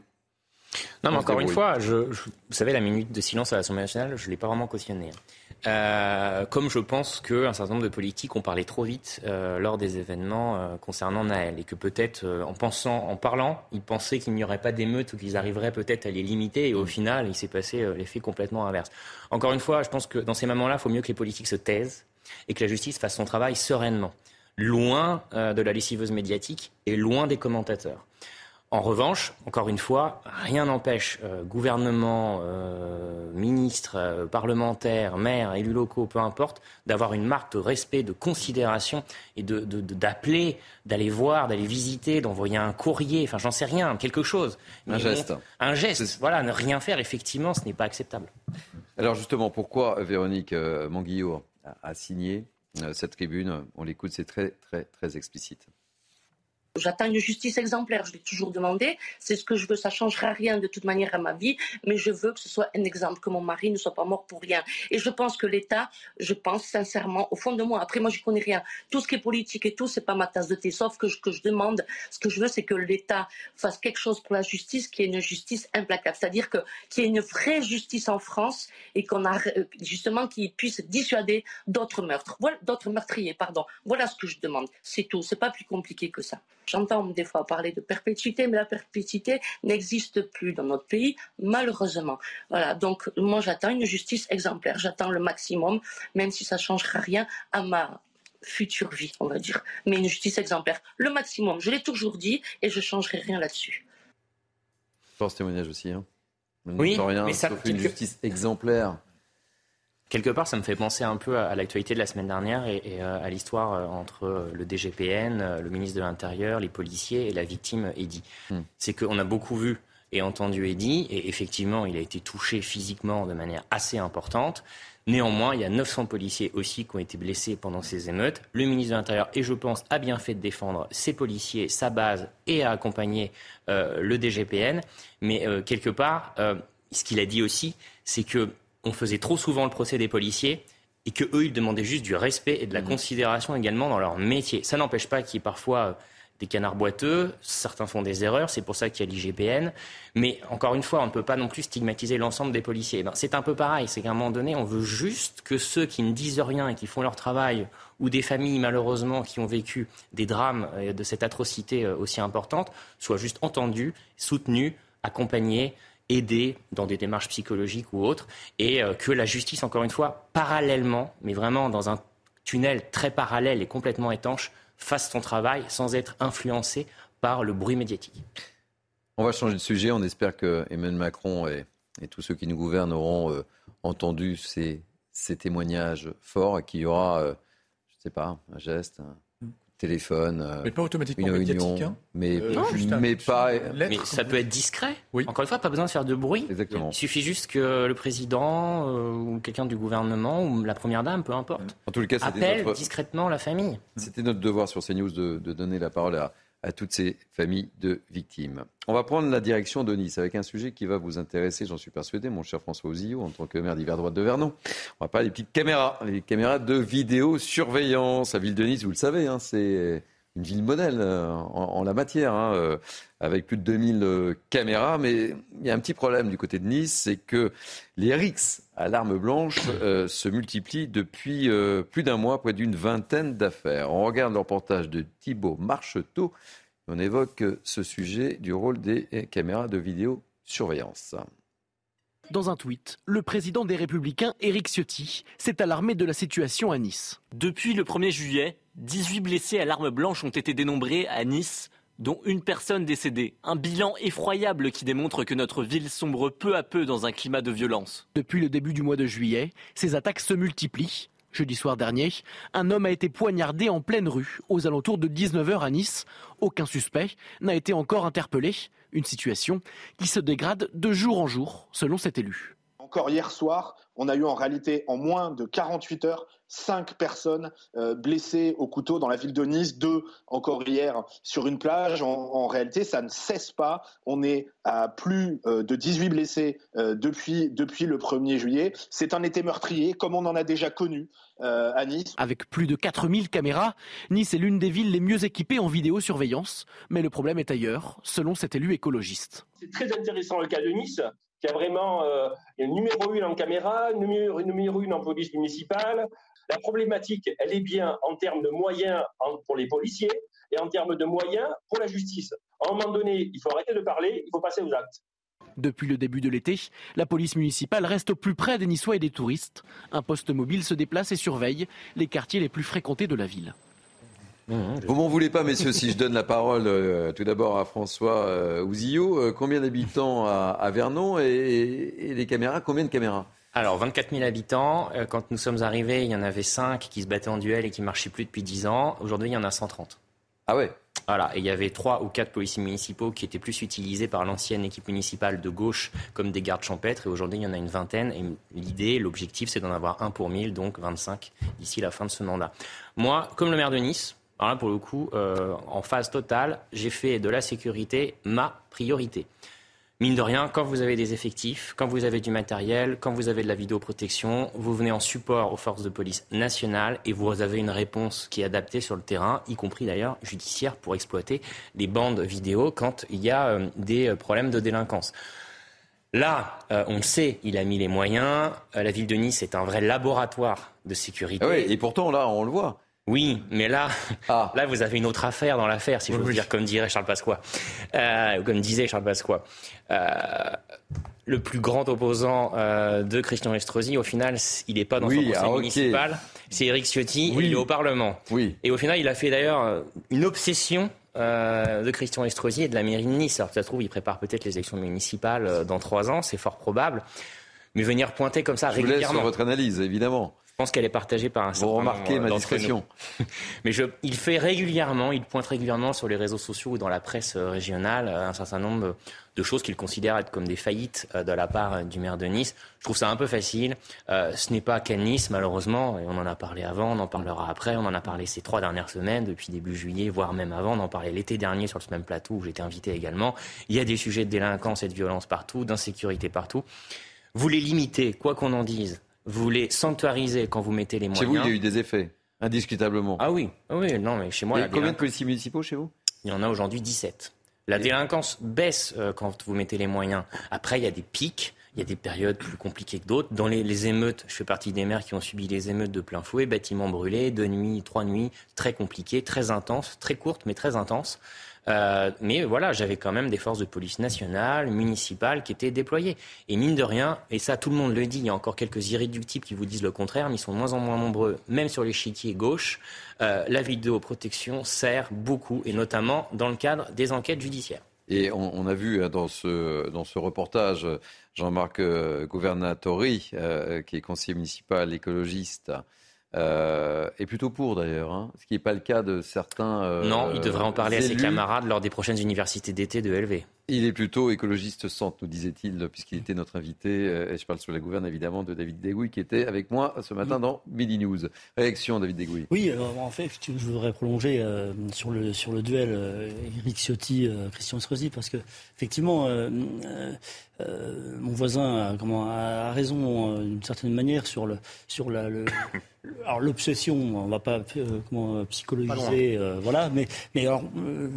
Non, mais encore une fois, je, vous savez, la minute de silence à l'Assemblée nationale, je ne l'ai pas vraiment cautionné. Hein. Euh, comme je pense qu'un certain nombre de politiques ont parlé trop vite euh, lors des événements euh, concernant Naël et que peut-être en pensant, en parlant, ils pensaient qu'il n'y aurait pas d'émeutes ou qu'ils arriveraient peut-être à les limiter et au final, il s'est passé l'effet complètement inverse. Encore une fois, je pense que dans ces moments-là, il faut mieux que les politiques se taisent et que la justice fasse son travail sereinement, loin de la lessiveuse médiatique et loin des commentateurs. En revanche, encore une fois, rien n'empêche euh, gouvernement, euh, ministres, euh, parlementaires, maires, élus locaux, peu importe, d'avoir une marque de respect, de considération et de, d'appeler, d'aller voir, d'aller visiter, d'envoyer un courrier, enfin j'en sais rien, quelque chose. un geste. un geste, voilà, ne rien faire, effectivement, ce n'est pas acceptable. Alors justement, pourquoi Véronique Manguillot a signé cette tribune? On l'écoute, c'est très, très, très explicite. J'attends une justice exemplaire, je l'ai toujours demandé. C'est ce que je veux, ça ne changera rien de toute manière à ma vie, mais je veux que ce soit un exemple, que mon mari ne soit pas mort pour rien. Et je pense que l'État, je pense sincèrement, au fond de moi, après moi je connais rien, tout ce qui est politique et tout, c'est pas ma tasse de thé, sauf que je, que je demande, ce que je veux, c'est que l'État fasse quelque chose pour la justice qui est une justice implacable, c'est-à-dire que qu'il y ait une vraie justice en France et qu'on a justement qui puisse dissuader d'autres meurtres, d'autres meurtriers, pardon. Voilà ce que je demande, c'est tout, c'est pas plus compliqué que ça. J'entends des fois parler de perpétuité, mais la perpétuité n'existe plus dans notre pays, malheureusement. Voilà, donc moi j'attends une justice exemplaire, j'attends le maximum, même si ça ne changera rien à ma future vie, on va dire. Mais une justice exemplaire, le maximum, je l'ai toujours dit et je ne changerai rien là-dessus. Force témoignage aussi, hein. Oui, mais ça, une justice exemplaire quelque part, ça me fait penser un peu à, l'actualité de la semaine dernière et, euh, à l'histoire euh, entre euh, le DGPN, le ministre de l'Intérieur, les policiers et la victime Eddy. Hmm. C'est qu'on a beaucoup vu et entendu Eddy, et effectivement, il a été touché physiquement de manière assez importante. Néanmoins, il y a 900 policiers aussi qui ont été blessés pendant ces émeutes. Le ministre de l'Intérieur, et je pense, a bien fait de défendre ses policiers, sa base, et a accompagné le DGPN. Mais quelque part, ce qu'il a dit aussi, c'est que on faisait trop souvent le procès des policiers et que eux ils demandaient juste du respect et de la mmh. considération également dans leur métier. Ça n'empêche pas qu'il y ait parfois euh, des canards boiteux, certains font des erreurs, c'est pour ça qu'il y a l'IGPN. Mais encore une fois, on ne peut pas non plus stigmatiser l'ensemble des policiers. Ben, c'est un peu pareil, c'est qu'à un moment donné, on veut juste que ceux qui ne disent rien et qui font leur travail, ou des familles malheureusement qui ont vécu des drames euh, de cette atrocité euh, aussi importante, soient juste entendus, soutenus, accompagnés aider dans des démarches psychologiques ou autres, et euh, que la justice, encore une fois, parallèlement, mais vraiment dans un tunnel très parallèle et complètement étanche, fasse son travail sans être influencé par le bruit médiatique. On va changer de sujet. On espère que Emmanuel Macron et, tous ceux qui nous gouvernent auront euh, entendu ces, témoignages forts et qu'il y aura, euh, je ne sais pas, un geste, téléphone. euh, Mais pas automatiquement une réunion, hein. mais, Euh, juste un- mais pas. Mais ça peut être discret. Encore une fois, pas besoin de faire de bruit. Exactement. Il suffit juste que le président euh, ou quelqu'un du gouvernement ou la première dame, peu importe, En tout cas, appelle notre, discrètement la famille. c'était notre devoir sur CNews de, de donner la parole à, à toutes ces familles de victimes. On va prendre la direction de Nice avec un sujet qui va vous intéresser, j'en suis persuadé, mon cher François Ozillot, en tant que maire d'hiver droite de Vernon. On va parler des petites caméras, les caméras de vidéosurveillance. La ville de Nice, vous le savez, hein, c'est une ville modèle euh, en, la matière, hein, euh, avec plus de 2000 euh, caméras. Mais il y a un petit problème du côté de Nice, c'est que les RICS à l'arme blanche euh, se multiplient depuis euh, plus d'un mois, près d'une vingtaine d'affaires. On regarde le reportage de Thibault Marcheteau. et On évoque ce sujet du rôle des caméras de vidéosurveillance. Dans un tweet, le président des Républicains, Éric Ciotti, s'est alarmé de la situation à Nice. Depuis le 1er juillet, 18 blessés à l'arme blanche ont été dénombrés à Nice, dont une personne décédée. Un bilan effroyable qui démontre que notre ville sombre peu à peu dans un climat de violence. Depuis le début du mois de juillet, ces attaques se multiplient. Jeudi soir dernier, un homme a été poignardé en pleine rue, aux alentours de 19h à Nice. Aucun suspect n'a été encore interpellé. Une situation qui se dégrade de jour en jour, selon cet élu. Encore hier soir, on a eu en réalité en moins de 48 heures cinq personnes euh, blessées au couteau dans la ville de Nice, deux encore hier sur une plage. En, en réalité, ça ne cesse pas. On est à plus euh, de 18 blessés euh, depuis, depuis le 1er juillet. C'est un été meurtrier, comme on en a déjà connu euh, à Nice. Avec plus de 4000 caméras, Nice est l'une des villes les mieux équipées en vidéosurveillance. Mais le problème est ailleurs, selon cet élu écologiste. C'est très intéressant le cas de Nice, qui a vraiment euh, numéro une en caméra, numéro, numéro une en police municipale. La problématique, elle est bien en termes de moyens en- pour les policiers et en termes de moyens pour la justice. À un moment donné, il faut arrêter de parler, il faut passer aux actes. Depuis le début de l'été, la police municipale reste au plus près des Niçois et des touristes. Un poste mobile se déplace et surveille les quartiers les plus fréquentés de la ville. Vous m'en voulez pas, messieurs, si je donne la parole euh, tout d'abord à François euh, Ouzillot. Euh, combien d'habitants à, à Vernon et, et les caméras? Combien de caméras? Alors, 24 000 habitants. Euh, Quand nous sommes arrivés, il y en avait 5 qui se battaient en duel et qui marchaient plus depuis 10 ans. Aujourd'hui, il y en a 130. Ah ouais? Voilà, et il y avait 3 ou 4 policiers municipaux qui étaient plus utilisés par l'ancienne équipe municipale de gauche comme des gardes champêtres. Et aujourd'hui, il y en a une vingtaine. Et l'idée, l'objectif, c'est d'en avoir un pour 1000, donc 25 d'ici la fin de ce mandat. Moi, comme le maire de Nice, alors là, pour le coup, euh, en phase totale, j'ai fait de la sécurité ma priorité. Mine de rien, quand vous avez des effectifs, quand vous avez du matériel, quand vous avez de la vidéoprotection, vous venez en support aux forces de police nationales et vous avez une réponse qui est adaptée sur le terrain, y compris d'ailleurs judiciaire, pour exploiter les bandes vidéo quand il y a euh, des euh, problèmes de délinquance. Là, on le sait, il a mis les moyens. La ville de Nice est un vrai laboratoire de sécurité. Ah ouais, et pourtant, là, on le voit. Oui, mais là, là, vous avez une autre affaire dans l'affaire, si je veux dire, comme dirait Charles Pasqua, euh, comme disait Charles Pasqua. Euh, le plus grand opposant euh, de Christian Estrosi, au final, il n'est pas dans Oui, son conseil ah, municipal, c'est Éric Ciotti, Oui. il est au Parlement. Oui. Et au final, il a fait d'ailleurs une obsession euh, de Christian Estrosi et de la mairie de Nice. Alors, ça se trouve, il prépare peut-être les élections municipales dans trois ans, c'est fort probable. Mais venir pointer comme ça Je vous laisse régulièrement. sur votre analyse, évidemment. Je pense qu'elle est partagée par un certain nombre remarquez ma discrétion. Mais je, il fait régulièrement, il pointe régulièrement sur les réseaux sociaux ou dans la presse euh, régionale euh, un certain nombre de choses qu'il considère être comme des faillites euh, de la part du maire de Nice. Je trouve ça un peu facile. Euh, ce n'est pas qu'à Nice, malheureusement, et on en a parlé avant, on en parlera après, on en a parlé ces trois dernières semaines, depuis début juillet, voire même avant, on en parlait l'été dernier sur ce même plateau où j'étais invité également. Il y a des sujets de délinquance et de violence partout, d'insécurité partout. Vous les limitez, quoi qu'on en dise. Vous les sanctuarisez quand vous mettez les Chez moyens. vous, il y a eu des effets, indiscutablement. Ah oui, ah oui, non, mais chez moi, Et la combien de policiers municipaux chez vous? Il y en a aujourd'hui 17. La délinquance baisse euh, quand vous mettez les moyens. Après, il y a des pics, il y a des périodes plus compliquées que d'autres. Dans les, émeutes, je fais partie des maires qui ont subi les émeutes de plein fouet, bâtiments brûlés, deux nuits, trois nuits, très compliquées, très intenses, très courtes, mais très intenses. Euh, mais voilà, j'avais quand même des forces de police nationales, municipales qui étaient déployées. Et mine de rien, et ça tout le monde le dit, il y a encore quelques irréductibles qui vous disent le contraire, mais ils sont de moins en moins nombreux, même sur l'échiquier gauche. Euh, la vidéoprotection sert beaucoup, et notamment dans le cadre des enquêtes judiciaires. Et on, on a vu hein, dans ce, dans ce reportage Jean-Marc euh, Governatori, euh, qui est conseiller municipal écologiste euh, est plutôt pour d'ailleurs, hein, ce qui n'est pas le cas de certains. Euh, non, il devrait en parler à ses camarades lors des prochaines universités d'été de LV. Il est plutôt écologiste centre, nous disait-il, puisqu'il était notre invité. euh, Et je parle sur la gouverne évidemment de David Degouille, qui était avec moi ce matin dans Midi News. Réaction, David Degouille. Oui, alors, en fait, je voudrais prolonger euh, sur, le, sur le duel euh, Eric Ciotti-Christian Estrosi, parce que, effectivement, euh, euh, euh, mon voisin a, comment, a raison euh, d'une certaine manière sur, le, sur la, le, alors l'obsession, on va pas euh, comment, psychologiser, euh, voilà, mais, mais alors, euh,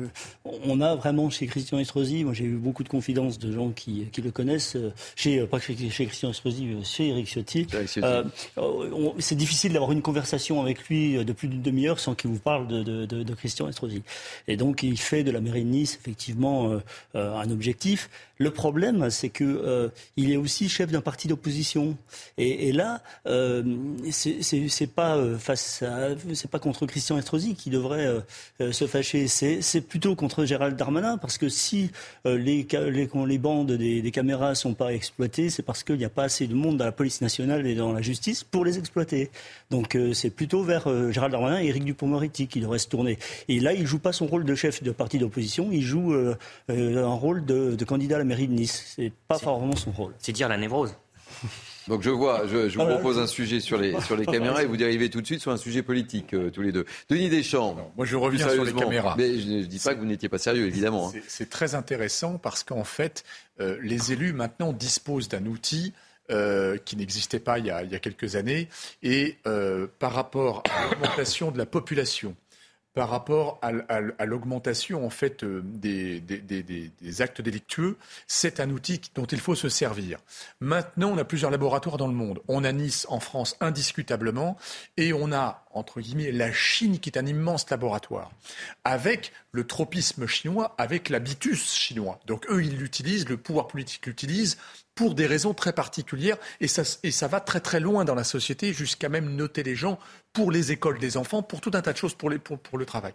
on a vraiment chez Christian Estrosi, moi j'ai eu beaucoup de confidences de gens qui, qui le connaissent, euh, chez, euh, pas chez, chez Christian Estrosi, euh, chez Eric Ciotti. Euh, c'est difficile d'avoir une conversation avec lui euh, de plus d'une demi-heure sans qu'il vous parle de, de, de, de Christian Estrosi. Et donc il fait de la mairie de Nice effectivement euh, euh, un objectif. Le problème, c'est que euh, il est aussi chef d'un parti d'opposition. Et, là, euh, euh, c'est pas contre Christian Estrosi qui devrait euh, euh, se fâcher. C'est plutôt contre Gérald Darmanin parce que si les bandes des, des caméras sont pas exploitées, c'est parce qu'il n'y a pas assez de monde dans la police nationale et dans la justice pour les exploiter. Donc euh, c'est plutôt vers euh, Gérald Darmanin et Éric Dupond-Moretti qui devrait se tourner. Et là, il joue pas son rôle de chef de parti d'opposition, il joue euh, euh, un rôle de, de candidat à la mairie de Nice. C'est pas vraiment son rôle. C'est dire la névrose. Donc je vois, je, je vous Voilà. propose un sujet sur les, sur les caméras et vous dérivez tout de suite sur un sujet politique, euh, tous les deux. Denis Deschamps. moi, je reviens sur les sérieusement. caméras. Mais je ne dis pas que vous n'étiez pas sérieux, évidemment. hein. C'est- très intéressant parce qu'en fait, euh, les élus maintenant disposent d'un outil euh, qui n'existait pas il y, a, quelques années. Et euh, par rapport à l'augmentation de la population, par rapport à, l'augmentation en fait euh, des, des- actes délictueux, c'est un outil dont il faut se servir. Maintenant, on a plusieurs laboratoires dans le monde. On a Nice en France indiscutablement, et on a entre guillemets la Chine qui est un immense laboratoire, avec le tropisme chinois, avec l'habitus chinois. Donc eux, ils l'utilisent, le pouvoir politique l'utilise pour des raisons très particulières, et ça, et ça va très très loin dans la société, jusqu'à même noter les gens pour les écoles des enfants, pour tout un tas de choses pour, les, pour, pour le travail.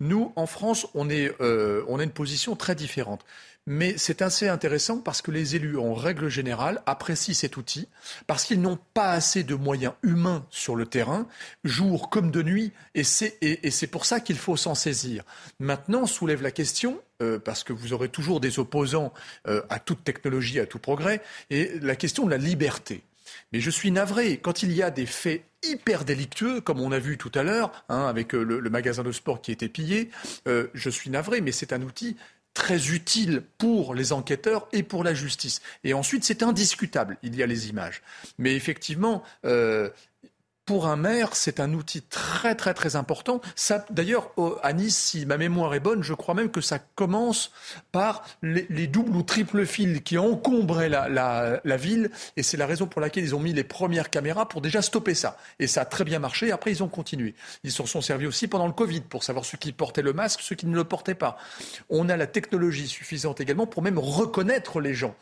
Nous, en France, on, est, euh, on a une position très différente. Mais c'est assez intéressant parce que les élus, en règle générale, apprécient cet outil parce qu'ils n'ont pas assez de moyens humains sur le terrain, jour comme de nuit, et c'est et, pour ça qu'il faut s'en saisir. Maintenant, soulève la question, euh, parce que vous aurez toujours des opposants euh, à toute technologie, à tout progrès, et la question de la liberté. Mais je suis navré, quand il y a des faits hyper délictueux, comme on a vu tout à l'heure, hein, avec euh, le, magasin de sport qui été pillé, je suis navré, mais c'est un outil très utile pour les enquêteurs et pour la justice. Et ensuite, c'est indiscutable, il y a les images. Mais effectivement, euh, pour un maire, c'est un outil très très très important. Ça, d'ailleurs, à Nice, si ma mémoire est bonne, je crois même que ça commence par les, les doubles ou triples fils qui encombraient la, ville, et c'est la raison pour laquelle ils ont mis les premières caméras pour déjà stopper ça. Et ça a très bien marché. Après, ils ont continué. Ils s'en sont servis aussi pendant le Covid pour savoir ceux qui portaient le masque, ceux qui ne le portaient pas. On a la technologie suffisante également pour même reconnaître les gens.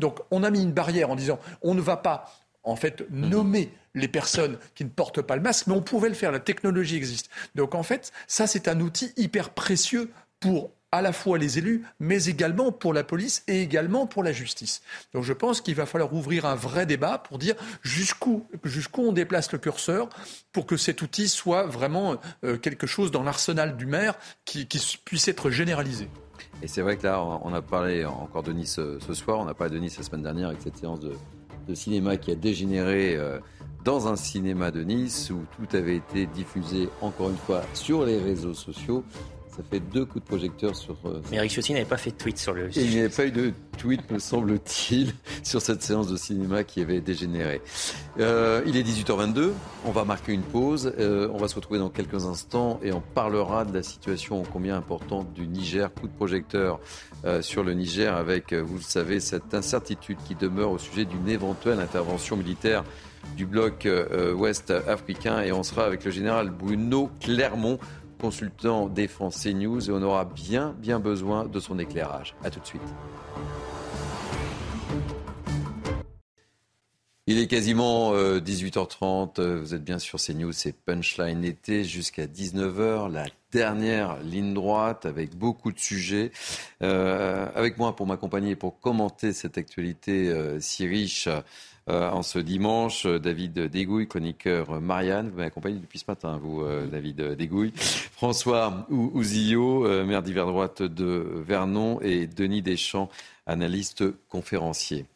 Donc, on a mis une barrière en disant on ne va pas en fait, nommer les personnes qui ne portent pas le masque, mais on pouvait le faire, la technologie existe. Donc en fait, ça c'est un outil hyper précieux pour à la fois les élus, mais également pour la police et également pour la justice. Donc je pense qu'il va falloir ouvrir un vrai débat pour dire jusqu'où jusqu'où on déplace le curseur pour que cet outil soit vraiment euh, quelque chose dans l'arsenal du maire qui, qui puisse être généralisé. Et c'est vrai que là, on a parlé encore de Nice ce soir, on a parlé de Nice la semaine dernière avec cette séance de, de cinéma qui a dégénéré euh, dans un cinéma de Nice où tout avait été diffusé encore une fois sur les réseaux sociaux. Ça fait deux coups de projecteur sur. euh, Mais Eric Ciotti n'avait pas fait de tweet sur le Et il n'y avait pas eu de tweet, me semble-t-il, sur cette séance de cinéma qui avait dégénéré. Euh, il est 18h22, on va marquer une pause, euh, on va se retrouver dans quelques instants et on parlera de la situation combien importante du Niger, coup de projecteur euh, sur le Niger avec, vous le savez, cette incertitude qui demeure au sujet d'une éventuelle intervention militaire du bloc ouest africain et on sera avec le général Bruno Clermont consultant défense CNews et on aura bien bien besoin de son éclairage. A tout de suite. Il est quasiment 18h30, euh, vous êtes bien sur CNews, c'est Punchline été jusqu'à 19h, la dernière ligne droite avec beaucoup de sujets. Euh, avec moi pour m'accompagner et pour commenter cette actualité euh, si riche en ce dimanche, David Dégouille, chroniqueur Marianne, vous m'accompagnez depuis ce matin, vous David Dégouille, François Ouzillot, maire d'hiver droite de Vernon et Denis Deschamps, analyste conférencier.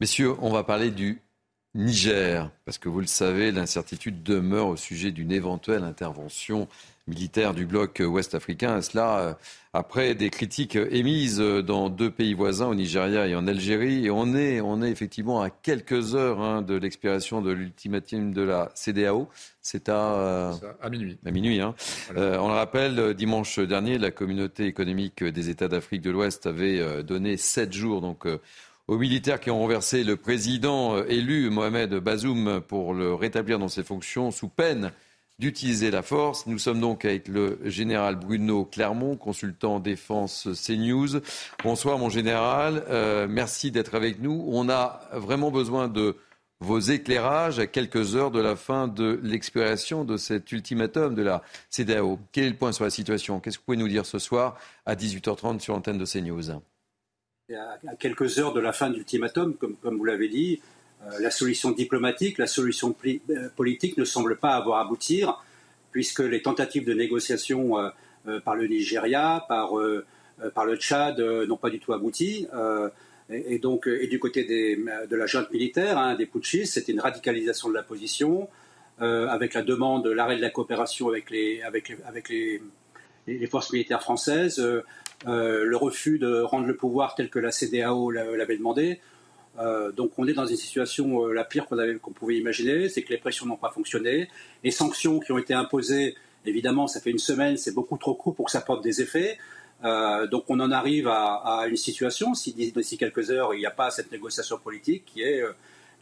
Messieurs, on va parler du Niger, parce que vous le savez, l'incertitude demeure au sujet d'une éventuelle intervention militaire du bloc ouest africain. cela euh, après des critiques émises dans deux pays voisins, au Nigeria et en Algérie. Et on est, on est effectivement à quelques heures hein, de l'expiration de l'ultimatum de la CDAO. C'est à, euh, à minuit. À minuit. Hein. Euh, on le rappelle, dimanche dernier, la communauté économique des États d'Afrique de l'Ouest avait donné sept jours donc, aux militaires qui ont renversé le président euh, élu Mohamed Bazoum pour le rétablir dans ses fonctions sous peine d'utiliser la force. Nous sommes donc avec le général Bruno Clermont, consultant défense CNews. Bonsoir mon général, euh, merci d'être avec nous. On a vraiment besoin de vos éclairages à quelques heures de la fin de l'expiration de cet ultimatum de la CDAO. Quel est le point sur la situation? Qu'est-ce que vous pouvez nous dire ce soir à 18h30 sur l'antenne de CNews à quelques heures de la fin de l'ultimatum, comme, comme, vous l'avez dit, la solution diplomatique, la solution euh, politique ne semble pas avoir abouti, puisque les tentatives de négociation euh, par le Nigeria, par, le Tchad n'ont pas du tout abouti. Et, donc, et du côté de la junte militaire, hein, des putschistes, c'était une radicalisation de la position, avec la demande de l'arrêt de la coopération avec les, forces militaires françaises, euh, le refus de rendre le pouvoir tel que la CDAO l'avait demandé. Euh, donc on est dans une situation euh, la pire qu'on pouvait imaginer, c'est que les pressions n'ont pas fonctionné. Les sanctions qui ont été imposées, évidemment, ça fait une semaine, c'est beaucoup trop court pour que ça porte des effets. donc on en arrive à, une situation, si d'ici quelques heures il n'y a pas cette négociation politique, qui est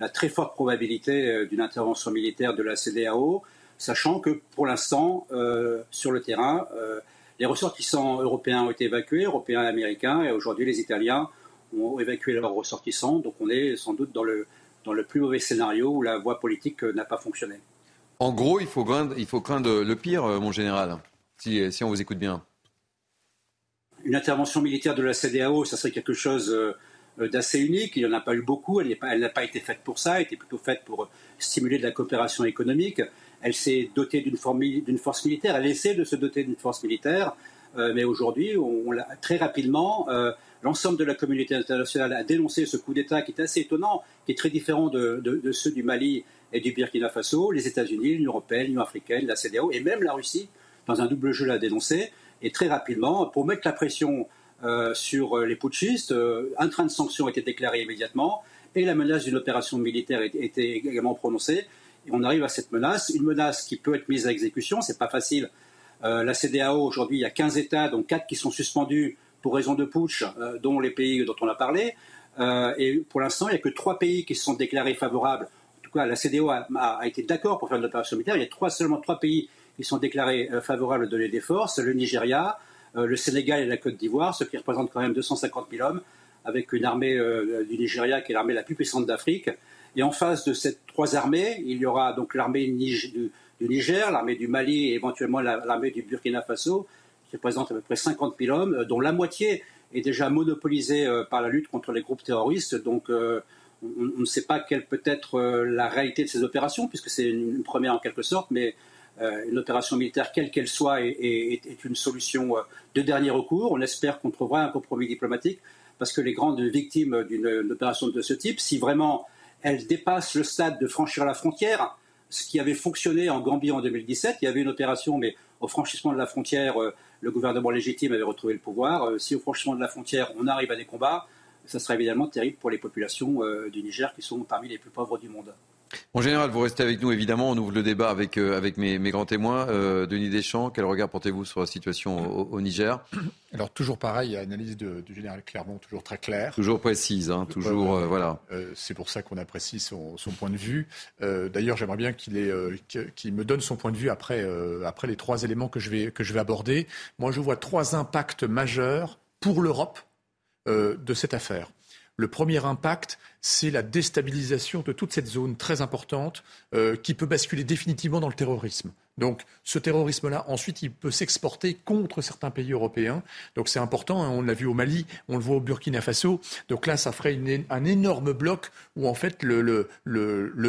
la très forte probabilité d'une intervention militaire de la CDAO, sachant que pour l'instant, sur le terrain, les ressortissants européens ont été évacués, européens et américains, et aujourd'hui les Italiens ont évacué leurs ressortissants. Donc on est sans doute dans le, dans le plus mauvais scénario où la voie politique n'a pas fonctionné. En gros, il faut craindre, il faut craindre le pire, euh, mon général, si, si on vous écoute bien. Une intervention militaire de la CDAO, ça serait quelque chose euh, d'assez unique. Il n'y en a pas eu beaucoup. Elle n'a pas, été faite pour ça. Elle était plutôt faite pour stimuler de la coopération économique elle s'est dotée d'une force militaire, elle essaie de se doter d'une force militaire, euh, mais aujourd'hui, on, très rapidement, euh, l'ensemble de la communauté internationale a dénoncé ce coup d'État qui est assez étonnant, qui est très différent de, ceux du Mali et du Burkina Faso. Les États-Unis, l'Union européenne, l'Union africaine, la CDAO et même la Russie, dans un double jeu, l'a dénoncé. Et très rapidement, pour mettre la pression euh, sur les putschistes, un train de sanctions a été déclaré immédiatement et la menace d'une opération militaire était également prononcée on arrive à cette menace, une menace qui peut être mise à exécution, c'est pas facile. Euh, la CDAO, aujourd'hui, il y a 15 États, dont 4 qui sont suspendus pour raison de putsch, euh, dont les pays dont on a parlé. Euh, et pour l'instant, il n'y a que 3 pays qui se sont déclarés favorables. En tout cas, la CDAO a, été d'accord pour faire une opération militaire. Il y a trois, seulement 3 pays qui sont déclarés favorables de des forces le Nigeria, le Sénégal et la Côte d'Ivoire, ce qui représente quand même 250 000 hommes, avec une armée du Nigeria qui est l'armée la plus puissante d'Afrique. Et en face de ces trois armées, il y aura donc l'armée du, Niger, l'armée du Mali et éventuellement l'armée du Burkina Faso, qui représente à peu près 50 000 hommes, euh, dont la moitié est déjà monopolisée euh, par la lutte contre les groupes terroristes. Donc euh, on, ne sait pas quelle peut être la réalité de ces opérations, puisque c'est une, première en quelque sorte, mais une opération militaire, quelle qu'elle soit, est, une solution de dernier recours. On espère qu'on trouvera un compromis diplomatique, parce que les grandes victimes d'une opération de ce type, si vraiment elle dépasse le stade de franchir la frontière, ce qui avait fonctionné en Gambie en 2017. Il y avait une opération, mais au franchissement de la frontière, le gouvernement légitime avait retrouvé le pouvoir. Euh, si au franchissement de la frontière, on arrive à des combats, ça sera évidemment terrible pour les populations euh, du Niger qui sont parmi les plus pauvres du monde. En général, vous restez avec nous, évidemment. On ouvre le débat avec, euh, avec mes, mes, grands témoins. Euh, Denis Deschamps, quel regard portez-vous sur la situation au, Niger? Alors, toujours pareil, analyse du général Clermont, toujours très claire. Toujours précise, hein, toujours, euh, voilà. c'est pour ça qu'on apprécie son, son, point de vue. D'ailleurs, j'aimerais bien qu'il qu'il me donne son point de vue après, après les trois éléments que je, vais, que je vais aborder. Moi, je vois trois impacts majeurs pour l'Europe de cette affaire. Le premier impact, c'est la déstabilisation de toute cette zone très importante euh, qui peut basculer définitivement dans le terrorisme. Donc ce terrorisme-là, ensuite, il peut s'exporter contre certains pays européens. Donc c'est important, hein, on l'a vu au Mali, on le voit au Burkina Faso. Donc là, ça ferait un énorme bloc où en fait le,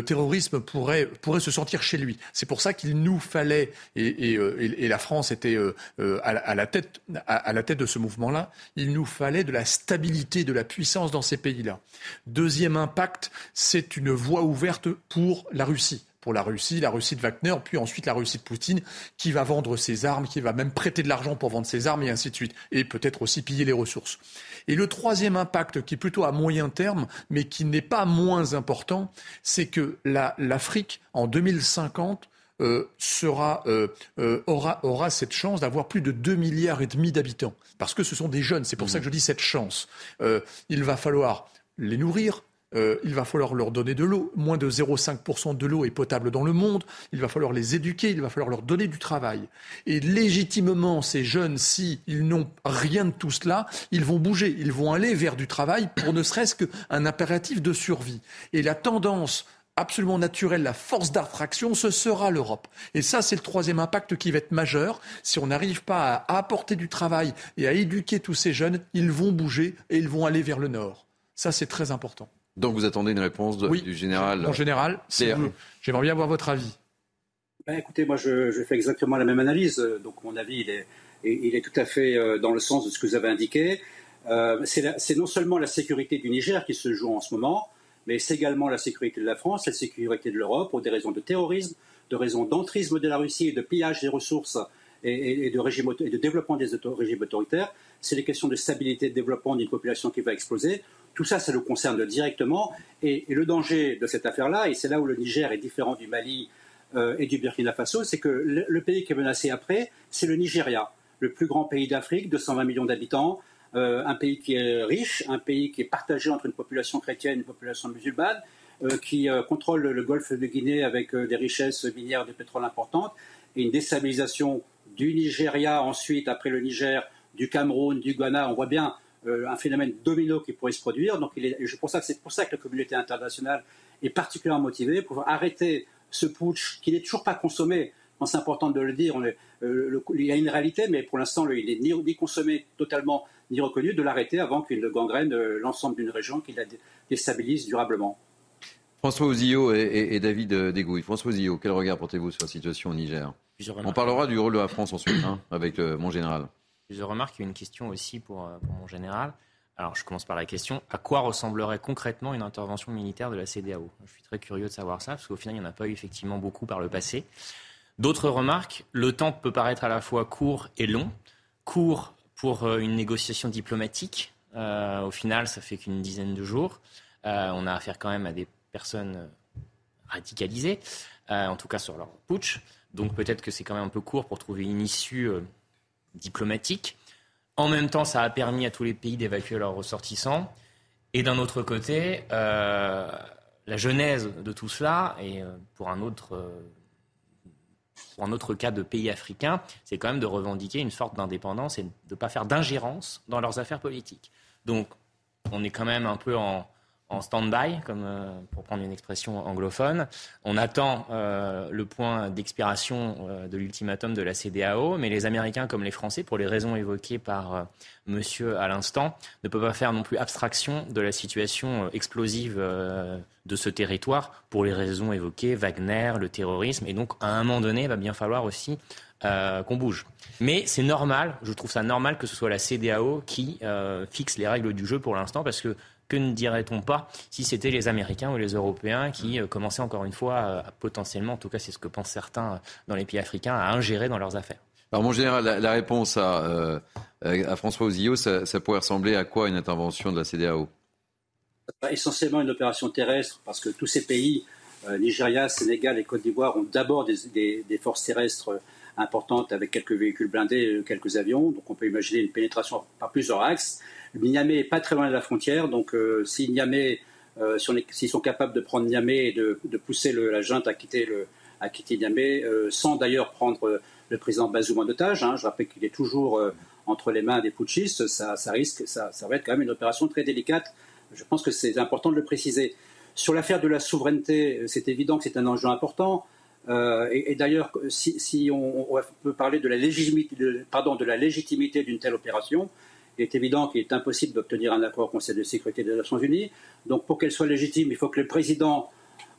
terrorisme pourrait, se sentir chez lui. C'est pour ça qu'il nous fallait, et, euh, la France était euh, euh, à, la tête, à, la tête de ce mouvement-là, il nous fallait de la stabilité, de la puissance dans ces pays-là. Deuxième impact, c'est une voie ouverte pour la Russie pour la Russie, la Russie de Wagner, puis ensuite la Russie de Poutine, qui va vendre ses armes, qui va même prêter de l'argent pour vendre ses armes, et ainsi de suite, et peut-être aussi piller les ressources. Et le troisième impact, qui est plutôt à moyen terme, mais qui n'est pas moins important, c'est que l'Afrique, en 2050, euh, euh, euh, aura, aura, cette chance d'avoir plus de 2 milliards et demi d'habitants. Parce que ce sont des jeunes, c'est pour ça que je dis cette chance. il va falloir les nourrir, euh, il va falloir leur donner de l'eau. Moins de 0,5% de l'eau est potable dans le monde. Il va falloir les éduquer, il va falloir leur donner du travail. Et légitimement, ces jeunes, s'ils n'ont rien de tout cela, ils vont bouger, ils vont aller vers du travail pour ne serait-ce qu'un impératif de survie. Et la tendance absolument naturelle, la force d'attraction, ce sera l'Europe. Et ça, c'est le troisième impact qui va être majeur. Si on n'arrive pas à apporter du travail et à éduquer tous ces jeunes, ils vont bouger et ils vont aller vers le nord. Ça, c'est très important. Donc vous attendez une réponse du général En général, j'aimerais bien avoir votre avis. Ben, écoutez, moi je, fais exactement la même analyse. Donc mon avis, il est, il est tout à fait euh, dans le sens de ce que vous avez indiqué. Euh, c'est non seulement la sécurité du Niger qui se joue en ce moment, mais c'est également la sécurité de la France, la sécurité de l'Europe pour des raisons de terrorisme, de raisons d'entrisme de la Russie et de pillage des ressources et, de, régime, et de développement des régimes autoritaires. C'est des questions de stabilité et de développement d'une population qui va exploser. Tout ça, ça nous concerne directement. Et, le danger de cette affaire-là, et c'est là où le Niger est différent du Mali euh, et du Burkina Faso, c'est que le, pays qui est menacé après, c'est le Nigeria, le plus grand pays d'Afrique, 220 millions d'habitants, euh, un pays qui est riche, un pays qui est partagé entre une population chrétienne et une population musulmane, euh, qui contrôle le golfe de Guinée avec des richesses minières de pétrole importantes, et une déstabilisation du Nigeria ensuite, après le Niger, du Cameroun, du Ghana. On voit bien un phénomène domino qui pourrait se produire. Donc, c'est pour ça que la communauté internationale est particulièrement motivée pour arrêter ce putsch qui n'est toujours pas consommé. C'est important de le dire. Euh, il y a une réalité, mais pour l'instant, il n'est ni, consommé totalement ni reconnu, de l'arrêter avant qu'il gangrène euh, l'ensemble d'une région, qui la déstabilise durablement. François Ozio et, David Degouille. François Ozio, quel regard portez-vous sur la situation au Niger? On parlera du rôle de la France ensuite, hein, avec mon général y a une question aussi pour, euh, pour mon général. Alors, je commence par la question à quoi ressemblerait concrètement une intervention militaire de la CDAO Je suis très curieux de savoir ça, parce qu'au final, il n'y en a pas eu effectivement beaucoup par le passé. D'autres remarques le temps peut paraître à la fois court et long. Court pour euh, une négociation diplomatique. Euh, au final, ça fait qu'une dizaine de jours. on a affaire quand même à des personnes radicalisées, en tout cas sur leur putsch. Donc peut-être que c'est quand même un peu court pour trouver une issue diplomatique. En même temps, ça a permis à tous les pays d'évacuer leurs ressortissants. Et d'un autre côté, euh, la genèse de tout cela, et euh, pour un autre, euh, pour un autre cas de pays africains, c'est quand même de revendiquer une sorte d'indépendance et de ne pas faire d'ingérence dans leurs affaires politiques. Donc, on est quand même un peu en, en stand-by, comme euh, pour prendre une expression anglophone. On attend euh, le point d'expiration euh, de l'ultimatum de la CDAO, mais les Américains comme les Français, pour les raisons évoquées par Monsieur à l'instant, ne peuvent pas faire non plus abstraction de la situation explosive de ce territoire pour les raisons évoquées, Wagner, le terrorisme, et donc à un moment donné, il va bien falloir aussi qu'on bouge. Mais c'est normal, je trouve ça normal que ce soit la CDAO qui fixe les règles du jeu pour l'instant, parce que que ne dirait-on pas si c'était les Américains ou les Européens qui euh, commençaient encore une fois à, potentiellement, en tout cas c'est ce que pensent certains euh, dans les pays africains, à ingérer dans leurs affaires alors mon général, la, réponse à, euh, à François Ozio, ça, pourrait ressembler à quoi une intervention de la CDAO Essentiellement une opération terrestre, parce que tous ces pays, Nigeria, Sénégal et Côte d'Ivoire, ont d'abord des, des, forces terrestres importantes avec quelques véhicules blindés, quelques avions. Donc on peut imaginer une pénétration par plusieurs axes. Niamey n'est pas très loin de la frontière, donc euh, si Niamey, euh, s'ils sont capables de prendre Niamey et de, pousser la junte à quitter, le, à quitter Niamey, euh, sans d'ailleurs prendre le président Bazoum en otage, hein, je rappelle qu'il est toujours entre les mains des putschistes, ça, risque, ça, va être quand même une opération très délicate Je pense que c'est important de le préciser. Sur l'affaire de la souveraineté, c'est évident que c'est un enjeu important. Et, d'ailleurs, si, on, peut parler de de la légitimité d'une telle opération, il est évident qu'il est impossible d'obtenir un accord au Conseil de sécurité des Nations Unies. Donc, pour qu'elle soit légitime, il faut que le président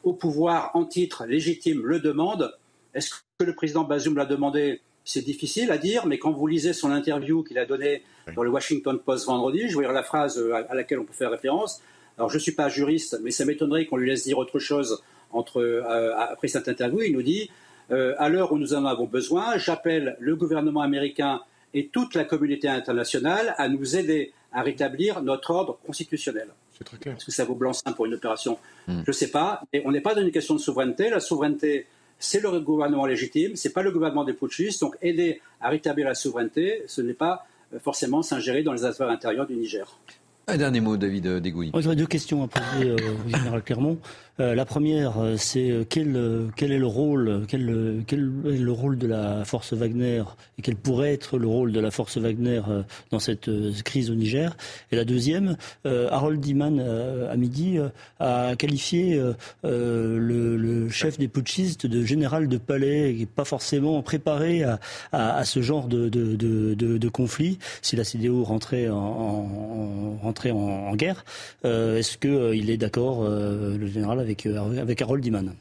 au pouvoir en titre légitime le demande. Est-ce que le président Bazoum l'a demandé? C'est difficile à dire, mais quand vous lisez son interview qu'il a donnée dans le Washington Post vendredi, je vais lire la phrase à laquelle on peut faire référence. Alors, je ne suis pas juriste, mais ça m'étonnerait qu'on lui laisse dire autre chose entre, euh, après cette interview. Il nous dit euh, À l'heure où nous en avons besoin, j'appelle le gouvernement américain et toute la communauté internationale à nous aider à rétablir notre ordre constitutionnel. C'est très clair. Est-ce que ça vaut blanc-seing pour une opération? Hmm. Je ne sais pas. Mais on n'est pas dans une question de souveraineté. La souveraineté, c'est le gouvernement légitime, ce n'est pas le gouvernement des putschistes. Donc aider à rétablir la souveraineté, ce n'est pas euh, forcément s'ingérer dans les affaires intérieures du Niger. Un dernier mot, David Degouy. J'aurais deux questions à poser au général Clermont. Euh, la première, euh, c'est euh, quel, quel, est le rôle, quel, quel, est le rôle de la force Wagner et quel pourrait être le rôle de la force Wagner dans cette crise au Niger? Et la deuxième, Harold Diman à midi a qualifié le, chef des putschistes de général de palais, n'est pas forcément préparé à, à, ce genre de, de, de, conflit. Si la CDO rentrait en, en, rentrait en, guerre, est-ce qu'il est d'accord, le général euh, avec Harold Diman.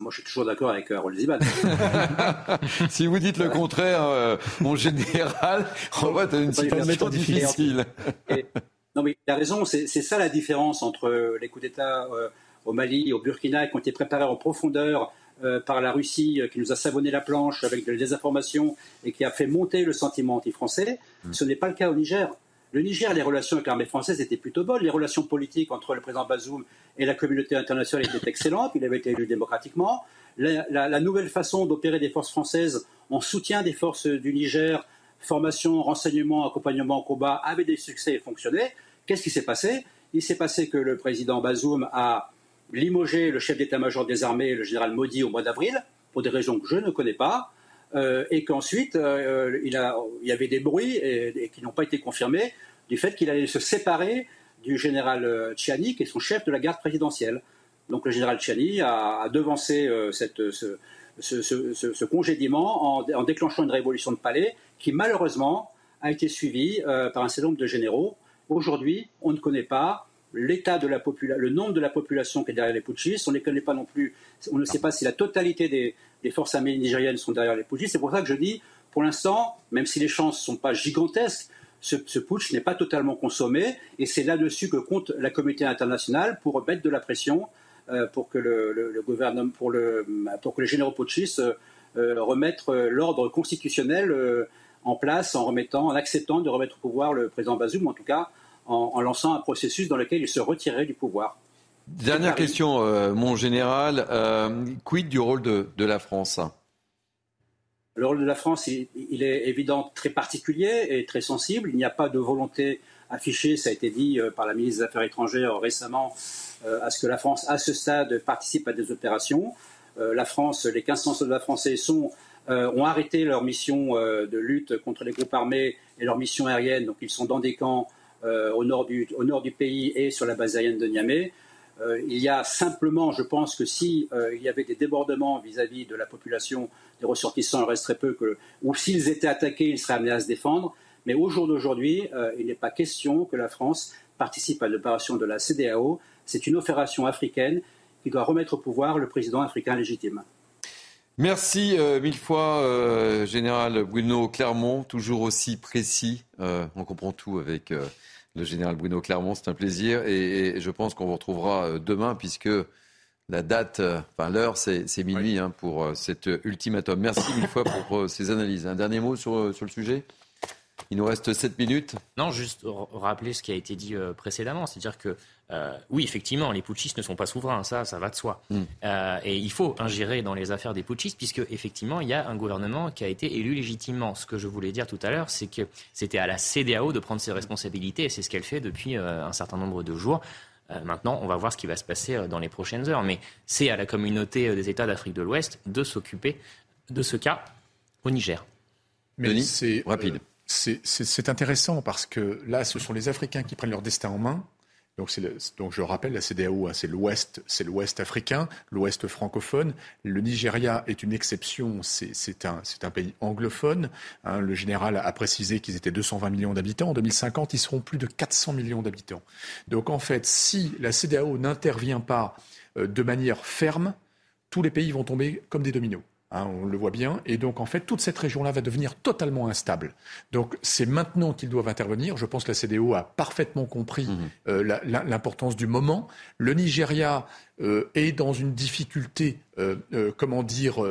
Moi, je suis toujours d'accord avec Harold Diman. si vous dites le contraire, euh, mon général, on va dans une situation difficile. non, mais il a raison. C'est ça la différence entre les coups d'État euh, au Mali, au Burkina, qui ont été préparés en profondeur par la Russie, qui nous a savonné la planche avec des désinformations et qui a fait monter le sentiment anti-français. Hmm. Ce n'est pas le cas au Niger. Le Niger, les relations avec l'armée française étaient plutôt bonnes. Les relations politiques entre le président Bazoum et la communauté internationale étaient excellentes. Il avait été élu démocratiquement. La, nouvelle façon d'opérer des forces françaises en soutien des forces du Niger, formation, renseignement, accompagnement au combat, avait des succès et fonctionnait. Qu'est-ce qui s'est passé? Il s'est passé que le président Bazoum a limogé le chef d'état-major des armées, le général Modi, au mois d'avril, pour des raisons que je ne connais pas. Euh, et qu'ensuite euh, il, y avait des bruits et, qui n'ont pas été confirmés du fait qu'il allait se séparer du général euh, Tchiani, qui est son chef de la garde présidentielle. Donc le général Tchiani a, devancé ce, ce, congédiement en, déclenchant une révolution de palais qui malheureusement a été suivie par un certain nombre de généraux. Aujourd'hui, on ne connaît pas l'état de la population, le nombre de la population qui est derrière les putschistes. On ne connaît pas non plus. On ne sait pas si la totalité des, les forces armées nigériennes sont derrière les putschistes. C'est pour ça que je dis, pour l'instant, même si les chances ne sont pas gigantesques, ce, putsch n'est pas totalement consommé et c'est là-dessus que compte la communauté internationale pour mettre de la pression euh, pour que le, gouvernement, pour, le, pour que les généraux putschistes euh, remettent l'ordre constitutionnel euh, en place en remettant, en acceptant de remettre au pouvoir le président Bazoum, en tout cas en, en lançant un processus dans lequel il se retirerait du pouvoir. Dernière question, euh, mon général. Euh, quid du rôle de, la France? Le rôle de la France, il, est évident très particulier et très sensible. Il n'y a pas de volonté affichée, ça a été dit euh, par la ministre des Affaires étrangères récemment, à ce que la France, à ce stade, participe à des opérations. la France, les 1500 soldats français sont, ont arrêté leur mission de lutte contre les groupes armés et leur mission aérienne, donc ils sont dans des camps au, nord du, au nord du pays et sur la base aérienne de Niamey. Euh, il y a simplement, je pense que si euh, il y avait des débordements vis-à-vis de la population des ressortissants, il resterait peu que, ou s'ils étaient attaqués, ils seraient amenés à se défendre. Mais au jour d'aujourd'hui, euh, il n'est pas question que la France participe à l'opération de la CDAO. C'est une opération africaine qui doit remettre au pouvoir le président africain légitime. Merci mille fois, Général Bruno Clermont, toujours aussi précis. on comprend tout avec le général Bruno Clermont. C'est un plaisir et, je pense qu'on vous retrouvera euh, demain puisque la date, euh, enfin l'heure, c'est minuit hein, pour euh, cet ultimatum. Merci mille fois pour ces analyses. Un dernier mot sur, sur le sujet? Il nous reste 7 minutes. Non, juste rappeler ce qui a été dit précédemment, c'est-à-dire que euh, oui, effectivement, les putschistes ne sont pas souverains, ça, ça va de soi. Hmm. Euh, et il faut ingérer dans les affaires des putschistes, puisque effectivement, il y a un gouvernement qui a été élu légitimement. Ce que je voulais dire tout à l'heure, c'est que c'était à la CDAO de prendre ses responsabilités, et c'est ce qu'elle fait depuis euh, un certain nombre de jours. maintenant, on va voir ce qui va se passer dans les prochaines heures, mais c'est à la communauté des États d'Afrique de l'Ouest de s'occuper de ce cas au Niger. Mais c'est rapide. c'est intéressant parce que là, ce sont les Africains qui prennent leur destin en main Donc, je rappelle, la CDAO, hein, c'est l'Ouest, c'est l'Ouest africain, l'Ouest francophone. Le Nigeria est une exception, c'est un, un, pays anglophone. Hein. le général a précisé qu'ils étaient 220 millions d'habitants. En 2050, ils seront plus de 400 millions d'habitants. Donc en fait, si la CDAO n'intervient pas euh, de manière ferme, tous les pays vont tomber comme des dominos. Hein, on le voit bien. Et donc, en fait, toute cette région-là va devenir totalement instable. Donc, c'est maintenant qu'ils doivent intervenir. Je pense que la CDO a parfaitement compris mmh. euh, l'importance du moment. Le Nigeria euh, est dans une difficulté, euh, comment dire,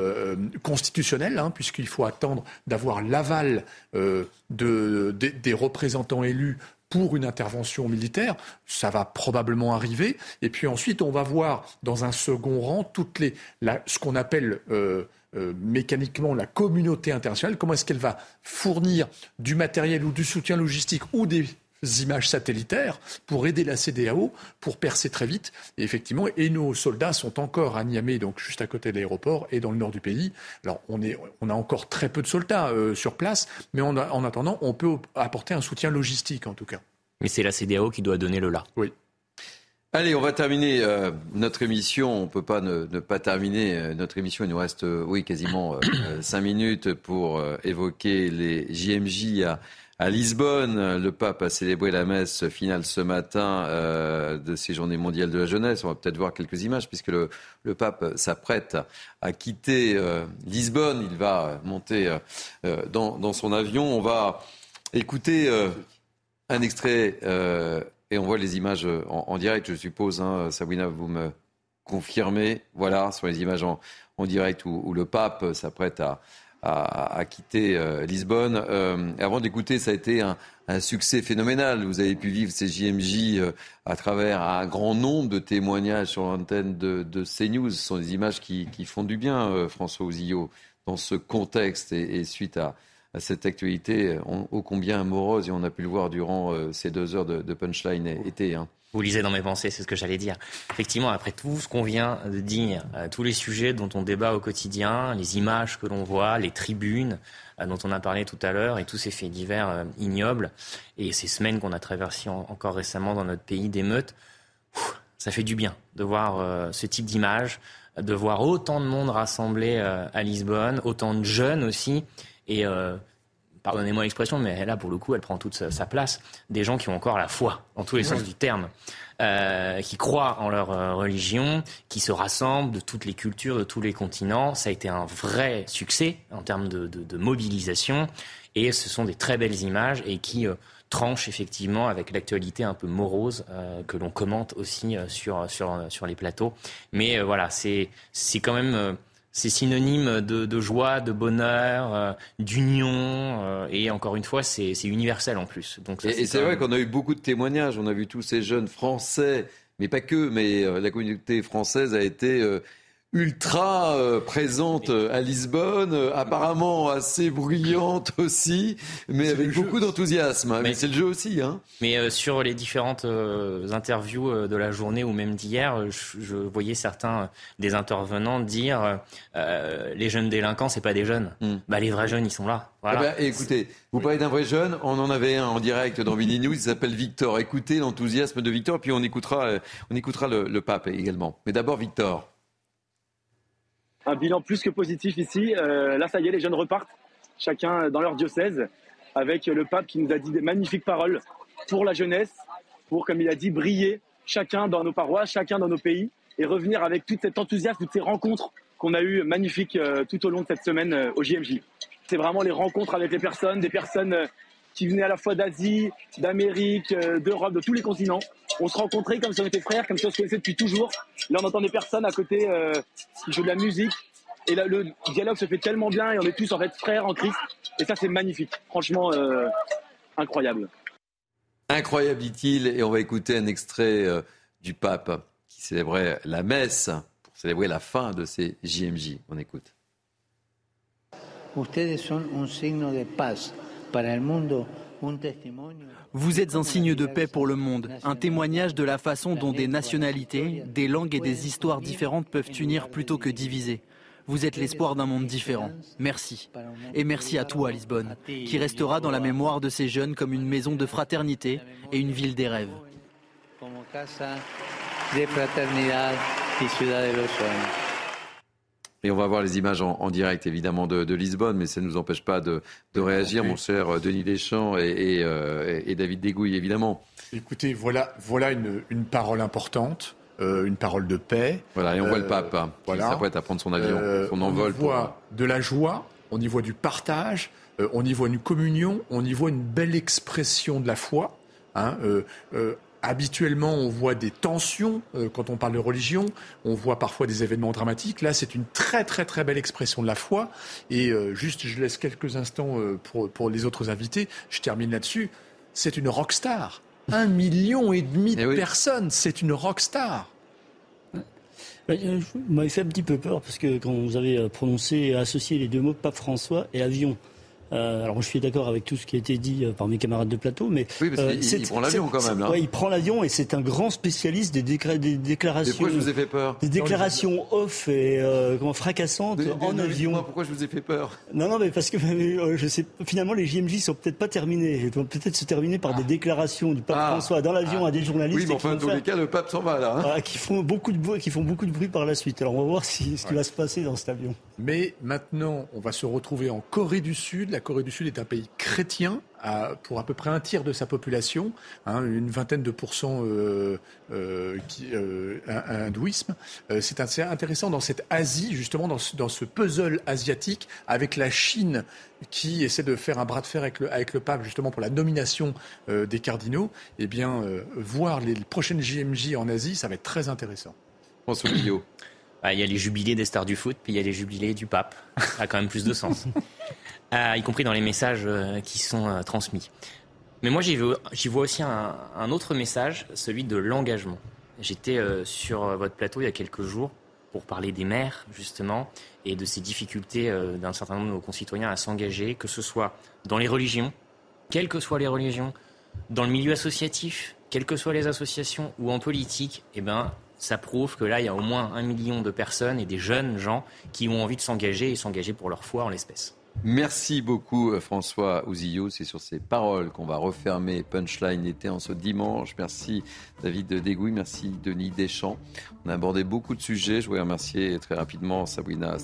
constitutionnelle, hein, puisqu'il faut attendre d'avoir l'aval des représentants élus pour une intervention militaire. Ça va probablement arriver. Et puis ensuite, on va voir dans un second rang toutes les, ce qu'on appelle euh, mécaniquement la communauté internationale, comment est-ce qu'elle va fournir du matériel ou du soutien logistique ou des images satellitaires pour aider la CDAO pour percer très vite. Et effectivement, et nos soldats sont encore à Niamey, donc juste à côté de l'aéroport et dans le nord du pays. Alors on, est, on a encore très peu de soldats euh, sur place, mais en attendant, on peut apporter un soutien logistique en tout cas. Mais c'est la CDAO qui doit donner le là. Oui. Allez, on va terminer euh, notre émission. On ne peut pas ne, pas terminer euh, notre émission. Il nous reste, euh, oui, quasiment cinq minutes pour évoquer les JMJ à, Lisbonne. Le pape a célébré la messe finale ce matin de ces journées mondiales de la jeunesse. On va peut-être voir quelques images puisque le, pape s'apprête à quitter Lisbonne. Il va monter dans, dans, son avion. On va écouter un extrait et on voit les images euh, en, direct, je suppose. Hein, vous me confirmez. Voilà, sur les images en, direct où, le pape s'apprête à, quitter euh, Lisbonne. Euh, avant d'écouter, ça a été un, succès phénoménal. Vous avez pu vivre ces JMJ à travers un grand nombre de témoignages sur l'antenne de, de, CNews. Ce sont des images qui, font du bien, François Ouzillot, dans ce contexte et suite à, cette actualité ô combien morose, et on a pu le voir durant euh, ces deux heures de, punchline été. Hein. Vous lisez dans mes pensées, c'est ce que j'allais dire. Effectivement, après tout ce qu'on vient de dire, euh, tous les sujets dont on débat au quotidien, les images que l'on voit, les tribunes euh, dont on a parlé tout à l'heure, et tous ces faits divers ignobles, et ces semaines qu'on a traversées encore récemment dans notre pays d'émeutes, ça fait du bien de voir ce type d'images, de voir autant de monde rassemblé à Lisbonne, autant de jeunes aussi, et euh, pardonnez-moi l'expression, mais là, pour le coup, elle prend toute sa, place. Des gens qui ont encore la foi, dans tous les sens du terme, euh, qui croient en leur euh, religion, qui se rassemblent de toutes les cultures, de tous les continents. Ça a été un vrai succès en termes de, mobilisation. Et ce sont des très belles images et qui tranchent effectivement avec l'actualité un peu morose que l'on commente aussi sur, sur les plateaux. Mais voilà, c'est quand même c'est synonyme de, joie, de bonheur, euh, d'union, euh, et encore une fois, c'est universel en plus. Donc et, c'est vrai qu'on a eu beaucoup de témoignages. On a vu tous ces jeunes Français, mais pas que, mais euh, la communauté française a été ultra euh, présente euh, à Lisbonne, euh, apparemment assez bruyante aussi, mais avec beaucoup d'enthousiasme. Mais, c'est le jeu aussi. Hein. Mais sur les différentes interviews de la journée ou même d'hier, je, voyais certains des intervenants dire les jeunes délinquants, c'est pas des jeunes. Hmm. Bah, les vrais jeunes, ils sont là. Eh ben, écoutez, vous parlez d'un vrai jeune, on en avait un en direct dans Vini News, il s'appelle Victor. Écoutez l'enthousiasme de Victor, puis on écoutera, on écoutera le pape également. Mais d'abord, Victor un bilan plus que positif ici. Euh, là, ça y est, les jeunes repartent, chacun dans leur diocèse, avec le pape qui nous a dit des magnifiques paroles pour la jeunesse, pour, comme il a dit, briller chacun dans nos paroisses, chacun dans nos pays, et revenir avec tout cet enthousiasme, toutes ces rencontres qu'on a eues magnifiques euh, tout au long de cette semaine euh, au JMJ. C'est vraiment les rencontres avec les personnes, des personnes qui venaient à la fois d'Asie, d'Amérique, d'Europe, de tous les continents. On se rencontrait comme si on était frères, comme si on se connaissait depuis toujours. Là, on entend des personnes à côté qui jouent de la musique, et là, le dialogue se fait tellement bien et on est tous en fait frères en Christ. Et ça, c'est magnifique. Franchement, euh, incroyable. Incroyable, dit-il. Et on va écouter un extrait euh, du pape qui célébrait la messe pour célébrer la fin de ces JMJ. On écoute. Vous êtes un signe de paix pour le monde, un témoignage de la façon dont des nationalités, des langues et des histoires différentes peuvent unir plutôt que diviser. Vous êtes l'espoir d'un monde différent. Merci. Et merci à toi, Lisbonne, qui restera dans la mémoire de ces jeunes comme une maison de fraternité et une ville des rêves. Et on va voir les images en, direct, évidemment, de, Lisbonne, mais ça ne nous empêche pas de, réagir, mon cher Denis Deschamps et, euh, David Dégouille, évidemment. Écoutez, voilà, voilà une, parole importante. Euh, une parole de paix. Voilà, et on voit le pape hein, voilà. qui s'apprête à prendre son avion, euh, son envol. On y voit de la joie, on y voit du partage, on y voit une communion, on y voit une belle expression de la foi. Hein, habituellement, on voit des tensions euh, quand on parle de religion, on voit parfois des événements dramatiques. Là, c'est une très très très belle expression de la foi. Et euh, juste, je laisse quelques instants euh, pour, pour les autres invités. Je termine là-dessus. C'est une rockstar. Un million et demi de eh personnes, c'est une rockstar. Vous m'avez fait un petit peu peur parce que quand vous avez prononcé et associé les deux mots pape François et avion, euh, alors je suis d'accord avec tout ce qui a été dit euh, par mes camarades de plateau, mais oui, parce euh, il, prend l'avion quand même. Ouais, il prend l'avion et c'est un grand spécialiste des, des déclarations. pourquoi je vous ai fait peur Des déclarations off et comment fracassantes en avion. pourquoi je vous ai fait peur Non, non, mais parce que je sais. Finalement, les JMJ sont peut-être pas terminés. Ils vont peut-être se terminer par des ah. déclarations du pape ah. François dans l'avion ah. à des journalistes. Oui, mais enfin, dans tous les cas, le pape s'en va là. Hein. qui font beaucoup de bruit, qui font beaucoup de bruit par la suite. Alors on va voir si, ce qui va se passer dans cet avion. Mais maintenant, on va se retrouver en Corée du Sud. La Corée du Sud est un pays chrétien pour à peu près un tiers de sa population, hein, une vingtaine de pourcents euh, euh, qui, euh, hindouisme. c'est assez intéressant dans cette Asie, justement, dans ce, puzzle asiatique, avec la Chine qui essaie de faire un bras de fer avec le, avec le pape, justement, pour la nomination des cardinaux. Eh bien, voir les prochaines JMJ en Asie, ça va être très intéressant. François Guillaume. Bah, il y a les jubilés des stars du foot, puis il y a les jubilés du pape. Ça a quand même plus de sens. Euh, y compris dans les messages euh, qui sont euh, transmis. Mais moi, j'y vois, aussi un, autre message, celui de l'engagement. J'étais sur votre plateau il y a quelques jours pour parler des maires, justement, et de ces difficultés d'un certain nombre de nos concitoyens à s'engager, que ce soit dans les religions, quelles que soient les religions, dans le milieu associatif, quelles que soient les associations, ou en politique, eh ben, ça prouve que là, il y a au moins un million de personnes et des jeunes gens qui ont envie de s'engager et s'engager pour leur foi en l'espèce. Merci beaucoup euh, François Ouzillot. C'est sur ces paroles qu'on va refermer Punchline été en ce dimanche. Merci David Degouy, merci Denis Deschamps. On a abordé beaucoup de sujets. Je voudrais remercier très rapidement Sabrina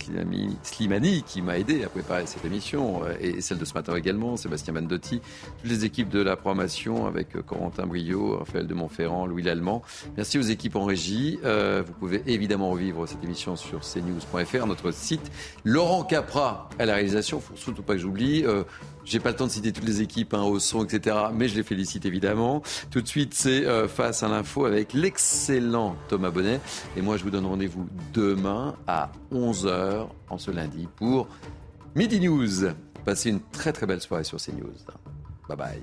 Slimani qui m'a aidé à préparer cette émission euh, et celle de ce matin également, Sébastien Mandotti, toutes les équipes de la programmation avec euh, Corentin Brio, Raphaël de Montferrand, Louis Lallemand. Merci aux équipes en régie. vous pouvez évidemment revivre cette émission sur cnews.fr, notre site. Laurent Capra à la réalisation faut surtout pas que j'oublie. Euh, j'ai pas le temps de citer toutes les équipes, hein, au son, etc. Mais je les félicite évidemment. Tout de suite, c'est euh, face à l'info avec l'excellent Thomas Bonnet. Et moi, je vous donne rendez-vous demain à 11h en ce lundi pour Midi News. Passez une très très belle soirée sur CNews. Bye bye.